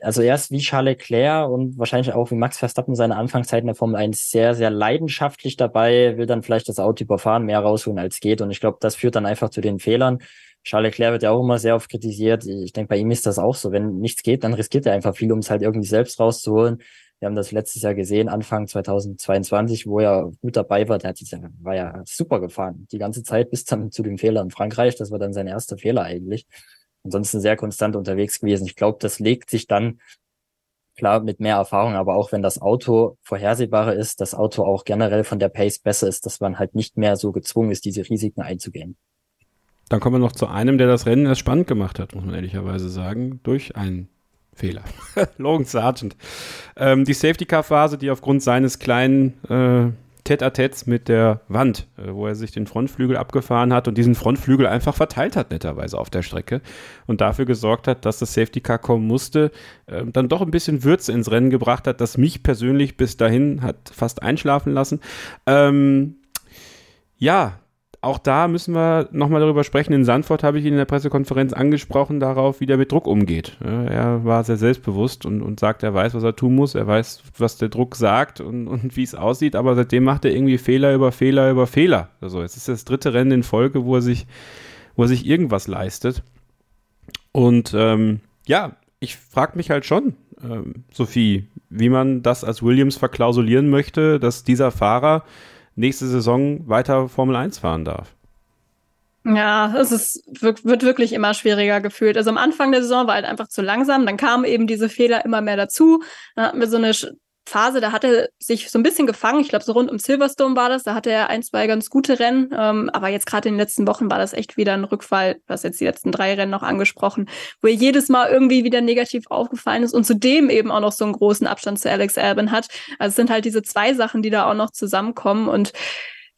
Speaker 4: also er ist wie Charles Leclerc und wahrscheinlich auch wie Max Verstappen seine Anfangszeit in der Formel 1 sehr, sehr leidenschaftlich dabei, will dann vielleicht das Auto überfahren, mehr rausholen als geht. Und ich glaube, das führt dann einfach zu den Fehlern. Charles Leclerc wird ja auch immer sehr oft kritisiert. Ich denke, bei ihm ist das auch so. Wenn nichts geht, dann riskiert er einfach viel, um es halt irgendwie selbst rauszuholen. Wir haben das letztes Jahr gesehen, Anfang 2022, wo er gut dabei war. Der hat ja, war ja super gefahren. Die ganze Zeit bis dann zu dem Fehler in Frankreich. Das war dann sein erster Fehler eigentlich ansonsten sehr konstant unterwegs gewesen. Ich glaube, das legt sich dann klar mit mehr Erfahrung, aber auch wenn das Auto vorhersehbarer ist, das Auto auch generell von der Pace besser ist, dass man halt nicht mehr so gezwungen ist, diese Risiken einzugehen.
Speaker 2: Dann kommen wir noch zu einem, der das Rennen erst spannend gemacht hat, muss man ehrlicherweise sagen, durch einen Fehler. (laughs) Logan Sargent. Ähm, die Safety-Car-Phase, die aufgrund seines kleinen äh, Tête-à-Têtes mit der Wand, äh, wo er sich den Frontflügel abgefahren hat und diesen Frontflügel einfach verteilt hat, netterweise auf der Strecke und dafür gesorgt hat, dass das Safety Car kommen musste, äh, dann doch ein bisschen Würze ins Rennen gebracht hat, das mich persönlich bis dahin hat fast einschlafen lassen. Ähm, ja, auch da müssen wir nochmal darüber sprechen. In Sandford habe ich ihn in der Pressekonferenz angesprochen darauf, wie der mit Druck umgeht. Er war sehr selbstbewusst und, und sagt, er weiß, was er tun muss, er weiß, was der Druck sagt und, und wie es aussieht, aber seitdem macht er irgendwie Fehler über Fehler über Fehler. Also es ist das dritte Rennen in Folge, wo er sich, wo er sich irgendwas leistet. Und ähm, ja, ich frage mich halt schon, ähm, Sophie, wie man das als Williams verklausulieren möchte, dass dieser Fahrer nächste Saison weiter Formel 1 fahren darf.
Speaker 3: Ja, es ist, wird wirklich immer schwieriger gefühlt. Also am Anfang der Saison war halt einfach zu langsam, dann kamen eben diese Fehler immer mehr dazu. Dann hatten wir so eine Phase, da hat er sich so ein bisschen gefangen. Ich glaube, so rund um Silverstone war das. Da hatte er ein, zwei ganz gute Rennen. Ähm, aber jetzt gerade in den letzten Wochen war das echt wieder ein Rückfall. Du jetzt die letzten drei Rennen noch angesprochen, wo er jedes Mal irgendwie wieder negativ aufgefallen ist und zudem eben auch noch so einen großen Abstand zu Alex Albin hat. Also es sind halt diese zwei Sachen, die da auch noch zusammenkommen und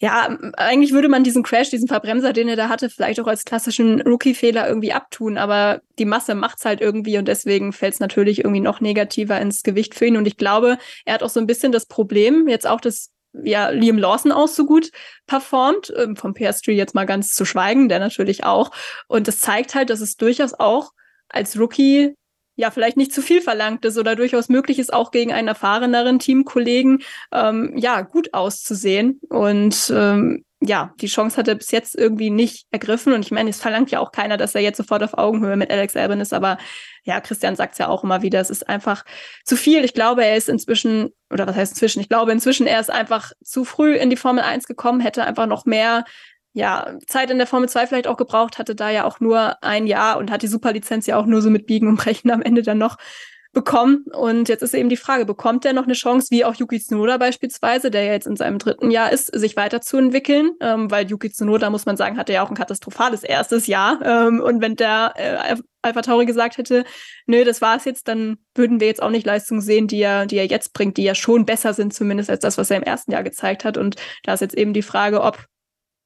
Speaker 3: ja, eigentlich würde man diesen Crash, diesen Verbremser, den er da hatte, vielleicht auch als klassischen Rookie-Fehler irgendwie abtun, aber die Masse macht's halt irgendwie und deswegen fällt es natürlich irgendwie noch negativer ins Gewicht für ihn. Und ich glaube, er hat auch so ein bisschen das Problem, jetzt auch das ja, Liam Lawson auch so gut performt, ähm, vom PS3 jetzt mal ganz zu schweigen, der natürlich auch. Und das zeigt halt, dass es durchaus auch als Rookie ja vielleicht nicht zu viel verlangt ist oder durchaus möglich ist, auch gegen einen erfahreneren Teamkollegen ähm, ja gut auszusehen. Und ähm, ja, die Chance hat er bis jetzt irgendwie nicht ergriffen. Und ich meine, es verlangt ja auch keiner, dass er jetzt sofort auf Augenhöhe mit Alex Albon ist. Aber ja, Christian sagt es ja auch immer wieder, es ist einfach zu viel. Ich glaube, er ist inzwischen, oder was heißt inzwischen? Ich glaube inzwischen, er ist einfach zu früh in die Formel 1 gekommen, hätte einfach noch mehr ja, Zeit in der Formel 2 vielleicht auch gebraucht, hatte da ja auch nur ein Jahr und hat die Superlizenz ja auch nur so mit Biegen und Brechen am Ende dann noch bekommen. Und jetzt ist eben die Frage, bekommt er noch eine Chance, wie auch Yuki Tsunoda beispielsweise, der ja jetzt in seinem dritten Jahr ist, sich weiterzuentwickeln? Ähm, weil Yuki Tsunoda, muss man sagen, hatte ja auch ein katastrophales erstes Jahr. Ähm, und wenn der äh, Alpha Tauri gesagt hätte, nö, das war's jetzt, dann würden wir jetzt auch nicht Leistungen sehen, die er, die er jetzt bringt, die ja schon besser sind, zumindest als das, was er im ersten Jahr gezeigt hat. Und da ist jetzt eben die Frage, ob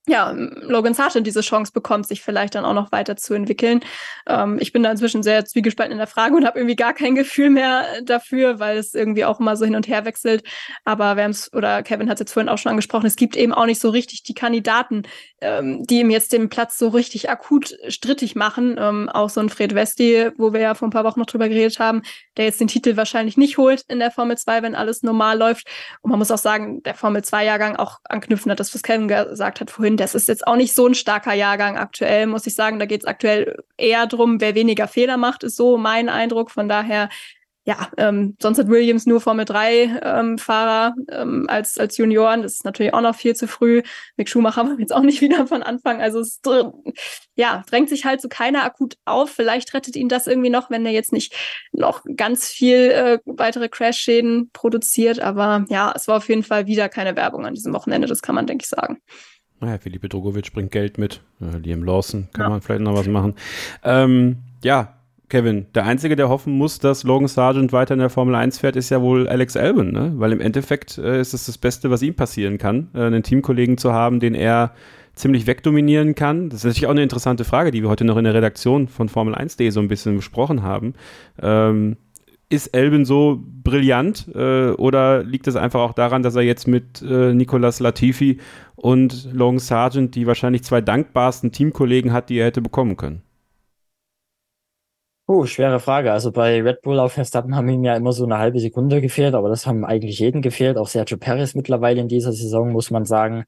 Speaker 3: ja, Logan Sargent diese Chance bekommt, sich vielleicht dann auch noch weiterzuentwickeln. Ähm, ich bin da inzwischen sehr zwiegespalten in der Frage und habe irgendwie gar kein Gefühl mehr dafür, weil es irgendwie auch immer so hin und her wechselt. Aber wir haben es, oder Kevin hat es jetzt vorhin auch schon angesprochen, es gibt eben auch nicht so richtig die Kandidaten, ähm, die ihm jetzt den Platz so richtig akut strittig machen. Ähm, auch so ein Fred Westi, wo wir ja vor ein paar Wochen noch drüber geredet haben, der jetzt den Titel wahrscheinlich nicht holt in der Formel 2, wenn alles normal läuft. Und man muss auch sagen, der Formel 2-Jahrgang auch anknüpfen hat, das, was Kevin gesagt hat vorhin, das ist jetzt auch nicht so ein starker Jahrgang aktuell, muss ich sagen. Da geht es aktuell eher drum, wer weniger Fehler macht, ist so mein Eindruck. Von daher ja, ähm, sonst hat Williams nur Formel 3 ähm, Fahrer ähm, als, als Junioren. Das ist natürlich auch noch viel zu früh. Mick Schumacher (laughs) war jetzt auch nicht wieder von Anfang. Also es ja, drängt sich halt so keiner akut auf. Vielleicht rettet ihn das irgendwie noch, wenn er jetzt nicht noch ganz viel äh, weitere Crash-Schäden produziert. Aber ja, es war auf jeden Fall wieder keine Werbung an diesem Wochenende. Das kann man, denke ich, sagen.
Speaker 2: Naja, Philippe Drogovic bringt Geld mit. Äh, Liam Lawson kann ja. man vielleicht noch was machen. Ähm, ja, Kevin, der Einzige, der hoffen muss, dass Logan Sargent weiter in der Formel 1 fährt, ist ja wohl Alex Albon, ne? Weil im Endeffekt äh, ist es das Beste, was ihm passieren kann, äh, einen Teamkollegen zu haben, den er ziemlich wegdominieren kann. Das ist natürlich auch eine interessante Frage, die wir heute noch in der Redaktion von Formel 1.de so ein bisschen besprochen haben. Ähm, ist Albon so brillant äh, oder liegt es einfach auch daran, dass er jetzt mit äh, Nicolas Latifi und Logan Sargent die wahrscheinlich zwei dankbarsten Teamkollegen hat, die er hätte bekommen können?
Speaker 4: Oh, schwere Frage. Also bei Red Bull auf Verstappen haben ihm ja immer so eine halbe Sekunde gefehlt, aber das haben eigentlich jeden gefehlt. Auch Sergio Perez mittlerweile in dieser Saison, muss man sagen.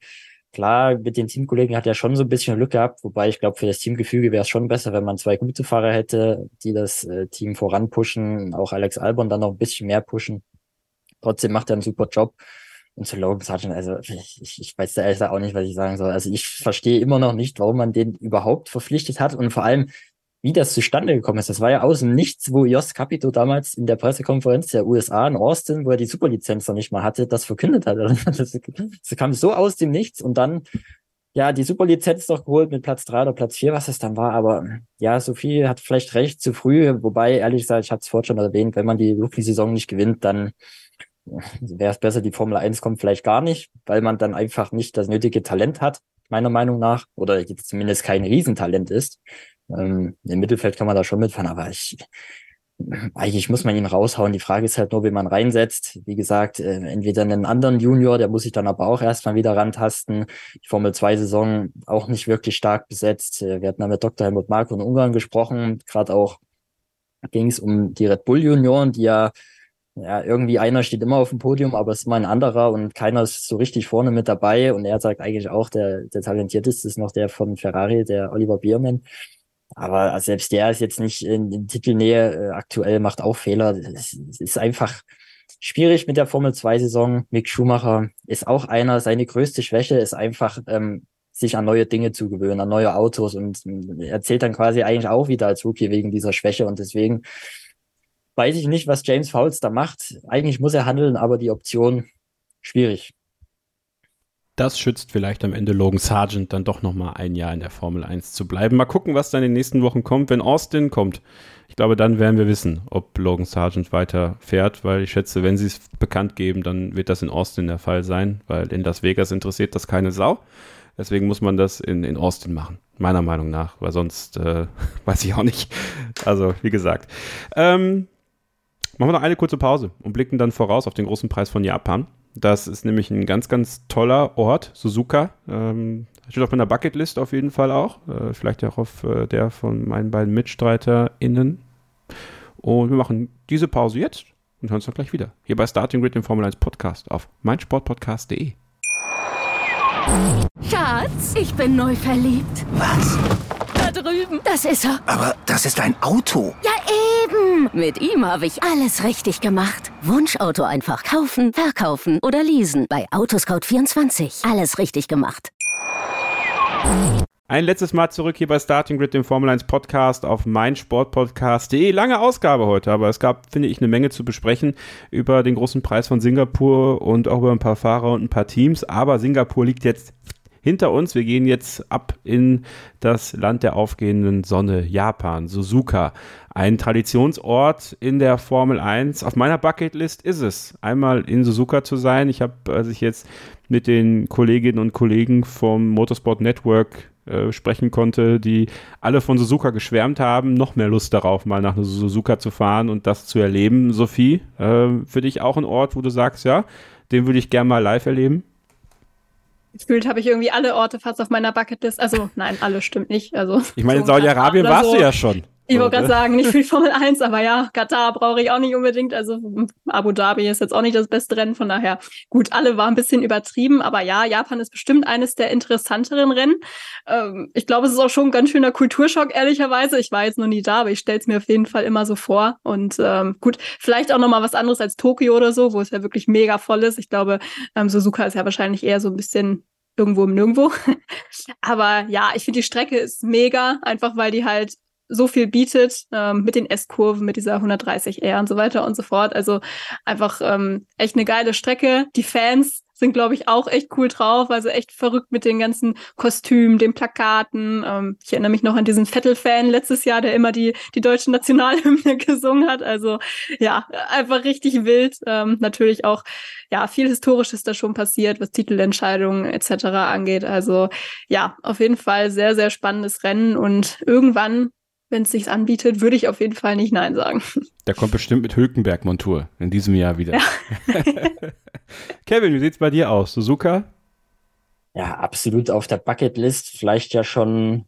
Speaker 4: Klar, mit den Teamkollegen hat er schon so ein bisschen Glück gehabt, wobei ich glaube, für das Teamgefüge wäre es schon besser, wenn man zwei gute Fahrer hätte, die das äh, Team voranpushen, auch Alex Albon dann noch ein bisschen mehr pushen. Trotzdem macht er einen super Job. Und zu Logan Sargent, also ich, ich weiß da ehrlich auch nicht, was ich sagen soll. Also ich verstehe immer noch nicht, warum man den überhaupt verpflichtet hat. Und vor allem, wie das zustande gekommen ist. Das war ja aus dem Nichts, wo Jos Capito damals in der Pressekonferenz der USA in Austin, wo er die Superlizenz noch nicht mal hatte, das verkündet hat. (laughs) Das, das kam so aus dem Nichts und dann ja, die Superlizenz noch geholt mit Platz drei oder Platz vier, was es dann war. Aber ja, Sophie hat vielleicht recht zu früh. Wobei, ehrlich gesagt, ich hatte es vorhin schon erwähnt, wenn man die Rookie-Saison nicht gewinnt, dann wäre es besser, die Formel 1 kommt vielleicht gar nicht, weil man dann einfach nicht das nötige Talent hat, meiner Meinung nach, oder zumindest kein Riesentalent ist. Ähm, Im Mittelfeld kann man da schon mitfahren, aber ich, eigentlich muss man ihn raushauen. Die Frage ist halt nur, wie man reinsetzt. Wie gesagt, äh, entweder einen anderen Junior, der muss sich dann aber auch erstmal wieder rantasten. Die Formel 2 Saison auch nicht wirklich stark besetzt. Äh, wir hatten da mit Dr. Helmut Marko in Ungarn gesprochen. Gerade auch ging es um die Red Bull Junioren, die ja ja, irgendwie einer steht immer auf dem Podium, aber es ist mal ein anderer und keiner ist so richtig vorne mit dabei. Und er sagt eigentlich auch, der, der talentierteste ist noch der von Ferrari, der Oliver Biermann. Aber selbst der ist jetzt nicht in, in Titelnähe äh, aktuell, macht auch Fehler. Es, es ist einfach schwierig mit der Formel 2 Saison. Mick Schumacher ist auch einer. Seine größte Schwäche ist einfach, ähm, sich an neue Dinge zu gewöhnen, an neue Autos und äh, erzählt dann quasi eigentlich auch wieder als Rookie wegen dieser Schwäche und deswegen weiß ich nicht, was James Fowles da macht. Eigentlich muss er handeln, aber die Option schwierig.
Speaker 2: Das schützt vielleicht am Ende Logan Sargent dann doch nochmal ein Jahr in der Formel 1 zu bleiben. Mal gucken, was dann in den nächsten Wochen kommt. Wenn Austin kommt, ich glaube, dann werden wir wissen, ob Logan Sargent weiter fährt, weil ich schätze, wenn sie es bekannt geben, dann wird das in Austin der Fall sein, weil in Las Vegas interessiert das keine Sau. Deswegen muss man das in, in Austin machen, meiner Meinung nach, weil sonst äh, (laughs) weiß ich auch nicht. Also, wie gesagt. Ähm, machen wir noch eine kurze Pause und blicken dann voraus auf den großen Preis von Japan. Das ist nämlich ein ganz, ganz toller Ort, Suzuka. Ähm, steht auf meiner Bucketlist auf jeden Fall auch. Äh, vielleicht auch auf äh, der von meinen beiden MitstreiterInnen. Und wir machen diese Pause jetzt und hören uns dann gleich wieder. Hier bei Starting Grid, dem Formel 1 Podcast auf meinsportpodcast.de.
Speaker 5: Schatz, ich bin neu verliebt.
Speaker 6: Was?
Speaker 5: Drüben. Das ist er.
Speaker 6: Aber das ist ein Auto.
Speaker 5: Ja, eben. Mit ihm habe ich alles richtig gemacht. Wunschauto einfach kaufen, verkaufen oder leasen. Bei Autoscout24. Alles richtig gemacht.
Speaker 2: Ein letztes Mal zurück hier bei Starting Grid, dem Formel 1 Podcast auf meinsportpodcast.de. Lange Ausgabe heute, aber es gab, finde ich, eine Menge zu besprechen über den großen Preis von Singapur und auch über ein paar Fahrer und ein paar Teams. Aber Singapur liegt jetzt hinter uns. Wir gehen jetzt ab in das Land der aufgehenden Sonne, Japan, Suzuka. Ein Traditionsort in der Formel 1. Auf meiner Bucketlist ist es, einmal in Suzuka zu sein. Ich habe, als ich jetzt mit den Kolleginnen und Kollegen vom Motorsport Network äh, sprechen konnte, die alle von Suzuka geschwärmt haben, noch mehr Lust darauf, mal nach Suzuka zu fahren und das zu erleben. Sophie, äh, für dich auch ein Ort, wo du sagst, ja, den würde ich gerne mal live erleben?
Speaker 3: Gefühlt habe ich irgendwie alle Orte fast auf meiner Bucketlist. Also nein, alle stimmt nicht. Also
Speaker 2: ich meine, in Saudi-Arabien warst so. du ja schon.
Speaker 3: Ich wollte gerade sagen, nicht viel Formel 1, aber ja, Katar brauche ich auch nicht unbedingt. Also Abu Dhabi ist jetzt auch nicht das beste Rennen, von daher gut, alle war ein bisschen übertrieben, aber ja, Japan ist bestimmt eines der interessanteren Rennen. Ähm, ich glaube, es ist auch schon ein ganz schöner Kulturschock, ehrlicherweise. Ich war jetzt noch nie da, aber ich stelle es mir auf jeden Fall immer so vor. Und ähm, gut, vielleicht auch nochmal was anderes als Tokio oder so, wo es ja wirklich mega voll ist. Ich glaube, ähm, Suzuka ist ja wahrscheinlich eher so ein bisschen irgendwo im Nirgendwo. (laughs) Aber ja, ich finde die Strecke ist mega, einfach weil die halt so viel bietet ähm, mit den S-Kurven, mit dieser 130R und so weiter und so fort. Also einfach ähm, echt eine geile Strecke. Die Fans sind, glaube ich, auch echt cool drauf. Also echt verrückt mit den ganzen Kostümen, den Plakaten. Ähm, ich erinnere mich noch an diesen Vettel-Fan letztes Jahr, der immer die, die deutsche Nationalhymne (laughs) gesungen hat. Also ja, einfach richtig wild. Ähm, natürlich auch, ja, viel Historisches da schon passiert, was Titelentscheidungen etc. angeht. Also ja, auf jeden Fall sehr, sehr spannendes Rennen. Und irgendwann wenn es sich anbietet, würde ich auf jeden Fall nicht Nein sagen. (laughs)
Speaker 2: Der kommt bestimmt mit Hülkenberg-Montur in diesem Jahr wieder. Ja. (laughs) Kevin, wie sieht es bei dir aus? Suzuka?
Speaker 4: Ja, absolut auf der Bucketlist. Vielleicht ja schon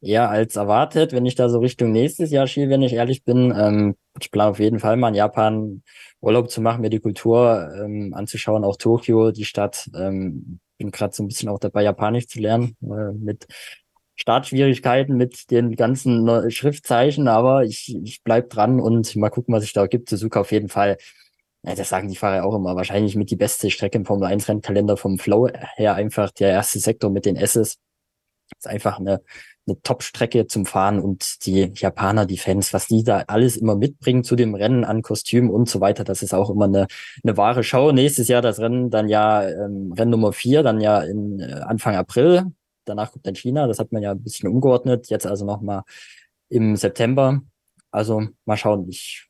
Speaker 4: eher als erwartet, wenn ich da so Richtung nächstes Jahr schiele, wenn ich ehrlich bin. Ähm, ich plane auf jeden Fall mal in Japan Urlaub zu machen, mir die Kultur ähm, anzuschauen, auch Tokio, die Stadt. Ähm, bin gerade so ein bisschen auch dabei, Japanisch zu lernen, äh, mit Startschwierigkeiten mit den ganzen Schriftzeichen, aber ich, ich bleib dran und mal gucken, was sich da gibt. Suzuka auf jeden Fall. Ja, das sagen die Fahrer auch immer. Wahrscheinlich mit die beste Strecke im Formel 1 Rennkalender vom Flow her einfach der erste Sektor mit den S's. Ist einfach eine, eine Top-Strecke zum Fahren und die Japaner, die Fans, was die da alles immer mitbringen zu dem Rennen an Kostümen und so weiter, das ist auch immer eine, eine wahre Show. Nächstes Jahr das Rennen dann ja ähm, Rennen Nummer vier, dann ja in äh, Anfang April Danach kommt dann China. Das hat man ja ein bisschen umgeordnet. Jetzt also nochmal im September. Also mal schauen. Ich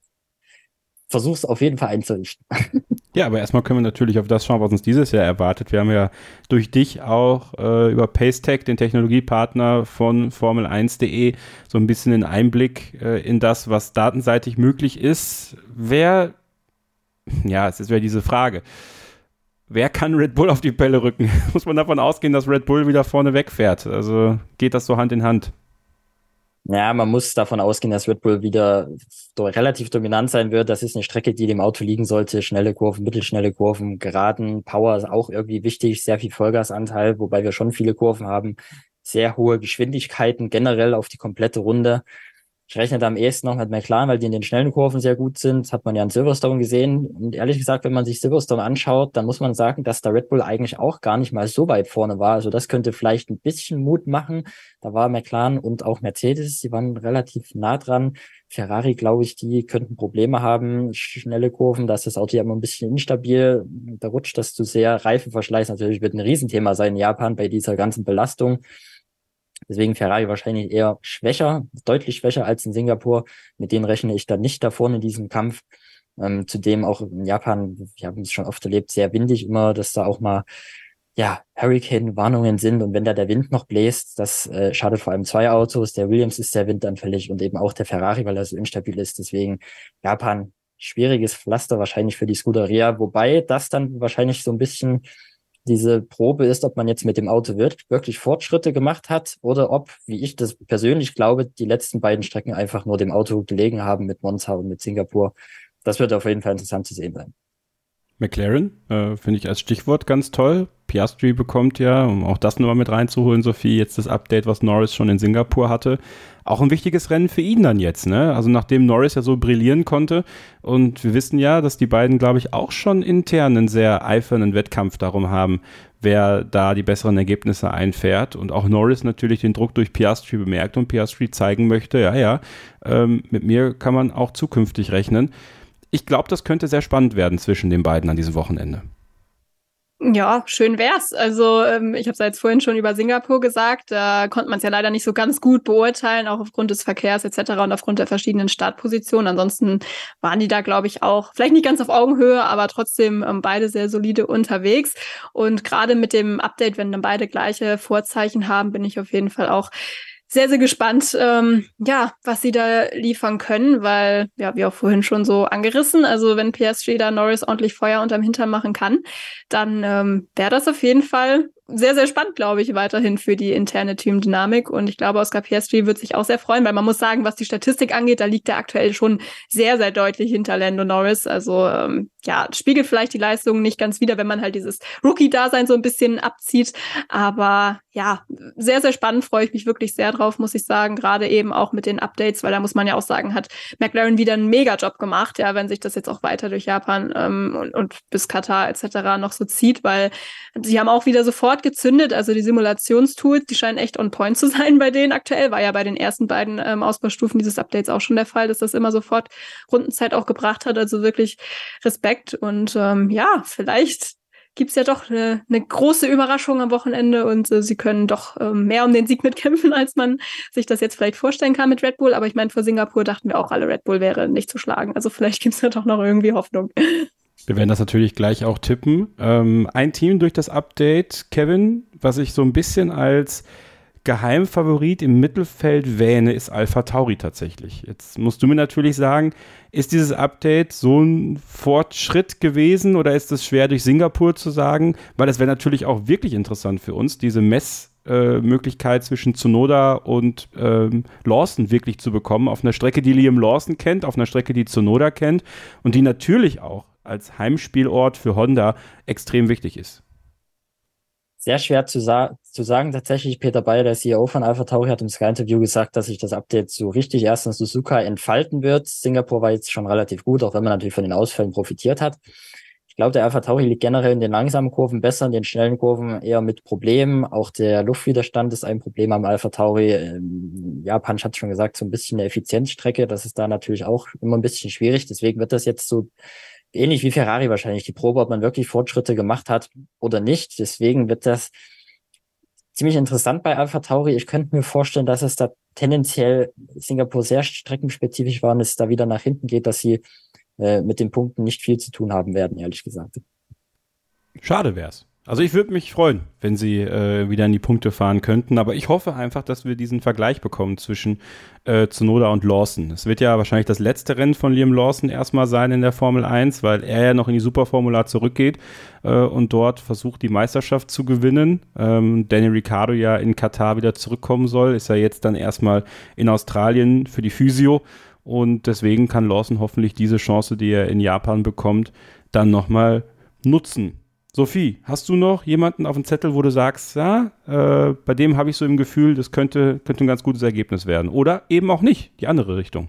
Speaker 4: versuche es auf jeden Fall einzurichten. (laughs)
Speaker 2: Ja, aber erstmal können wir natürlich auf das schauen, was uns dieses Jahr erwartet. Wir haben ja durch dich auch äh, über Pacetech, den Technologiepartner von Formel1.de, so ein bisschen einen Einblick äh, in das, was datenseitig möglich ist. Wer, ja, es ist ja diese Frage wer kann Red Bull auf die Pelle rücken? (laughs) Muss man davon ausgehen, dass Red Bull wieder vorne wegfährt? Also geht das so Hand in Hand?
Speaker 4: Ja, man muss davon ausgehen, dass Red Bull wieder relativ dominant sein wird. Das ist eine Strecke, die dem Auto liegen sollte. Schnelle Kurven, mittelschnelle Kurven, geraden, Power ist auch irgendwie wichtig, sehr viel Vollgasanteil, wobei wir schon viele Kurven haben, sehr hohe Geschwindigkeiten generell auf die komplette Runde. Ich rechne da am ehesten noch mit McLaren, weil die in den schnellen Kurven sehr gut sind. Das hat man ja in Silverstone gesehen. Und ehrlich gesagt, wenn man sich Silverstone anschaut, dann muss man sagen, dass der Red Bull eigentlich auch gar nicht mal so weit vorne war. Also das könnte vielleicht ein bisschen Mut machen. Da war McLaren und auch Mercedes, die waren relativ nah dran. Ferrari, glaube ich, die könnten Probleme haben. Schnelle Kurven, da ist das Auto ja immer ein bisschen instabil. Da rutscht das zu sehr. Reifenverschleiß natürlich wird ein Riesenthema sein in Japan bei dieser ganzen Belastung. Deswegen Ferrari wahrscheinlich eher schwächer, deutlich schwächer als in Singapur. Mit denen rechne ich dann nicht davon in diesem Kampf. Ähm, zudem auch in Japan, wir haben es schon oft erlebt, sehr windig immer, dass da auch mal ja, Hurricane-Warnungen sind und wenn da der Wind noch bläst, das äh, schadet vor allem zwei Autos. Der Williams ist sehr windanfällig und eben auch der Ferrari, weil er so instabil ist. Deswegen Japan schwieriges Pflaster wahrscheinlich für die Scuderia, wobei das dann wahrscheinlich so ein bisschen diese Probe ist, ob man jetzt mit dem Auto wirklich Fortschritte gemacht hat oder ob, wie ich das persönlich glaube, die letzten beiden Strecken einfach nur dem Auto gelegen haben mit Monza und mit Singapur. Das wird auf jeden Fall interessant zu sehen sein.
Speaker 2: McLaren äh, finde ich als Stichwort ganz toll. Piastri bekommt ja, um auch das nochmal mit reinzuholen, Sophie, jetzt das Update, was Norris schon in Singapur hatte. Auch ein wichtiges Rennen für ihn dann jetzt, ne? Also nachdem Norris ja so brillieren konnte und wir wissen ja, dass die beiden, glaube ich, auch schon intern einen sehr eifernden Wettkampf darum haben, wer da die besseren Ergebnisse einfährt und auch Norris natürlich den Druck durch Piastri bemerkt und Piastri zeigen möchte, ja, ja, ähm, mit mir kann man auch zukünftig rechnen. Ich glaube, das könnte sehr spannend werden zwischen den beiden an diesem Wochenende.
Speaker 3: Ja, schön wär's. Also ähm, ich habe es ja jetzt vorhin schon über Singapur gesagt. Da konnte man es ja leider nicht so ganz gut beurteilen, auch aufgrund des Verkehrs etc. und aufgrund der verschiedenen Startpositionen. Ansonsten waren die da, glaube ich, auch vielleicht nicht ganz auf Augenhöhe, aber trotzdem ähm, beide sehr solide unterwegs. Und gerade mit dem Update, wenn dann beide gleiche Vorzeichen haben, bin ich auf jeden Fall auch sehr, sehr gespannt, ähm, ja, was sie da liefern können, weil, ja, wie auch vorhin schon so angerissen, also wenn PSG da Norris ordentlich Feuer unterm Hintern machen kann, dann ähm, wäre das auf jeden Fall sehr, sehr spannend, glaube ich, weiterhin für die interne Teamdynamik. Und ich glaube, Oscar Piastri wird sich auch sehr freuen, weil man muss sagen, was die Statistik angeht, da liegt er aktuell schon sehr, sehr deutlich hinter Lando Norris. Also ähm, ja, spiegelt vielleicht die Leistung nicht ganz wieder, wenn man halt dieses Rookie-Dasein so ein bisschen abzieht. Aber ja, sehr, sehr spannend, freue ich mich wirklich sehr drauf, muss ich sagen. Gerade eben auch mit den Updates, weil da muss man ja auch sagen, hat McLaren wieder einen Mega-Job gemacht, ja, wenn sich das jetzt auch weiter durch Japan ähm, und, und bis Katar etc. noch so zieht, weil sie haben auch wieder sofort gezündet. Also die Simulationstools, die scheinen echt on point zu (laughs) sein bei denen aktuell. War ja bei den ersten beiden ähm, Ausbaustufen dieses Updates auch schon der Fall, dass das immer sofort Rundenzeit auch gebracht hat. Also wirklich Respekt. Und ähm, ja, vielleicht gibt's ja doch eine, eine große Überraschung am Wochenende und äh, sie können doch ähm, mehr um den Sieg mitkämpfen, (laughs) als man sich das jetzt vielleicht vorstellen kann mit Red Bull. Aber ich meine, vor Singapur dachten wir auch alle, Red Bull wäre nicht zu schlagen. Also vielleicht gibt's ja doch noch irgendwie Hoffnung. (laughs)
Speaker 2: Wir werden das natürlich gleich auch tippen. Ähm, ein Team durch das Update, Kevin, was ich so ein bisschen als Geheimfavorit im Mittelfeld wähne, ist Alpha Tauri tatsächlich. Jetzt musst du mir natürlich sagen, ist dieses Update so ein Fortschritt gewesen oder ist es schwer durch Singapur zu sagen? Weil das wäre natürlich auch wirklich interessant für uns, diese Messmöglichkeit äh, zwischen Tsunoda und ähm, Lawson wirklich zu bekommen. Auf einer Strecke, die Liam Lawson kennt, auf einer Strecke, die Tsunoda kennt und die natürlich auch als Heimspielort für Honda extrem wichtig ist.
Speaker 4: Sehr schwer zu, sa zu sagen. Tatsächlich, Peter Bayer, der CEO von Alpha Tauri, hat im Sky-Interview gesagt, dass sich das Update so richtig erst in Suzuka entfalten wird. Singapur war jetzt schon relativ gut, auch wenn man natürlich von den Ausfällen profitiert hat. Ich glaube, der Alpha Tauri liegt generell in den langsamen Kurven besser, in den schnellen Kurven eher mit Problemen. Auch der Luftwiderstand ist ein Problem am Alpha Tauri. Ähm, Japan hat schon gesagt, so ein bisschen eine Effizienzstrecke. Das ist da natürlich auch immer ein bisschen schwierig. Deswegen wird das jetzt so ähnlich wie Ferrari wahrscheinlich die Probe, ob man wirklich Fortschritte gemacht hat oder nicht. Deswegen wird das ziemlich interessant bei Alpha Tauri. Ich könnte mir vorstellen, dass es da tendenziell Singapur sehr streckenspezifisch war und es da wieder nach hinten geht, dass sie äh, mit den Punkten nicht viel zu tun haben werden, ehrlich gesagt.
Speaker 2: Schade wär's. Also ich würde mich freuen, wenn sie äh, wieder in die Punkte fahren könnten, aber ich hoffe einfach, dass wir diesen Vergleich bekommen zwischen äh, Tsunoda und Lawson. Es wird ja wahrscheinlich das letzte Rennen von Liam Lawson erstmal sein in der Formel 1, weil er ja noch in die Superformula zurückgeht äh, und dort versucht, die Meisterschaft zu gewinnen. Ähm, Daniel Ricciardo ja in Katar wieder zurückkommen soll, ist ja jetzt dann erstmal in Australien für die Physio und deswegen kann Lawson hoffentlich diese Chance, die er in Japan bekommt, dann nochmal nutzen. Sophie, hast du noch jemanden auf dem Zettel, wo du sagst, ja, äh, bei dem habe ich so im Gefühl, das könnte, könnte ein ganz gutes Ergebnis werden? Oder eben auch nicht, die andere Richtung?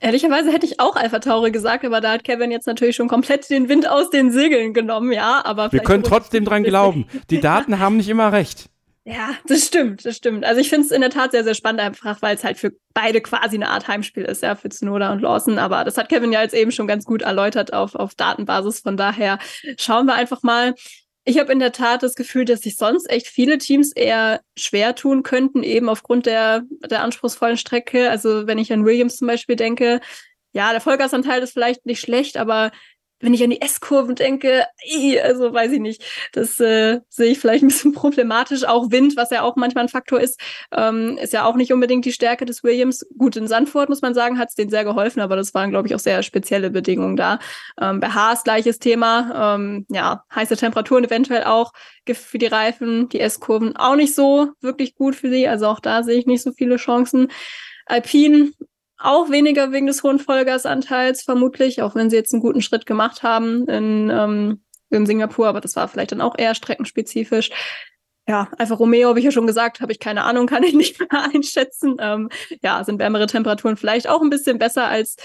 Speaker 3: Ehrlicherweise hätte ich auch Alpha Tauri gesagt, aber da hat Kevin jetzt natürlich schon komplett den Wind aus den Segeln genommen, ja. Aber
Speaker 2: wir können trotzdem dran glauben. Die Daten (laughs) haben nicht immer recht.
Speaker 3: Ja, das stimmt, das stimmt. Also ich finde es in der Tat sehr, sehr spannend, einfach weil es halt für beide quasi eine Art Heimspiel ist, ja, für Tsunoda und Lawson. Aber das hat Kevin ja jetzt eben schon ganz gut erläutert auf, auf Datenbasis. Von daher schauen wir einfach mal. Ich habe in der Tat das Gefühl, dass sich sonst echt viele Teams eher schwer tun könnten, eben aufgrund der, der anspruchsvollen Strecke. Also wenn ich an Williams zum Beispiel denke, ja, der Vollgasanteil ist vielleicht nicht schlecht, aber wenn ich an die S-Kurven denke, also weiß ich nicht, das äh, sehe ich vielleicht ein bisschen (laughs) problematisch. Auch Wind, was ja auch manchmal ein Faktor ist, ähm, ist ja auch nicht unbedingt die Stärke des Williams. Gut, in Sandford muss man sagen, hat es denen sehr geholfen, aber das waren, glaube ich, auch sehr spezielle Bedingungen da. Ähm, bei Haas gleiches Thema, ähm, ja, heiße Temperaturen eventuell auch für die Reifen, die S-Kurven auch nicht so wirklich gut für sie, also auch da sehe ich nicht so viele Chancen. Alpine auch weniger wegen des hohen Vollgasanteils, vermutlich, auch wenn sie jetzt einen guten Schritt gemacht haben in, ähm, in Singapur, aber das war vielleicht dann auch eher streckenspezifisch. Ja, einfach Romeo, habe ich ja schon gesagt, habe ich keine Ahnung, (laughs) kann ich nicht mehr einschätzen. Ähm, ja, sind wärmere Temperaturen vielleicht auch ein bisschen besser als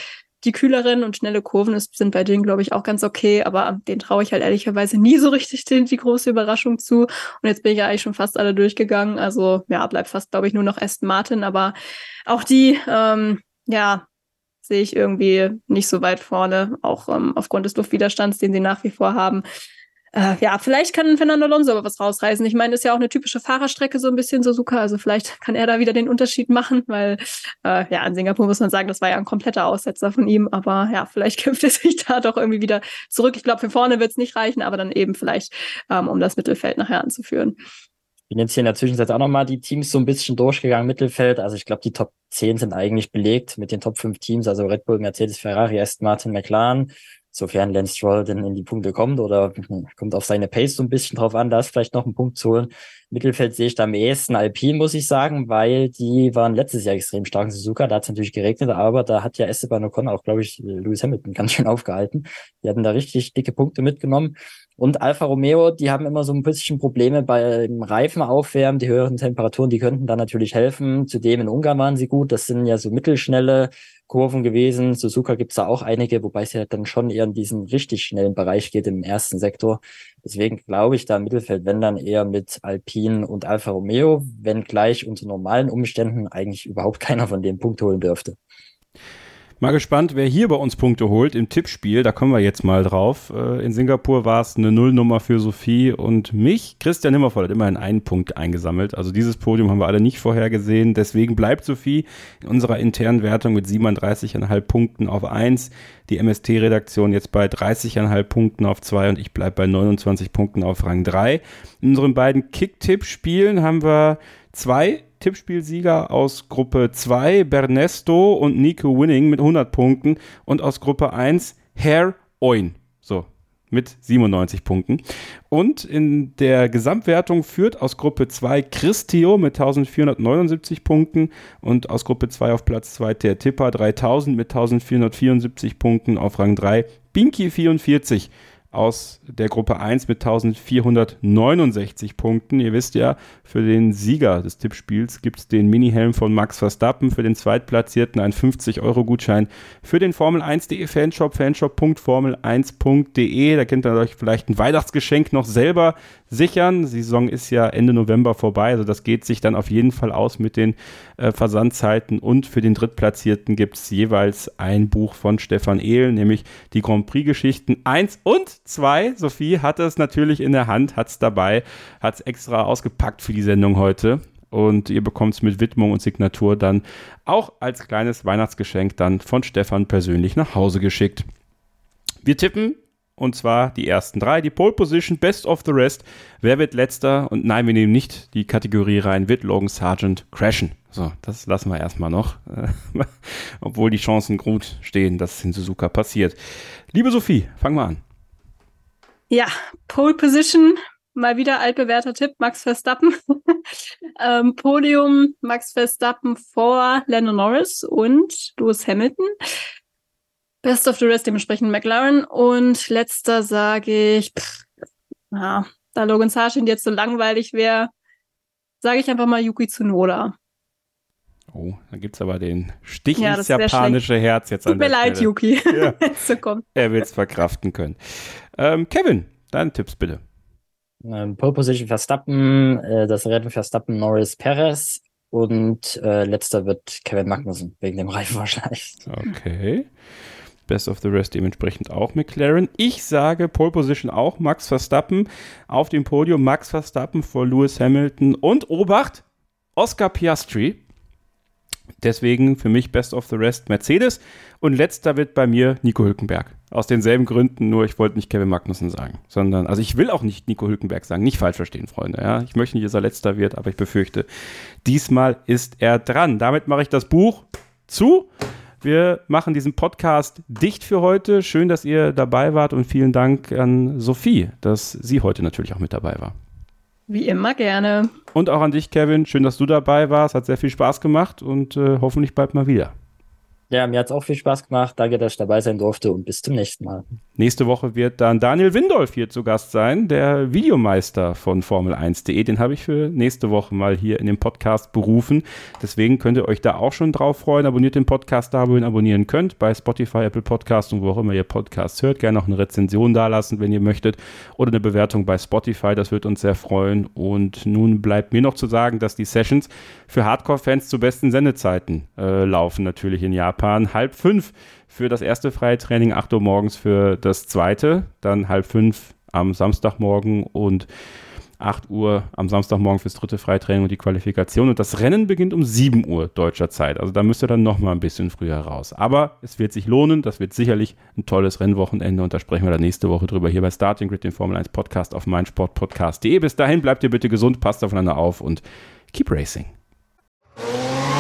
Speaker 3: die kühleren und schnelle Kurven ist, sind bei denen, glaube ich, auch ganz okay, aber den traue ich halt ehrlicherweise nie so richtig den, die große Überraschung zu. Und jetzt bin ich ja eigentlich schon fast alle durchgegangen. Also ja, bleibt fast, glaube ich, nur noch Aston Martin, aber auch die, ähm, ja, sehe ich irgendwie nicht so weit vorne, auch ähm, aufgrund des Luftwiderstands, den sie nach wie vor haben. äh, ja, vielleicht kann Fernando Alonso aber was rausreißen. Ich meine, das ist ja auch eine typische Fahrerstrecke, so ein bisschen Suzuka. Also vielleicht kann er da wieder den Unterschied machen, weil äh, ja, in Singapur muss man sagen, das war ja ein kompletter Aussetzer von ihm. Aber ja, vielleicht (laughs) kämpft er sich da doch irgendwie wieder zurück. Ich glaube, für vorne wird es nicht reichen, aber dann eben vielleicht, ähm, um das Mittelfeld nachher anzuführen.
Speaker 4: Bin jetzt hier in der Zwischenzeit auch nochmal die Teams so ein bisschen durchgegangen, Mittelfeld. Also ich glaube, die Top 10 sind eigentlich belegt mit den Top 5 Teams, also Red Bull, Mercedes, Ferrari, Aston Martin, McLaren sofern Lance Stroll denn in die Punkte kommt oder kommt auf seine Pace so ein bisschen drauf an, da ist vielleicht noch ein Punkt zu holen. Mittelfeld sehe ich da am ehesten Alpine, muss ich sagen, weil die waren letztes Jahr extrem stark in Suzuka, da hat es natürlich geregnet, aber da hat ja Esteban Ocon auch, glaube ich, Lewis Hamilton (laughs) ganz schön aufgehalten. Die hatten da richtig dicke Punkte mitgenommen. Und Alfa Romeo, die haben immer so ein bisschen Probleme beim Reifen aufwärmen, die höheren Temperaturen, die könnten da natürlich helfen. Zudem in Ungarn waren sie gut, das sind ja so mittelschnelle Kurven gewesen. Suzuka gibt's da auch einige, wobei es ja dann schon eher in diesen richtig schnellen Bereich geht im ersten Sektor. Deswegen glaube ich da im Mittelfeld, wenn dann eher mit Alpine und Alfa Romeo, wenn gleich unter normalen Umständen eigentlich überhaupt (laughs) keiner von denen Punkt holen dürfte.
Speaker 2: Mal gespannt, wer hier bei uns Punkte holt im Tippspiel. Da kommen wir jetzt mal drauf. Äh, in Singapur war es eine Nullnummer für Sophie und mich. Christian Himmervoll hat immerhin einen Punkt eingesammelt. Also dieses Podium haben wir alle nicht vorher gesehen. Deswegen bleibt Sophie in unserer internen Wertung mit 37,5 Punkten auf 1. Die MST-Redaktion jetzt bei 30,5 Punkten auf 2 und ich bleibe bei 29 Punkten auf Rang 3. In unseren beiden Kick-Tipp-Spielen haben wir zwei Tippspielsieger aus Gruppe 2, Bernesto und Nico Winning mit 100 Punkten und aus Gruppe 1, Herr Oin. So, mit 97 Punkten. Und in der Gesamtwertung führt aus Gruppe 2 Christio mit 1479 Punkten und aus Gruppe 2 auf Platz 2 der Tipper 3000 mit 1474 Punkten auf Rang 3 Binky 44 aus der Gruppe 1 mit 1469 Punkten. Ihr wisst ja, für den Sieger des Tippspiels gibt es den Mini-Helm von Max Verstappen, für den Zweitplatzierten ein 50-Euro-Gutschein für den Formel1.de Fanshop, fanshop.formel1.de. Da könnt ihr euch vielleicht ein Weihnachtsgeschenk noch selber sichern. Die Saison ist ja Ende November vorbei, also das geht sich dann auf jeden Fall aus mit den äh, Versandzeiten. Und für den Drittplatzierten gibt es jeweils ein Buch von Stefan Ehl, nämlich die Grand Prix-Geschichten 1 und 2. Sophie hatte es natürlich in der Hand, hat es dabei, hat es extra ausgepackt für die Sendung heute. Und ihr bekommt es mit Widmung und Signatur dann auch als kleines Weihnachtsgeschenk dann von Stefan persönlich nach Hause geschickt. Wir tippen und zwar die ersten drei. Die Pole Position, Best of the Rest. Wer wird letzter? Und nein, wir nehmen nicht die Kategorie rein, wird Logan Sargent crashen. So, das lassen wir erstmal noch. (laughs) Obwohl die Chancen gut stehen, dass es in Suzuka passiert. Liebe Sophie, fangen wir an.
Speaker 3: Ja, Pole Position, mal wieder altbewährter Tipp, Max Verstappen. (laughs) ähm, Podium, Max Verstappen vor Lennon Norris und Lewis Hamilton. Best of the Rest dementsprechend McLaren. Und letzter sage ich, pff, na, da Logan Sargent jetzt so langweilig wäre, sage ich einfach mal Yuki Tsunoda.
Speaker 2: Oh, da gibt es aber den Stich ja, ins japanische Herz jetzt
Speaker 3: Tut
Speaker 2: an
Speaker 3: der mir leid,
Speaker 2: Stelle.
Speaker 3: Yuki.
Speaker 2: Ja. (laughs) so er will es verkraften können. Ähm, Kevin, deine Tipps bitte.
Speaker 4: Ähm, Pole Position Verstappen, äh, das Rennen Verstappen Norris Perez und äh, letzter wird Kevin Magnussen wegen dem Reifenverschleiß.
Speaker 2: Okay. Best of the Rest dementsprechend auch McLaren. Ich sage Pole Position auch Max Verstappen. Auf dem Podium Max Verstappen vor Lewis Hamilton und Obacht, Oscar Piastri. Deswegen für mich Best of the Rest Mercedes. Und letzter wird bei mir Nico Hülkenberg. Aus denselben Gründen, nur ich wollte nicht Kevin Magnussen sagen. Sondern, also ich will auch nicht Nico Hülkenberg sagen. Nicht falsch verstehen, Freunde. Ja? Ich möchte nicht, dass er letzter wird, aber ich befürchte, diesmal ist er dran. Damit mache ich das Buch zu. Wir machen diesen Podcast dicht für heute. Schön, dass ihr dabei wart und vielen Dank an Sophie, dass sie heute natürlich auch mit dabei war.
Speaker 3: Wie immer gerne.
Speaker 2: Und auch an dich, Kevin. Schön, dass du dabei warst. Hat sehr viel Spaß gemacht und äh, hoffentlich bald mal wieder.
Speaker 4: Ja, mir hat es auch viel Spaß gemacht. Danke, dass ich dabei sein durfte und bis zum nächsten Mal.
Speaker 2: Nächste Woche wird dann Daniel Windolf hier zu Gast sein, der Videomeister von Formel1.de. Den habe ich für nächste Woche mal hier in dem Podcast berufen. Deswegen könnt ihr euch da auch schon drauf freuen. Abonniert den Podcast da, wo ihr ihn abonnieren könnt, bei Spotify, Apple Podcast und wo auch immer ihr Podcasts hört. Gerne auch eine Rezension dalassen, wenn ihr möchtet, oder eine Bewertung bei Spotify. Das wird uns sehr freuen. Und nun bleibt mir noch zu sagen, dass die Sessions für Hardcore-Fans zu besten Sendezeiten äh, laufen, natürlich in Japan. Halb fünf für das erste freie Training, 8 Uhr morgens für das zweite, dann halb fünf am Samstagmorgen und 8 Uhr am Samstagmorgen fürs dritte Freitraining und die Qualifikation. Und das Rennen beginnt um 7 Uhr deutscher Zeit. Also da müsst ihr dann nochmal ein bisschen früher raus. Aber es wird sich lohnen. Das wird sicherlich ein tolles Rennwochenende. Und da sprechen wir dann nächste Woche drüber hier bei Starting Grid, dem Formel 1 Podcast auf meinsportpodcast.de. Bis dahin bleibt ihr bitte gesund, passt aufeinander auf und keep racing.